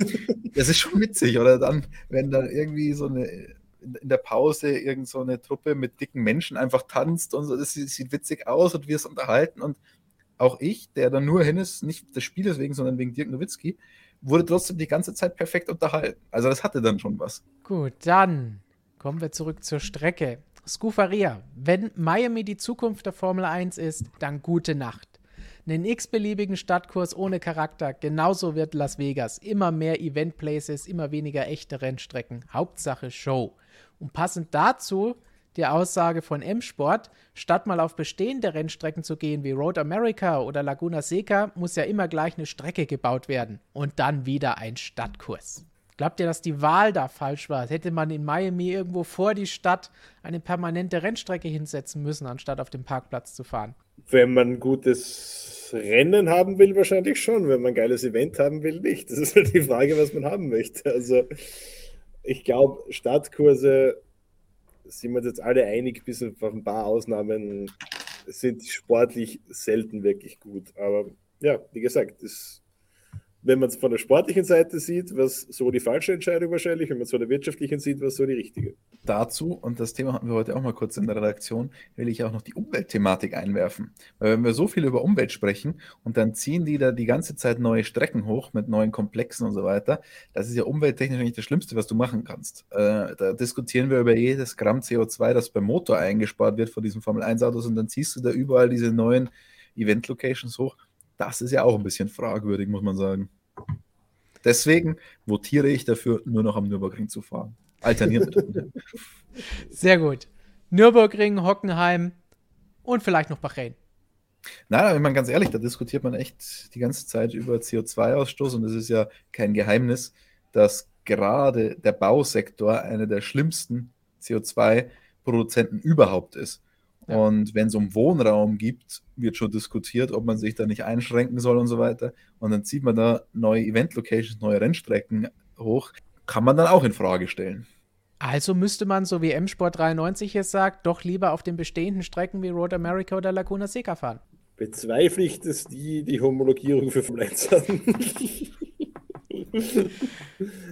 das ist schon witzig. Oder dann, wenn dann irgendwie so eine in der Pause irgend so eine Truppe mit dicken Menschen einfach tanzt und so, das sieht witzig aus und wir es unterhalten. Und auch ich, der dann nur hin ist, nicht des Spieles wegen, sondern wegen Dirk Nowitzki, wurde trotzdem die ganze Zeit perfekt unterhalten. Also das hatte dann schon was.
Gut, dann kommen wir zurück zur Strecke. Scufaria, wenn Miami die Zukunft der Formel 1 ist, dann gute Nacht einen x-beliebigen Stadtkurs ohne Charakter. Genauso wird Las Vegas. Immer mehr Event-Places, immer weniger echte Rennstrecken. Hauptsache Show. Und passend dazu die Aussage von M-Sport, statt mal auf bestehende Rennstrecken zu gehen wie Road America oder Laguna Seca, muss ja immer gleich eine Strecke gebaut werden. Und dann wieder ein Stadtkurs. Glaubt ihr, dass die Wahl da falsch war? Hätte man in Miami irgendwo vor die Stadt eine permanente Rennstrecke hinsetzen müssen, anstatt auf dem Parkplatz zu fahren?
Wenn man gutes Rennen haben will, wahrscheinlich schon. Wenn man ein geiles Event haben will, nicht. Das ist halt die Frage, was man haben möchte. Also, ich glaube, Stadtkurse sind wir uns jetzt alle einig, bis auf ein paar Ausnahmen sind sportlich selten wirklich gut. Aber ja, wie gesagt, das wenn man es von der sportlichen Seite sieht, was so die falsche Entscheidung wahrscheinlich, wenn man es von der wirtschaftlichen sieht, was so die richtige.
Dazu, und das Thema hatten wir heute auch mal kurz in der Redaktion, will ich auch noch die Umweltthematik einwerfen. Weil wenn wir so viel über Umwelt sprechen und dann ziehen die da die ganze Zeit neue Strecken hoch mit neuen Komplexen und so weiter, das ist ja umwelttechnisch nicht das Schlimmste, was du machen kannst. Äh, da diskutieren wir über jedes Gramm CO2, das beim Motor eingespart wird von diesen Formel-1-Autos und dann ziehst du da überall diese neuen Event-Locations hoch das ist ja auch ein bisschen fragwürdig, muss man sagen. Deswegen votiere ich dafür, nur noch am Nürburgring zu fahren. Alternieren.
Sehr gut. Nürburgring, Hockenheim und vielleicht noch Bahrain.
Nein, wenn man ganz ehrlich, da diskutiert man echt die ganze Zeit über CO2-Ausstoß und es ist ja kein Geheimnis, dass gerade der Bausektor einer der schlimmsten CO2-Produzenten überhaupt ist. Und wenn es um Wohnraum gibt, wird schon diskutiert, ob man sich da nicht einschränken soll und so weiter. Und dann zieht man da neue Event-Locations, neue Rennstrecken hoch. Kann man dann auch in Frage stellen.
Also müsste man, so wie M-Sport 93 es sagt, doch lieber auf den bestehenden Strecken wie Road America oder Laguna Seca fahren.
Bezweifle ich, dass die die Homologierung für 1 haben.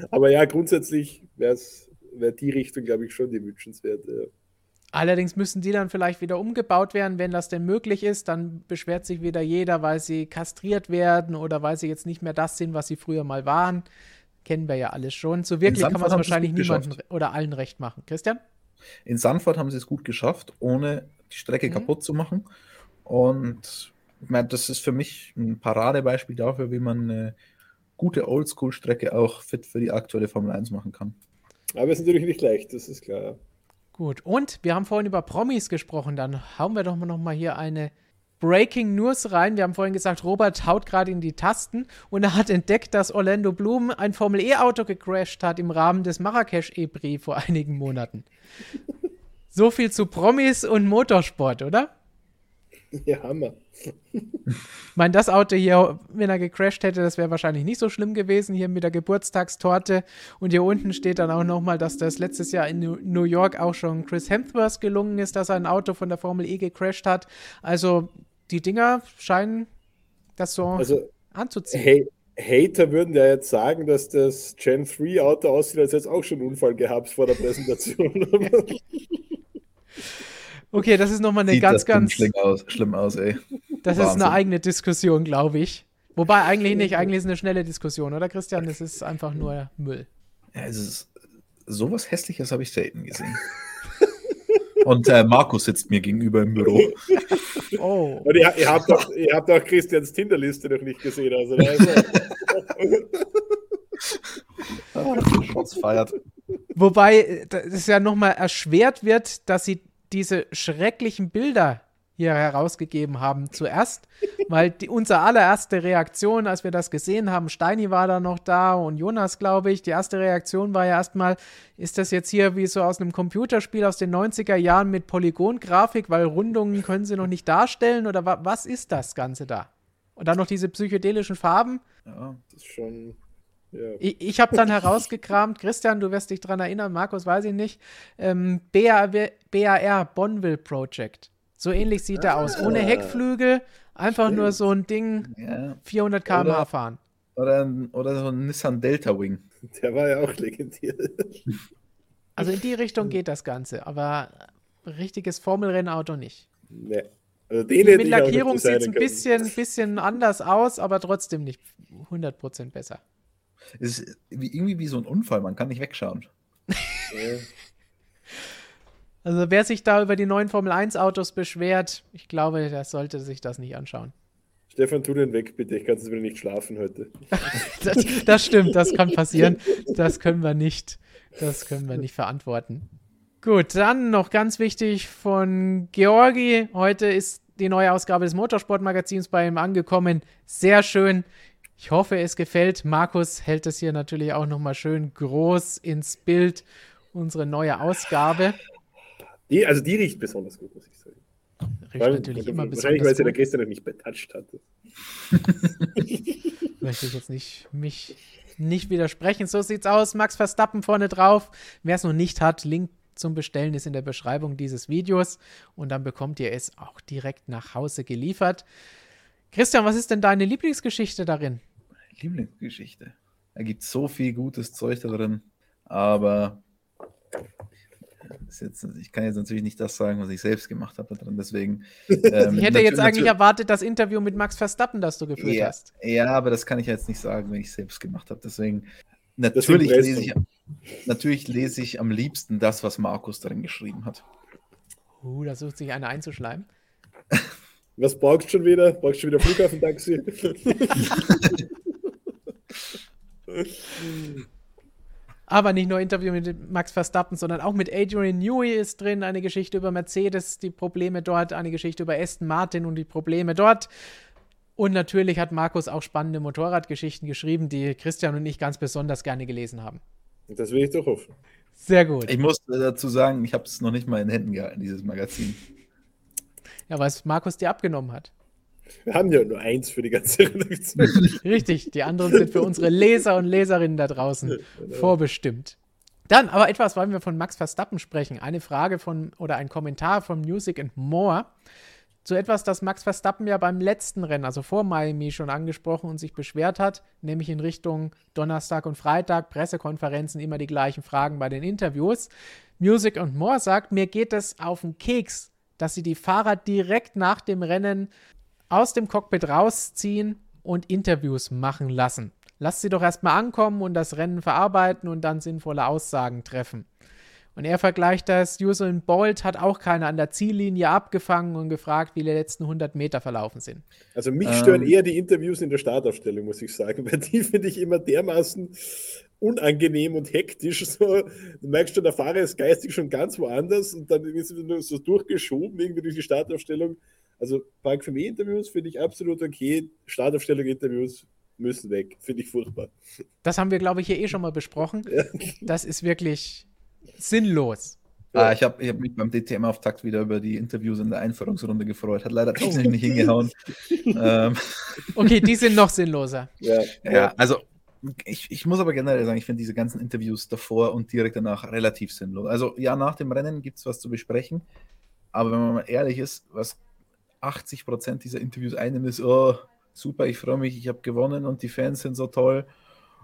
Aber ja, grundsätzlich wäre wär die Richtung, glaube ich, schon die wünschenswerte. Ja.
Allerdings müssen die dann vielleicht wieder umgebaut werden, wenn das denn möglich ist. Dann beschwert sich wieder jeder, weil sie kastriert werden oder weil sie jetzt nicht mehr das sind, was sie früher mal waren. Kennen wir ja alles schon. So wirklich kann man es wahrscheinlich niemandem oder allen recht machen. Christian?
In Sanford haben sie es gut geschafft, ohne die Strecke mhm. kaputt zu machen. Und ich meine, das ist für mich ein Paradebeispiel dafür, wie man eine gute Oldschool-Strecke auch fit für die aktuelle Formel 1 machen kann.
Aber es ist natürlich nicht leicht, das ist klar.
Gut, und wir haben vorhin über Promis gesprochen. Dann hauen wir doch mal noch mal hier eine Breaking News rein. Wir haben vorhin gesagt, Robert haut gerade in die Tasten und er hat entdeckt, dass Orlando Bloom ein Formel-E-Auto gecrashed hat im Rahmen des Marrakesch-E-Prix vor einigen Monaten. so viel zu Promis und Motorsport, oder?
Ja, Hammer.
Ich meine, das Auto hier, wenn er gecrashed hätte, das wäre wahrscheinlich nicht so schlimm gewesen, hier mit der Geburtstagstorte. Und hier unten steht dann auch nochmal, dass das letztes Jahr in New York auch schon Chris Hemsworth gelungen ist, dass er ein Auto von der Formel E gecrashed hat. Also die Dinger scheinen das so also, anzuziehen.
Hey, Hater würden ja jetzt sagen, dass das Gen 3 Auto aussieht, als hätte es auch schon einen Unfall gehabt vor der Präsentation.
okay, das ist nochmal eine Sieht ganz, ganz.
Schlimm aus, schlimm aus, ey.
Das Wahnsinn. ist eine eigene Diskussion, glaube ich. Wobei eigentlich nicht, eigentlich ist es eine schnelle Diskussion, oder Christian? Das ist einfach nur Müll.
Ja, es ist sowas Hässliches habe ich selten gesehen. Und äh, Markus sitzt mir gegenüber im Büro.
Oh. Und ihr, ihr, habt doch, ihr habt doch Christians Tinderliste noch nicht gesehen. Also,
also. feiert.
Wobei das ja nochmal erschwert wird, dass sie diese schrecklichen Bilder hier herausgegeben haben zuerst, weil die, unsere allererste Reaktion, als wir das gesehen haben, Steini war da noch da und Jonas, glaube ich, die erste Reaktion war ja erstmal, ist das jetzt hier wie so aus einem Computerspiel aus den 90er Jahren mit Polygongrafik, weil Rundungen können sie noch nicht darstellen oder wa was ist das Ganze da? Und dann noch diese psychedelischen Farben.
Ja, das ist schon
ja. Ich, ich habe dann herausgekramt, Christian, du wirst dich daran erinnern, Markus weiß ich nicht, ähm, BAR, Bonneville Project. So ähnlich sieht er aus. Ohne ah. Heckflügel, einfach Stimmt. nur so ein Ding, ja. 400 km/h fahren.
Oder, oder so ein Nissan Delta Wing.
Der war ja auch legendär.
Also in die Richtung geht das Ganze, aber richtiges Formelrennauto nicht.
Nee.
Also Mit Lackierung sieht es ein bisschen, bisschen anders aus, aber trotzdem nicht 100% besser.
Es ist irgendwie wie so ein Unfall, man kann nicht wegschauen.
Also wer sich da über die neuen Formel 1 Autos beschwert, ich glaube, der sollte sich das nicht anschauen.
Stefan, tu den weg, bitte. Ich kann jetzt wieder nicht schlafen heute.
das, das, stimmt, das kann passieren. Das können wir nicht, das können wir nicht verantworten. Gut, dann noch ganz wichtig von Georgi. Heute ist die neue Ausgabe des Motorsportmagazins bei ihm angekommen. Sehr schön. Ich hoffe, es gefällt. Markus hält es hier natürlich auch nochmal schön groß ins Bild. Unsere neue Ausgabe.
Die, also die riecht besonders gut, muss ich sagen.
Riecht weil, natürlich immer besonders
Wahrscheinlich, weil sie der gestern noch nicht betatscht hatte.
Möchte ich jetzt nicht mich nicht widersprechen. So sieht's aus. Max Verstappen vorne drauf. Wer es noch nicht hat, Link zum Bestellen ist in der Beschreibung dieses Videos und dann bekommt ihr es auch direkt nach Hause geliefert. Christian, was ist denn deine Lieblingsgeschichte darin?
Lieblingsgeschichte. Da gibt so viel gutes Zeug da drin, aber Jetzt, ich kann jetzt natürlich nicht das sagen, was ich selbst gemacht habe drin, deswegen.
Ähm, ich hätte jetzt eigentlich erwartet, das Interview mit Max Verstappen, das du geführt
ja,
hast.
Ja, aber das kann ich jetzt nicht sagen, wenn ich es selbst gemacht habe. Deswegen, natürlich lese, ich, natürlich lese ich am liebsten das, was Markus darin geschrieben hat.
Uh, da sucht sich einer einzuschleimen.
Was brauchst du schon wieder? Brauchst du schon wieder Flughafen-Taxi?
Aber nicht nur Interview mit Max Verstappen, sondern auch mit Adrian Newey ist drin, eine Geschichte über Mercedes, die Probleme dort, eine Geschichte über Aston Martin und die Probleme dort. Und natürlich hat Markus auch spannende Motorradgeschichten geschrieben, die Christian und ich ganz besonders gerne gelesen haben.
Das will ich doch hoffen.
Sehr gut.
Ich muss dazu sagen, ich habe es noch nicht mal in Händen gehalten, dieses Magazin.
Ja, weil es Markus dir abgenommen hat.
Wir haben ja nur eins für die ganze Redaktion.
Richtig, die anderen sind für unsere Leser und Leserinnen da draußen genau. vorbestimmt. Dann aber etwas, wollen wir von Max Verstappen sprechen. Eine Frage von oder ein Kommentar von Music and More zu etwas, das Max Verstappen ja beim letzten Rennen, also vor Miami, schon angesprochen und sich beschwert hat, nämlich in Richtung Donnerstag und Freitag, Pressekonferenzen, immer die gleichen Fragen bei den Interviews. Music and More sagt, mir geht es auf den Keks, dass sie die Fahrer direkt nach dem Rennen aus dem Cockpit rausziehen und Interviews machen lassen. Lasst sie doch erstmal ankommen und das Rennen verarbeiten und dann sinnvolle Aussagen treffen. Und er vergleicht das, Usain Bolt hat auch keiner an der Ziellinie abgefangen und gefragt, wie die letzten 100 Meter verlaufen sind.
Also mich stören ähm, eher die Interviews in der Startaufstellung, muss ich sagen, weil die finde ich immer dermaßen unangenehm und hektisch. So, du merkst schon, der Fahrer ist geistig schon ganz woanders und dann ist er nur so durchgeschoben, irgendwie durch die Startaufstellung. Also Park für mich Interviews finde ich absolut okay. Startaufstellung Interviews müssen weg. Finde ich furchtbar.
Das haben wir, glaube ich, hier eh schon mal besprochen. Ja. Das ist wirklich sinnlos.
Ah, ich habe ich hab mich beim DTM-Auftakt wieder über die Interviews in der Einführungsrunde gefreut. Hat leider technisch nicht hingehauen. ähm.
Okay, die sind noch sinnloser.
Ja, ja also ich, ich muss aber generell sagen, ich finde diese ganzen Interviews davor und direkt danach relativ sinnlos. Also ja, nach dem Rennen gibt es was zu besprechen, aber wenn man mal ehrlich ist, was 80 Prozent dieser Interviews einnehmen, ist, oh, super, ich freue mich, ich habe gewonnen und die Fans sind so toll.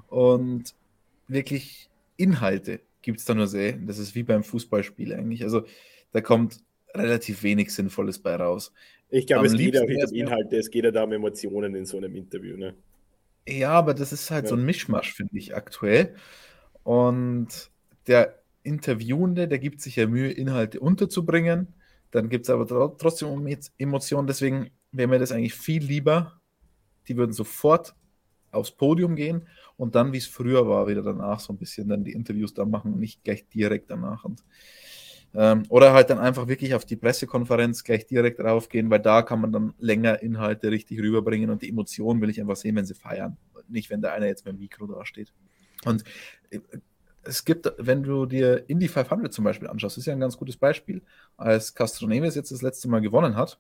Und wirklich Inhalte gibt es da nur selten. Das ist wie beim Fußballspiel eigentlich. Also da kommt relativ wenig Sinnvolles bei raus.
Ich glaube, es geht ja nicht um Inhalte, es geht ja da um Emotionen in so einem Interview. Ne?
Ja, aber das ist halt ja. so ein Mischmasch, finde ich, aktuell. Und der Interviewende, der gibt sich ja Mühe, Inhalte unterzubringen. Dann gibt es aber trotzdem Emotionen. Deswegen wäre mir das eigentlich viel lieber. Die würden sofort aufs Podium gehen und dann, wie es früher war, wieder danach so ein bisschen dann die Interviews da machen und nicht gleich direkt danach. Und, ähm, oder halt dann einfach wirklich auf die Pressekonferenz gleich direkt raufgehen, weil da kann man dann länger Inhalte richtig rüberbringen und die Emotionen will ich einfach sehen, wenn sie feiern. Nicht, wenn da einer jetzt mit dem Mikro da steht. Und äh, es gibt, wenn du dir Indy 500 zum Beispiel anschaust, ist ja ein ganz gutes Beispiel. Als Castroneves jetzt das letzte Mal gewonnen hat,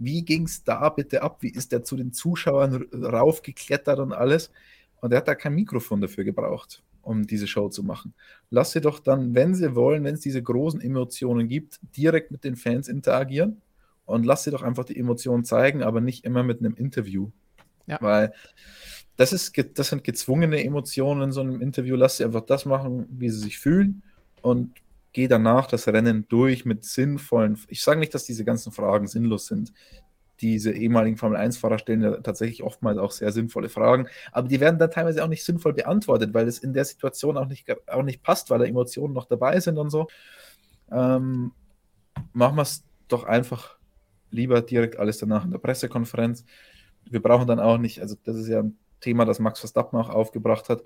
wie ging es da bitte ab? Wie ist der zu den Zuschauern raufgeklettert und alles? Und er hat da kein Mikrofon dafür gebraucht, um diese Show zu machen. Lass sie doch dann, wenn sie wollen, wenn es diese großen Emotionen gibt, direkt mit den Fans interagieren und lass sie doch einfach die Emotionen zeigen, aber nicht immer mit einem Interview. Ja. Weil das, ist, das sind gezwungene Emotionen in so einem Interview. Lass sie einfach das machen, wie sie sich fühlen und geh danach das Rennen durch mit sinnvollen. Ich sage nicht, dass diese ganzen Fragen sinnlos sind. Diese ehemaligen Formel-1-Fahrer stellen ja tatsächlich oftmals auch sehr sinnvolle Fragen, aber die werden dann teilweise auch nicht sinnvoll beantwortet, weil es in der Situation auch nicht, auch nicht passt, weil da Emotionen noch dabei sind und so. Ähm, machen wir es doch einfach lieber direkt alles danach in der Pressekonferenz. Wir brauchen dann auch nicht, also das ist ja ein Thema, das Max Verstappen auch aufgebracht hat,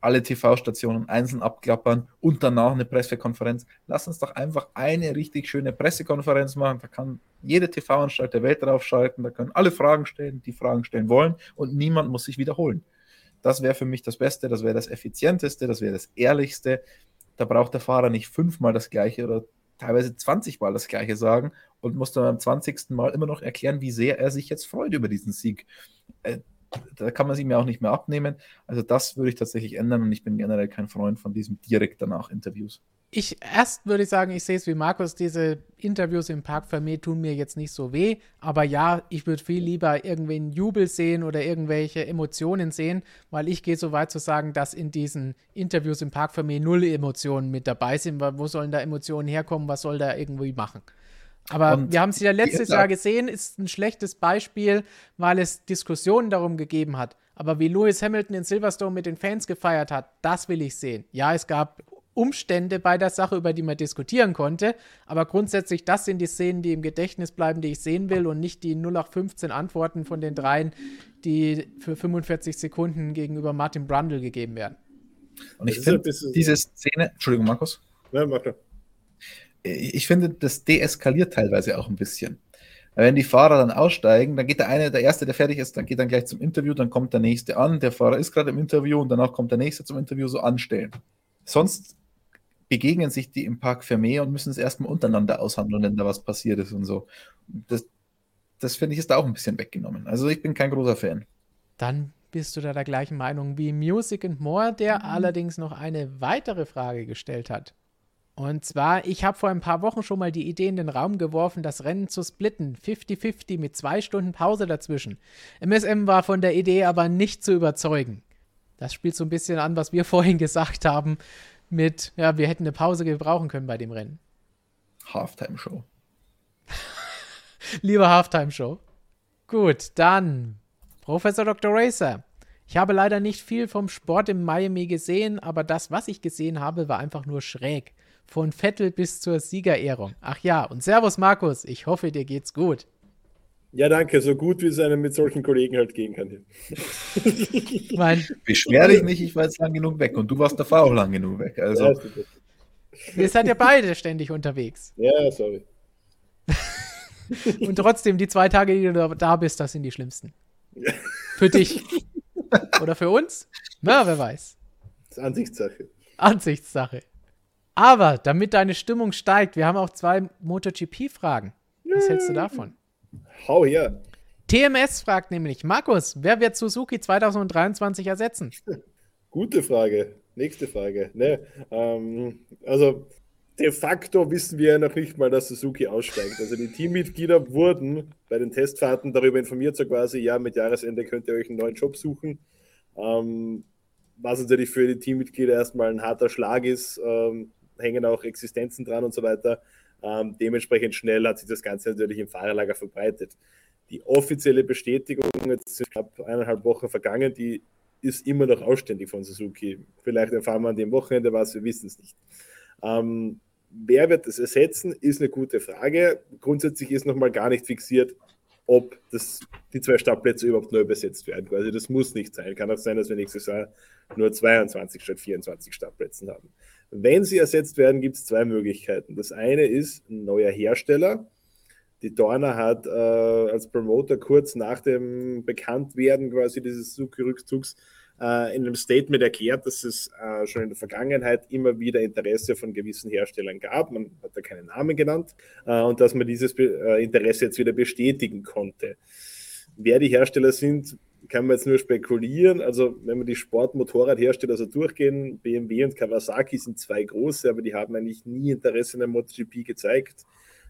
alle TV-Stationen einzeln abklappern und danach eine Pressekonferenz. Lass uns doch einfach eine richtig schöne Pressekonferenz machen. Da kann jede TV-Anstalt der Welt draufschalten, da können alle Fragen stellen, die Fragen stellen wollen und niemand muss sich wiederholen. Das wäre für mich das Beste, das wäre das Effizienteste, das wäre das Ehrlichste. Da braucht der Fahrer nicht fünfmal das Gleiche oder teilweise 20 Mal das Gleiche sagen und muss dann beim 20. Mal immer noch erklären, wie sehr er sich jetzt freut über diesen Sieg. Da kann man sie mir auch nicht mehr abnehmen. Also das würde ich tatsächlich ändern und ich bin generell kein Freund von diesem direkt danach Interviews.
Ich erst würde ich sagen, ich sehe es wie Markus, diese Interviews im Park Vermeer tun mir jetzt nicht so weh, aber ja, ich würde viel lieber irgendwie einen Jubel sehen oder irgendwelche Emotionen sehen, weil ich gehe so weit zu sagen, dass in diesen Interviews im Park Vermeer null Emotionen mit dabei sind, weil wo sollen da Emotionen herkommen, was soll da irgendwie machen? Aber und wir haben es ja letztes Jahr gesehen, ist ein schlechtes Beispiel, weil es Diskussionen darum gegeben hat. Aber wie Lewis Hamilton in Silverstone mit den Fans gefeiert hat, das will ich sehen. Ja, es gab Umstände bei der Sache, über die man diskutieren konnte, aber grundsätzlich, das sind die Szenen, die im Gedächtnis bleiben, die ich sehen will und nicht die 0815 Antworten von den dreien, die für 45 Sekunden gegenüber Martin Brundle gegeben werden.
Und ich finde, diese Szene, Entschuldigung, Markus. Ja, mach doch ich finde, das deeskaliert teilweise auch ein bisschen. Wenn die Fahrer dann aussteigen, dann geht der eine, der erste, der fertig ist, dann geht dann gleich zum Interview, dann kommt der nächste an, der Fahrer ist gerade im Interview und danach kommt der nächste zum Interview so anstellen. Sonst begegnen sich die im Park Vermeer und müssen es erstmal untereinander aushandeln, wenn da was passiert ist und so. Das, das finde ich ist da auch ein bisschen weggenommen. Also ich bin kein großer Fan.
Dann bist du da der gleichen Meinung wie Music and More, der mhm. allerdings noch eine weitere Frage gestellt hat. Und zwar, ich habe vor ein paar Wochen schon mal die Idee in den Raum geworfen, das Rennen zu splitten. 50-50 mit zwei Stunden Pause dazwischen. MSM war von der Idee aber nicht zu überzeugen. Das spielt so ein bisschen an, was wir vorhin gesagt haben, mit, ja, wir hätten eine Pause gebrauchen können bei dem Rennen.
Halftime-Show.
Lieber Halftime-Show. Gut, dann Professor Dr. Racer. Ich habe leider nicht viel vom Sport in Miami gesehen, aber das, was ich gesehen habe, war einfach nur schräg. Von Vettel bis zur Siegerehrung. Ach ja, und Servus Markus, ich hoffe, dir geht's gut.
Ja, danke. So gut, wie es einem mit solchen Kollegen halt gehen kann.
mein Beschwer dich nicht, ich war jetzt lang genug weg und du warst davor auch lang genug weg. Also. Ja,
Ihr seid ja beide ständig unterwegs.
Ja, sorry.
und trotzdem, die zwei Tage, die du da bist, das sind die schlimmsten. Ja. Für dich. Oder für uns? Na, wer weiß.
Das ist Ansichtssache.
Ansichtssache. Aber damit deine Stimmung steigt, wir haben auch zwei MotoGP-Fragen. Was hältst du davon?
Hau her.
TMS fragt nämlich, Markus, wer wird Suzuki 2023 ersetzen?
Gute Frage. Nächste Frage. Ne, ähm, also de facto wissen wir ja noch nicht mal, dass Suzuki aussteigt. Also die Teammitglieder wurden bei den Testfahrten darüber informiert, so quasi, ja, mit Jahresende könnt ihr euch einen neuen Job suchen. Ähm, was natürlich für die Teammitglieder erstmal ein harter Schlag ist, ähm, hängen auch Existenzen dran und so weiter. Ähm, dementsprechend schnell hat sich das Ganze natürlich im Fahrerlager verbreitet. Die offizielle Bestätigung, jetzt sind knapp eineinhalb Wochen vergangen, die ist immer noch ausständig von Suzuki. Vielleicht erfahren wir an dem Wochenende was, wir wissen es nicht. Ähm, wer wird das ersetzen, ist eine gute Frage. Grundsätzlich ist nochmal gar nicht fixiert, ob das, die zwei Startplätze überhaupt neu besetzt werden. Also das muss nicht sein. Kann auch sein, dass wir nächstes Jahr nur 22 statt 24 Startplätzen haben. Wenn sie ersetzt werden, gibt es zwei Möglichkeiten. Das eine ist ein neuer Hersteller. Die Dorna hat äh, als Promoter kurz nach dem Bekanntwerden quasi dieses Suzuki-Rückzugs äh, in einem Statement erklärt, dass es äh, schon in der Vergangenheit immer wieder Interesse von gewissen Herstellern gab. Man hat da keinen Namen genannt äh, und dass man dieses äh, Interesse jetzt wieder bestätigen konnte. Wer die Hersteller sind, kann man jetzt nur spekulieren. Also, wenn wir die Sportmotorradhersteller so durchgehen, BMW und Kawasaki sind zwei große, aber die haben eigentlich nie Interesse in der MotoGP gezeigt.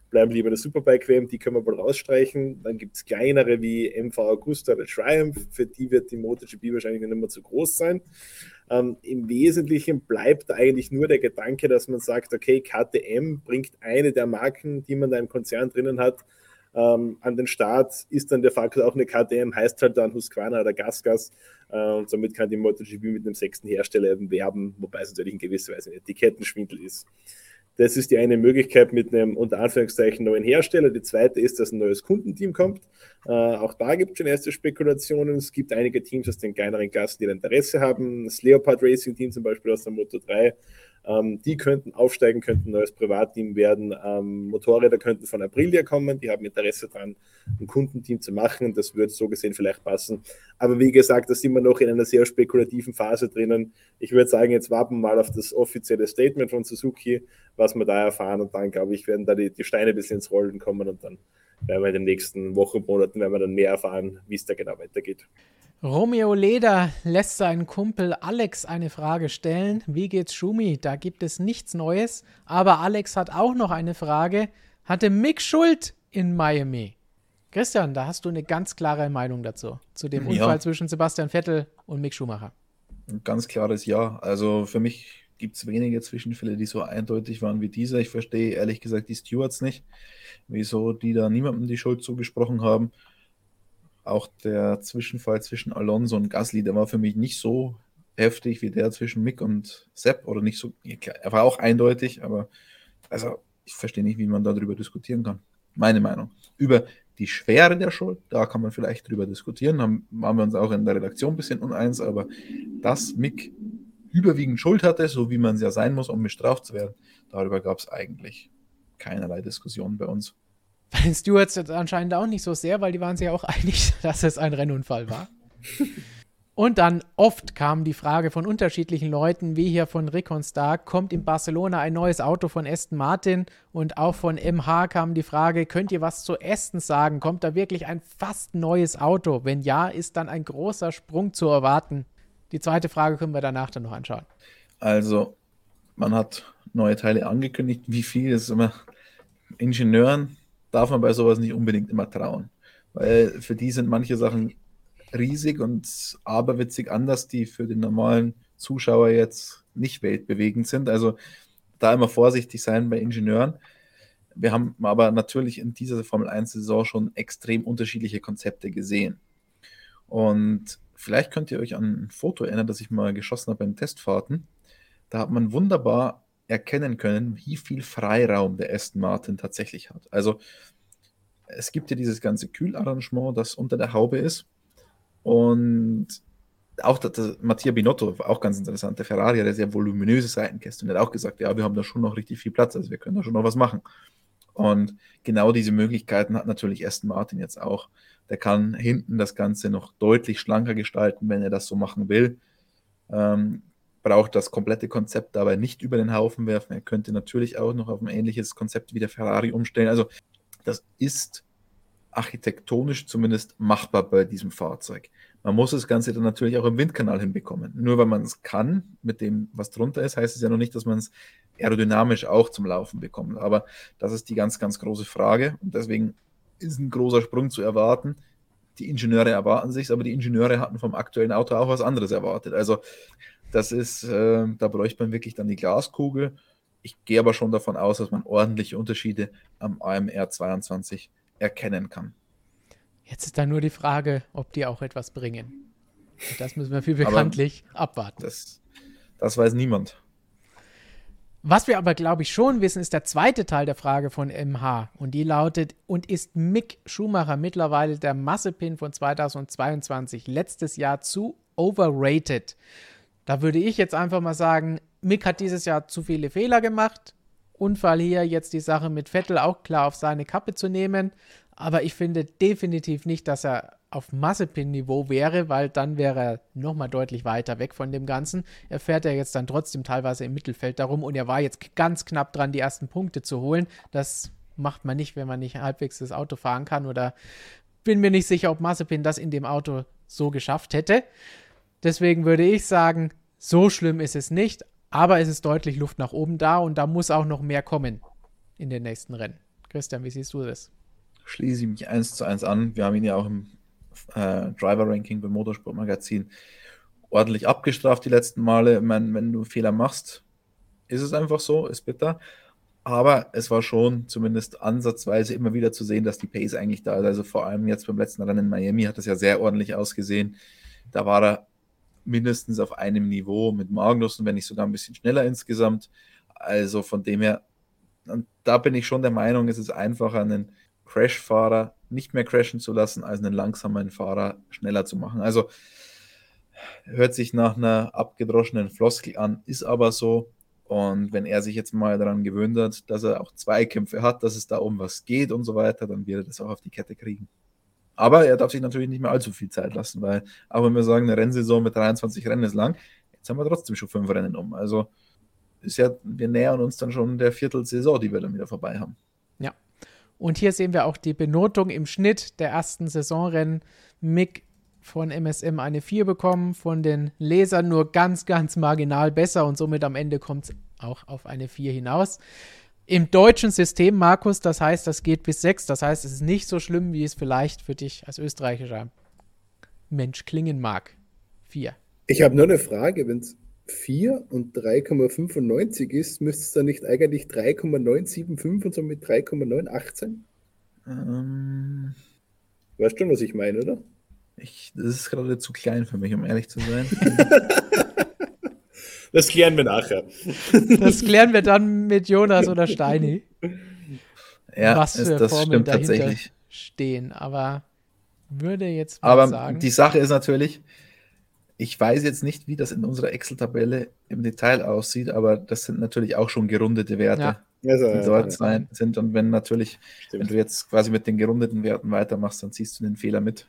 Bleiben lieber der Superbike WM, die können wir wohl rausstreichen. Dann gibt es kleinere wie MV Augusta oder Triumph, für die wird die MotoGP wahrscheinlich nicht mehr zu groß sein. Ähm, Im Wesentlichen bleibt eigentlich nur der Gedanke, dass man sagt, okay, KTM bringt eine der Marken, die man da im Konzern drinnen hat, ähm, an den Start ist dann de facto auch eine KTM, heißt halt dann Husqvarna oder Gasgas äh, und somit kann die MotoGP mit einem sechsten Hersteller eben werben, wobei es natürlich in gewisser Weise ein Etikettenschwindel ist. Das ist die eine Möglichkeit mit einem unter Anführungszeichen neuen Hersteller. Die zweite ist, dass ein neues Kundenteam kommt. Äh, auch da gibt es schon erste Spekulationen. Es gibt einige Teams aus den kleineren Klassen, die Interesse haben. Das Leopard Racing Team zum Beispiel aus der Moto 3 ähm, die könnten aufsteigen, könnten neues Privatteam werden. Ähm, Motorräder könnten von Aprilia kommen, die haben Interesse daran, ein Kundenteam zu machen. Das würde so gesehen vielleicht passen. Aber wie gesagt, da sind wir noch in einer sehr spekulativen Phase drinnen. Ich würde sagen, jetzt warten wir mal auf das offizielle Statement von Suzuki, was wir da erfahren. Und dann, glaube ich, werden da die, die Steine ein bisschen ins Rollen kommen und dann werden wir in den nächsten Wochen, Monaten, werden wir dann mehr erfahren, wie es da genau weitergeht.
Romeo Leder lässt seinen Kumpel Alex eine Frage stellen. Wie geht's Schumi? Da gibt es nichts Neues. Aber Alex hat auch noch eine Frage. Hatte Mick Schuld in Miami? Christian, da hast du eine ganz klare Meinung dazu. Zu dem Unfall ja. zwischen Sebastian Vettel und Mick Schumacher.
Ein ganz klares Ja. Also für mich gibt es wenige Zwischenfälle, die so eindeutig waren wie dieser. Ich verstehe ehrlich gesagt die Stewards nicht, wieso die da niemandem die Schuld zugesprochen haben. Auch der Zwischenfall zwischen Alonso und Gasly, der war für mich nicht so heftig wie der zwischen Mick und Sepp oder nicht so. Er war auch eindeutig, aber also ich verstehe nicht, wie man darüber diskutieren kann. Meine Meinung. Über die Schwere der Schuld, da kann man vielleicht drüber diskutieren. Haben, waren wir uns auch in der Redaktion ein bisschen uneins, aber dass Mick überwiegend Schuld hatte, so wie man es ja sein muss, um bestraft zu werden, darüber gab es eigentlich keinerlei Diskussion bei uns.
Bei den Stewards anscheinend auch nicht so sehr, weil die waren sich ja auch einig, dass es ein Rennunfall war. Und dann oft kam die Frage von unterschiedlichen Leuten, wie hier von Rickon Stark, kommt in Barcelona ein neues Auto von Aston Martin? Und auch von MH kam die Frage, könnt ihr was zu Aston sagen? Kommt da wirklich ein fast neues Auto? Wenn ja, ist dann ein großer Sprung zu erwarten. Die zweite Frage können wir danach dann noch anschauen.
Also, man hat neue Teile angekündigt. Wie viel ist immer Ingenieuren darf man bei sowas nicht unbedingt immer trauen. Weil für die sind manche Sachen riesig und aberwitzig anders, die für den normalen Zuschauer jetzt nicht weltbewegend sind. Also da immer vorsichtig sein bei Ingenieuren. Wir haben aber natürlich in dieser Formel 1-Saison schon extrem unterschiedliche Konzepte gesehen. Und vielleicht könnt ihr euch an ein Foto erinnern, das ich mal geschossen habe beim Testfahrten. Da hat man wunderbar erkennen können, wie viel Freiraum der Aston Martin tatsächlich hat. Also es gibt ja dieses ganze Kühlarrangement, das unter der Haube ist. Und auch das, das, Mattia Binotto, auch ganz interessant, der Ferrari hat eine sehr voluminöse Seitenkäste und hat auch gesagt, ja, wir haben da schon noch richtig viel Platz, also wir können da schon noch was machen. Und genau diese Möglichkeiten hat natürlich Aston Martin jetzt auch. Der kann hinten das Ganze noch deutlich schlanker gestalten, wenn er das so machen will. Ähm, braucht das komplette Konzept dabei nicht über den Haufen werfen. Er könnte natürlich auch noch auf ein ähnliches Konzept wie der Ferrari umstellen. Also das ist architektonisch zumindest machbar bei diesem Fahrzeug. Man muss das Ganze dann natürlich auch im Windkanal hinbekommen. Nur weil man es kann, mit dem, was drunter ist, heißt es ja noch nicht, dass man es aerodynamisch auch zum Laufen bekommt. Aber das ist die ganz, ganz große Frage. Und deswegen ist ein großer Sprung zu erwarten. Die Ingenieure erwarten sich, aber die Ingenieure hatten vom aktuellen Auto auch was anderes erwartet. Also das ist, äh, da bräuchte man wirklich dann die Glaskugel. Ich gehe aber schon davon aus, dass man ordentliche Unterschiede am AMR 22 erkennen kann.
Jetzt ist da nur die Frage, ob die auch etwas bringen. Und das müssen wir viel bekanntlich aber abwarten.
Das, das weiß niemand.
Was wir aber, glaube ich, schon wissen, ist der zweite Teil der Frage von MH. Und die lautet: Und ist Mick Schumacher mittlerweile der Massepin von 2022 letztes Jahr zu overrated? Da würde ich jetzt einfach mal sagen: Mick hat dieses Jahr zu viele Fehler gemacht. Unfall hier, jetzt die Sache mit Vettel auch klar auf seine Kappe zu nehmen. Aber ich finde definitiv nicht, dass er auf Massepin-Niveau wäre, weil dann wäre er nochmal deutlich weiter weg von dem Ganzen. Er fährt ja jetzt dann trotzdem teilweise im Mittelfeld darum und er war jetzt ganz knapp dran, die ersten Punkte zu holen. Das macht man nicht, wenn man nicht halbwegs das Auto fahren kann oder bin mir nicht sicher, ob Massepin das in dem Auto so geschafft hätte. Deswegen würde ich sagen, so schlimm ist es nicht, aber es ist deutlich Luft nach oben da und da muss auch noch mehr kommen in den nächsten Rennen. Christian, wie siehst du das?
Schließe ich mich eins zu eins an. Wir haben ihn ja auch im äh, Driver-Ranking beim Motorsportmagazin ordentlich abgestraft die letzten Male. Ich meine, wenn du Fehler machst, ist es einfach so, ist bitter. Aber es war schon zumindest ansatzweise immer wieder zu sehen, dass die Pace eigentlich da ist. Also vor allem jetzt beim letzten Rennen in Miami hat es ja sehr ordentlich ausgesehen. Da war er mindestens auf einem Niveau mit Magnussen, wenn nicht sogar ein bisschen schneller insgesamt. Also von dem her, da bin ich schon der Meinung, es ist einfacher, einen Crash-Fahrer nicht mehr crashen zu lassen, als einen langsamen Fahrer schneller zu machen. Also hört sich nach einer abgedroschenen Floskel an, ist aber so. Und wenn er sich jetzt mal daran gewöhnt hat, dass er auch Zweikämpfe hat, dass es da um was geht und so weiter, dann wird er das auch auf die Kette kriegen. Aber er darf sich natürlich nicht mehr allzu viel Zeit lassen, weil auch wenn wir sagen, eine Rennsaison mit 23 Rennen ist lang, jetzt haben wir trotzdem schon fünf Rennen um. Also ist ja, wir nähern uns dann schon der Viertelsaison, die wir dann wieder vorbei haben.
Ja. Und hier sehen wir auch die Benotung im Schnitt der ersten Saisonrennen. Mick von MSM eine 4 bekommen, von den Lesern nur ganz, ganz marginal besser und somit am Ende kommt es auch auf eine 4 hinaus. Im deutschen System, Markus, das heißt, das geht bis 6. Das heißt, es ist nicht so schlimm, wie es vielleicht für dich als österreichischer Mensch klingen mag. 4.
Ich habe nur eine Frage, wenn es 4 und 3,95 ist, müsste es dann nicht eigentlich 3,975 und somit 3,918? Ähm, weißt du, was ich meine, oder?
Ich, das ist gerade zu klein für mich, um ehrlich zu sein.
das klären wir nachher.
Das klären wir dann mit Jonas oder Steini.
Ja, was für das Formeln stimmt tatsächlich.
stehen. Aber würde jetzt
mal Aber sagen. Die Sache ist natürlich, ich weiß jetzt nicht, wie das in unserer Excel-Tabelle im Detail aussieht, aber das sind natürlich auch schon gerundete Werte, ja. die dort ja, sein, sind. Und wenn natürlich, Stimmt. wenn du jetzt quasi mit den gerundeten Werten weitermachst, dann ziehst du den Fehler mit.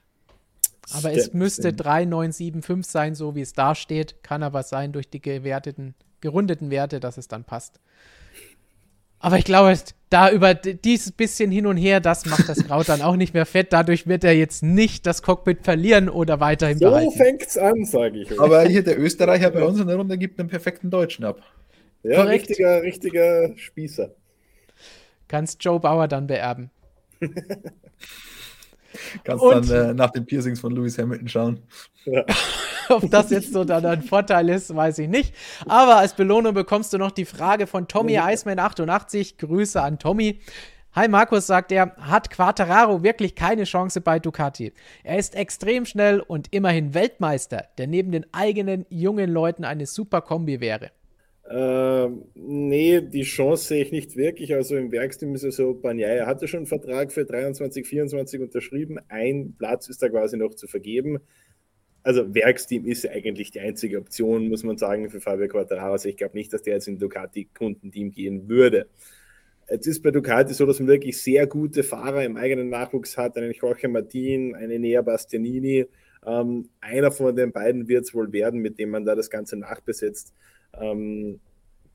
Aber es müsste 3975 sein, so wie es da steht. Kann aber sein durch die gewerteten, gerundeten Werte, dass es dann passt. Aber ich glaube, da über dieses bisschen hin und her, das macht das Kraut dann auch nicht mehr fett. Dadurch wird er jetzt nicht das Cockpit verlieren oder weiterhin so behalten.
So fängt's an, sage ich.
Euch. Aber hier der Österreicher bei uns in der Runde gibt einen perfekten Deutschen ab.
Ja, Korrekt. richtiger, richtiger Spießer.
Kannst Joe Bauer dann beerben.
Kannst und, dann äh, nach den Piercings von Lewis Hamilton schauen. Ja.
Ob das jetzt so dann ein Vorteil ist, weiß ich nicht. Aber als Belohnung bekommst du noch die Frage von Tommy Iceman88. Grüße an Tommy. Hi Markus, sagt er, hat Quattararo wirklich keine Chance bei Ducati? Er ist extrem schnell und immerhin Weltmeister, der neben den eigenen jungen Leuten eine super Kombi wäre.
Äh, nee, die Chance sehe ich nicht wirklich. Also im Werksteam ist es so, Banyaya hatte schon einen Vertrag für 23, 24 unterschrieben. Ein Platz ist da quasi noch zu vergeben. Also Werksteam ist eigentlich die einzige Option, muss man sagen, für Fabio Quattararo. Also ich glaube nicht, dass der jetzt in Ducati-Kundenteam gehen würde. Jetzt ist bei Ducati so, dass man wirklich sehr gute Fahrer im eigenen Nachwuchs hat, einen Jorge Martin, einen Nea Bastianini. Ähm, einer von den beiden wird es wohl werden, mit dem man da das Ganze nachbesetzt. Ähm,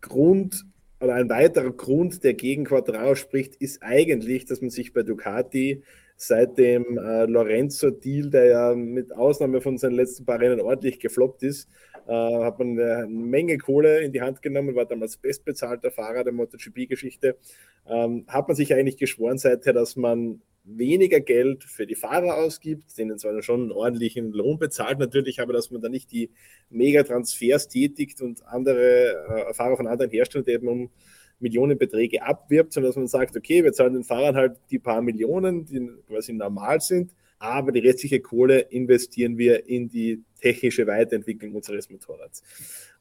Grund oder ein weiterer Grund, der gegen Quadraro spricht, ist eigentlich, dass man sich bei Ducati seit dem äh, Lorenzo-Deal, der ja mit Ausnahme von seinen letzten paar Rennen ordentlich gefloppt ist, äh, hat man eine Menge Kohle in die Hand genommen, war damals bestbezahlter Fahrer der MotoGP-Geschichte. Ähm, hat man sich eigentlich geschworen seither, dass man weniger Geld für die Fahrer ausgibt, denen zwar schon einen ordentlichen Lohn bezahlt natürlich, aber dass man da nicht die Mega-Transfers tätigt und andere äh, Fahrer von anderen Herstellern eben um Millionenbeträge abwirbt, sondern dass man sagt, okay, wir zahlen den Fahrern halt die paar Millionen, die quasi normal sind, aber die restliche Kohle investieren wir in die technische Weiterentwicklung unseres Motorrads.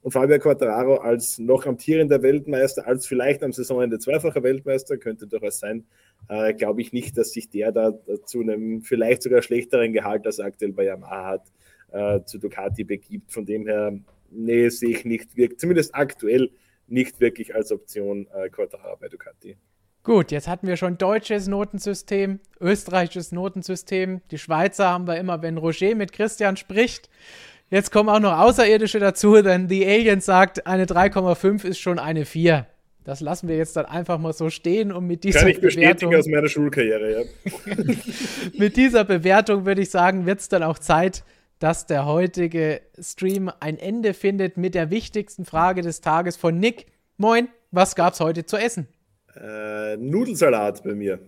Und Fabio Quattararo als noch amtierender Weltmeister, als vielleicht am Saisonende zweifacher Weltmeister, könnte durchaus sein, äh, glaube ich nicht, dass sich der da zu einem vielleicht sogar schlechteren Gehalt, als aktuell bei Yamaha hat, äh, zu Ducati begibt. Von dem her, nee, sehe ich nicht, wirkt, zumindest aktuell nicht wirklich als Option äh, Quattararo bei Ducati.
Gut, jetzt hatten wir schon deutsches Notensystem, österreichisches Notensystem. Die Schweizer haben wir immer, wenn Roger mit Christian spricht. Jetzt kommen auch noch Außerirdische dazu, denn The Alien sagt, eine 3,5 ist schon eine 4. Das lassen wir jetzt dann einfach mal so stehen und mit dieser
Kann ich Bewertung aus meiner Schulkarriere,
ja. mit dieser Bewertung würde ich sagen, wird es dann auch Zeit, dass der heutige Stream ein Ende findet mit der wichtigsten Frage des Tages von Nick. Moin, was gab's heute zu essen?
Äh, Nudelsalat bei mir.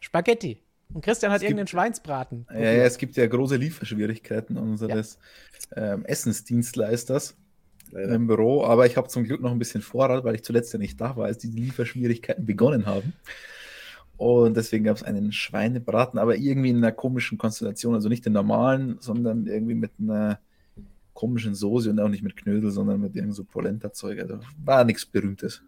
Spaghetti. Und Christian hat es irgendeinen gibt, Schweinsbraten.
Ja, ja, es gibt ja große Lieferschwierigkeiten unseres ja. ähm, Essensdienstleisters Leider. im Büro. Aber ich habe zum Glück noch ein bisschen Vorrat, weil ich zuletzt ja nicht da war, als die Lieferschwierigkeiten begonnen haben. Und deswegen gab es einen Schweinebraten, aber irgendwie in einer komischen Konstellation. Also nicht den normalen, sondern irgendwie mit einer komischen Soße und auch nicht mit Knödel, sondern mit irgend so Polenta-Zeug. Also war nichts Berühmtes.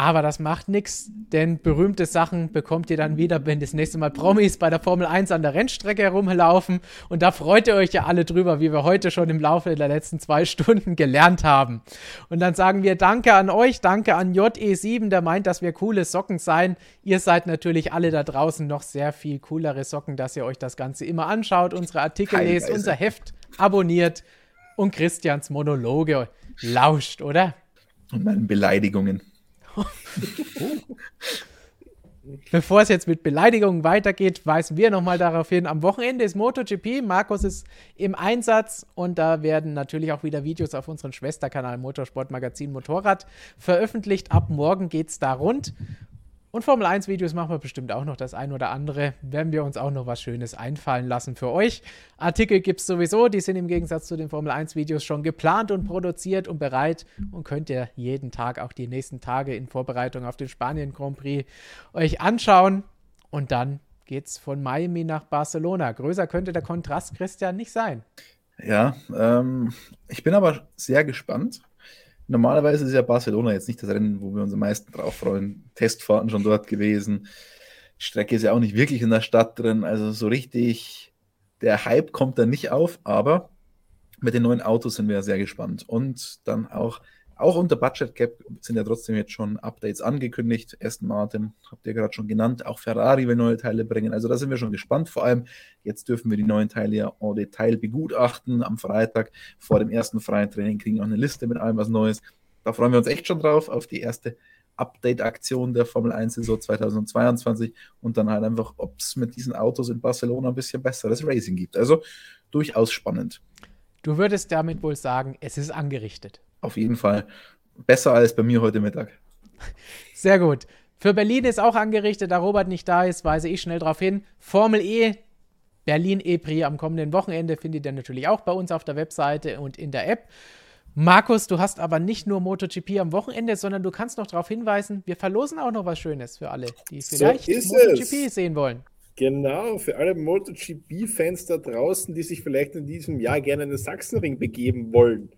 Aber das macht nichts, denn berühmte Sachen bekommt ihr dann wieder, wenn das nächste Mal Promis bei der Formel 1 an der Rennstrecke herumlaufen. Und da freut ihr euch ja alle drüber, wie wir heute schon im Laufe der letzten zwei Stunden gelernt haben. Und dann sagen wir Danke an euch, danke an JE7, der meint, dass wir coole Socken seien. Ihr seid natürlich alle da draußen noch sehr viel coolere Socken, dass ihr euch das Ganze immer anschaut, unsere Artikel lest, unser Heft abonniert und Christians Monologe lauscht, oder?
Und meinen Beleidigungen.
Bevor es jetzt mit Beleidigungen weitergeht, weisen wir nochmal darauf hin, am Wochenende ist MotoGP, Markus ist im Einsatz und da werden natürlich auch wieder Videos auf unserem Schwesterkanal Motorsportmagazin Motorrad veröffentlicht. Ab morgen geht es da rund und Formel 1 Videos machen wir bestimmt auch noch das ein oder andere. Werden wir uns auch noch was Schönes einfallen lassen für euch. Artikel gibt es sowieso, die sind im Gegensatz zu den Formel 1 Videos schon geplant und produziert und bereit und könnt ihr jeden Tag, auch die nächsten Tage in Vorbereitung auf den Spanien Grand Prix euch anschauen. Und dann geht es von Miami nach Barcelona. Größer könnte der Kontrast, Christian, nicht sein.
Ja, ähm, ich bin aber sehr gespannt. Normalerweise ist ja Barcelona jetzt nicht das Rennen, wo wir uns am meisten drauf freuen. Testfahrten schon dort gewesen. Die Strecke ist ja auch nicht wirklich in der Stadt drin. Also so richtig, der Hype kommt da nicht auf, aber mit den neuen Autos sind wir ja sehr gespannt. Und dann auch auch unter Budget Cap sind ja trotzdem jetzt schon Updates angekündigt. Aston Martin habt ihr gerade schon genannt. Auch Ferrari will neue Teile bringen. Also da sind wir schon gespannt. Vor allem jetzt dürfen wir die neuen Teile ja en Detail begutachten. Am Freitag vor dem ersten freien Training kriegen wir auch eine Liste mit allem was Neues. Da freuen wir uns echt schon drauf auf die erste Update-Aktion der Formel 1-Saison 2022 und dann halt einfach, ob es mit diesen Autos in Barcelona ein bisschen besseres Racing gibt. Also durchaus spannend.
Du würdest damit wohl sagen, es ist angerichtet
auf jeden Fall besser als bei mir heute Mittag.
Sehr gut. Für Berlin ist auch angerichtet, da Robert nicht da ist, weise ich schnell darauf hin. Formel E, Berlin E-Prix am kommenden Wochenende findet ihr natürlich auch bei uns auf der Webseite und in der App. Markus, du hast aber nicht nur MotoGP am Wochenende, sondern du kannst noch darauf hinweisen, wir verlosen auch noch was Schönes für alle, die vielleicht so MotoGP es. sehen wollen.
Genau, für alle MotoGP-Fans da draußen, die sich vielleicht in diesem Jahr gerne in den Sachsenring begeben wollen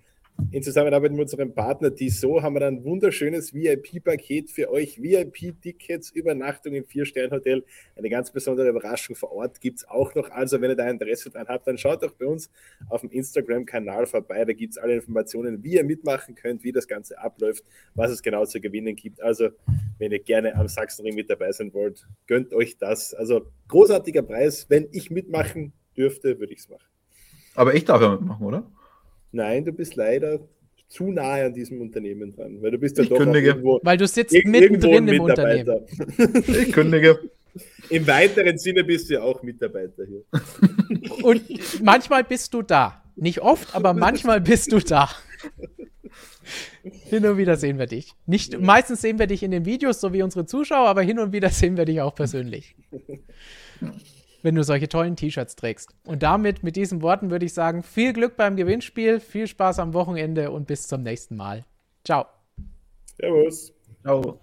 in Zusammenarbeit mit unserem Partner TISO haben wir ein wunderschönes VIP-Paket für euch. VIP-Tickets, Übernachtung im Vier-Stern-Hotel. Eine ganz besondere Überraschung vor Ort gibt es auch noch. Also, wenn ihr da Interesse dran habt, dann schaut doch bei uns auf dem Instagram-Kanal vorbei. Da gibt es alle Informationen, wie ihr mitmachen könnt, wie das Ganze abläuft, was es genau zu gewinnen gibt. Also, wenn ihr gerne am Sachsenring mit dabei sein wollt, gönnt euch das. Also, großartiger Preis. Wenn ich mitmachen dürfte, würde ich es machen.
Aber ich darf ja mitmachen, oder?
Nein, du bist leider zu nahe an diesem Unternehmen dran, weil du bist ja
ich
doch
kündige.
irgendwo,
Weil du sitzt
irgendwo
mittendrin im. Unternehmen.
Ich kündige.
Im weiteren Sinne bist du ja auch Mitarbeiter hier.
Und manchmal bist du da. Nicht oft, aber manchmal bist du da. Hin und wieder sehen wir dich. Nicht, meistens sehen wir dich in den Videos, so wie unsere Zuschauer, aber hin und wieder sehen wir dich auch persönlich. Wenn du solche tollen T-Shirts trägst. Und damit, mit diesen Worten, würde ich sagen, viel Glück beim Gewinnspiel, viel Spaß am Wochenende und bis zum nächsten Mal. Ciao.
Servus.
Ciao.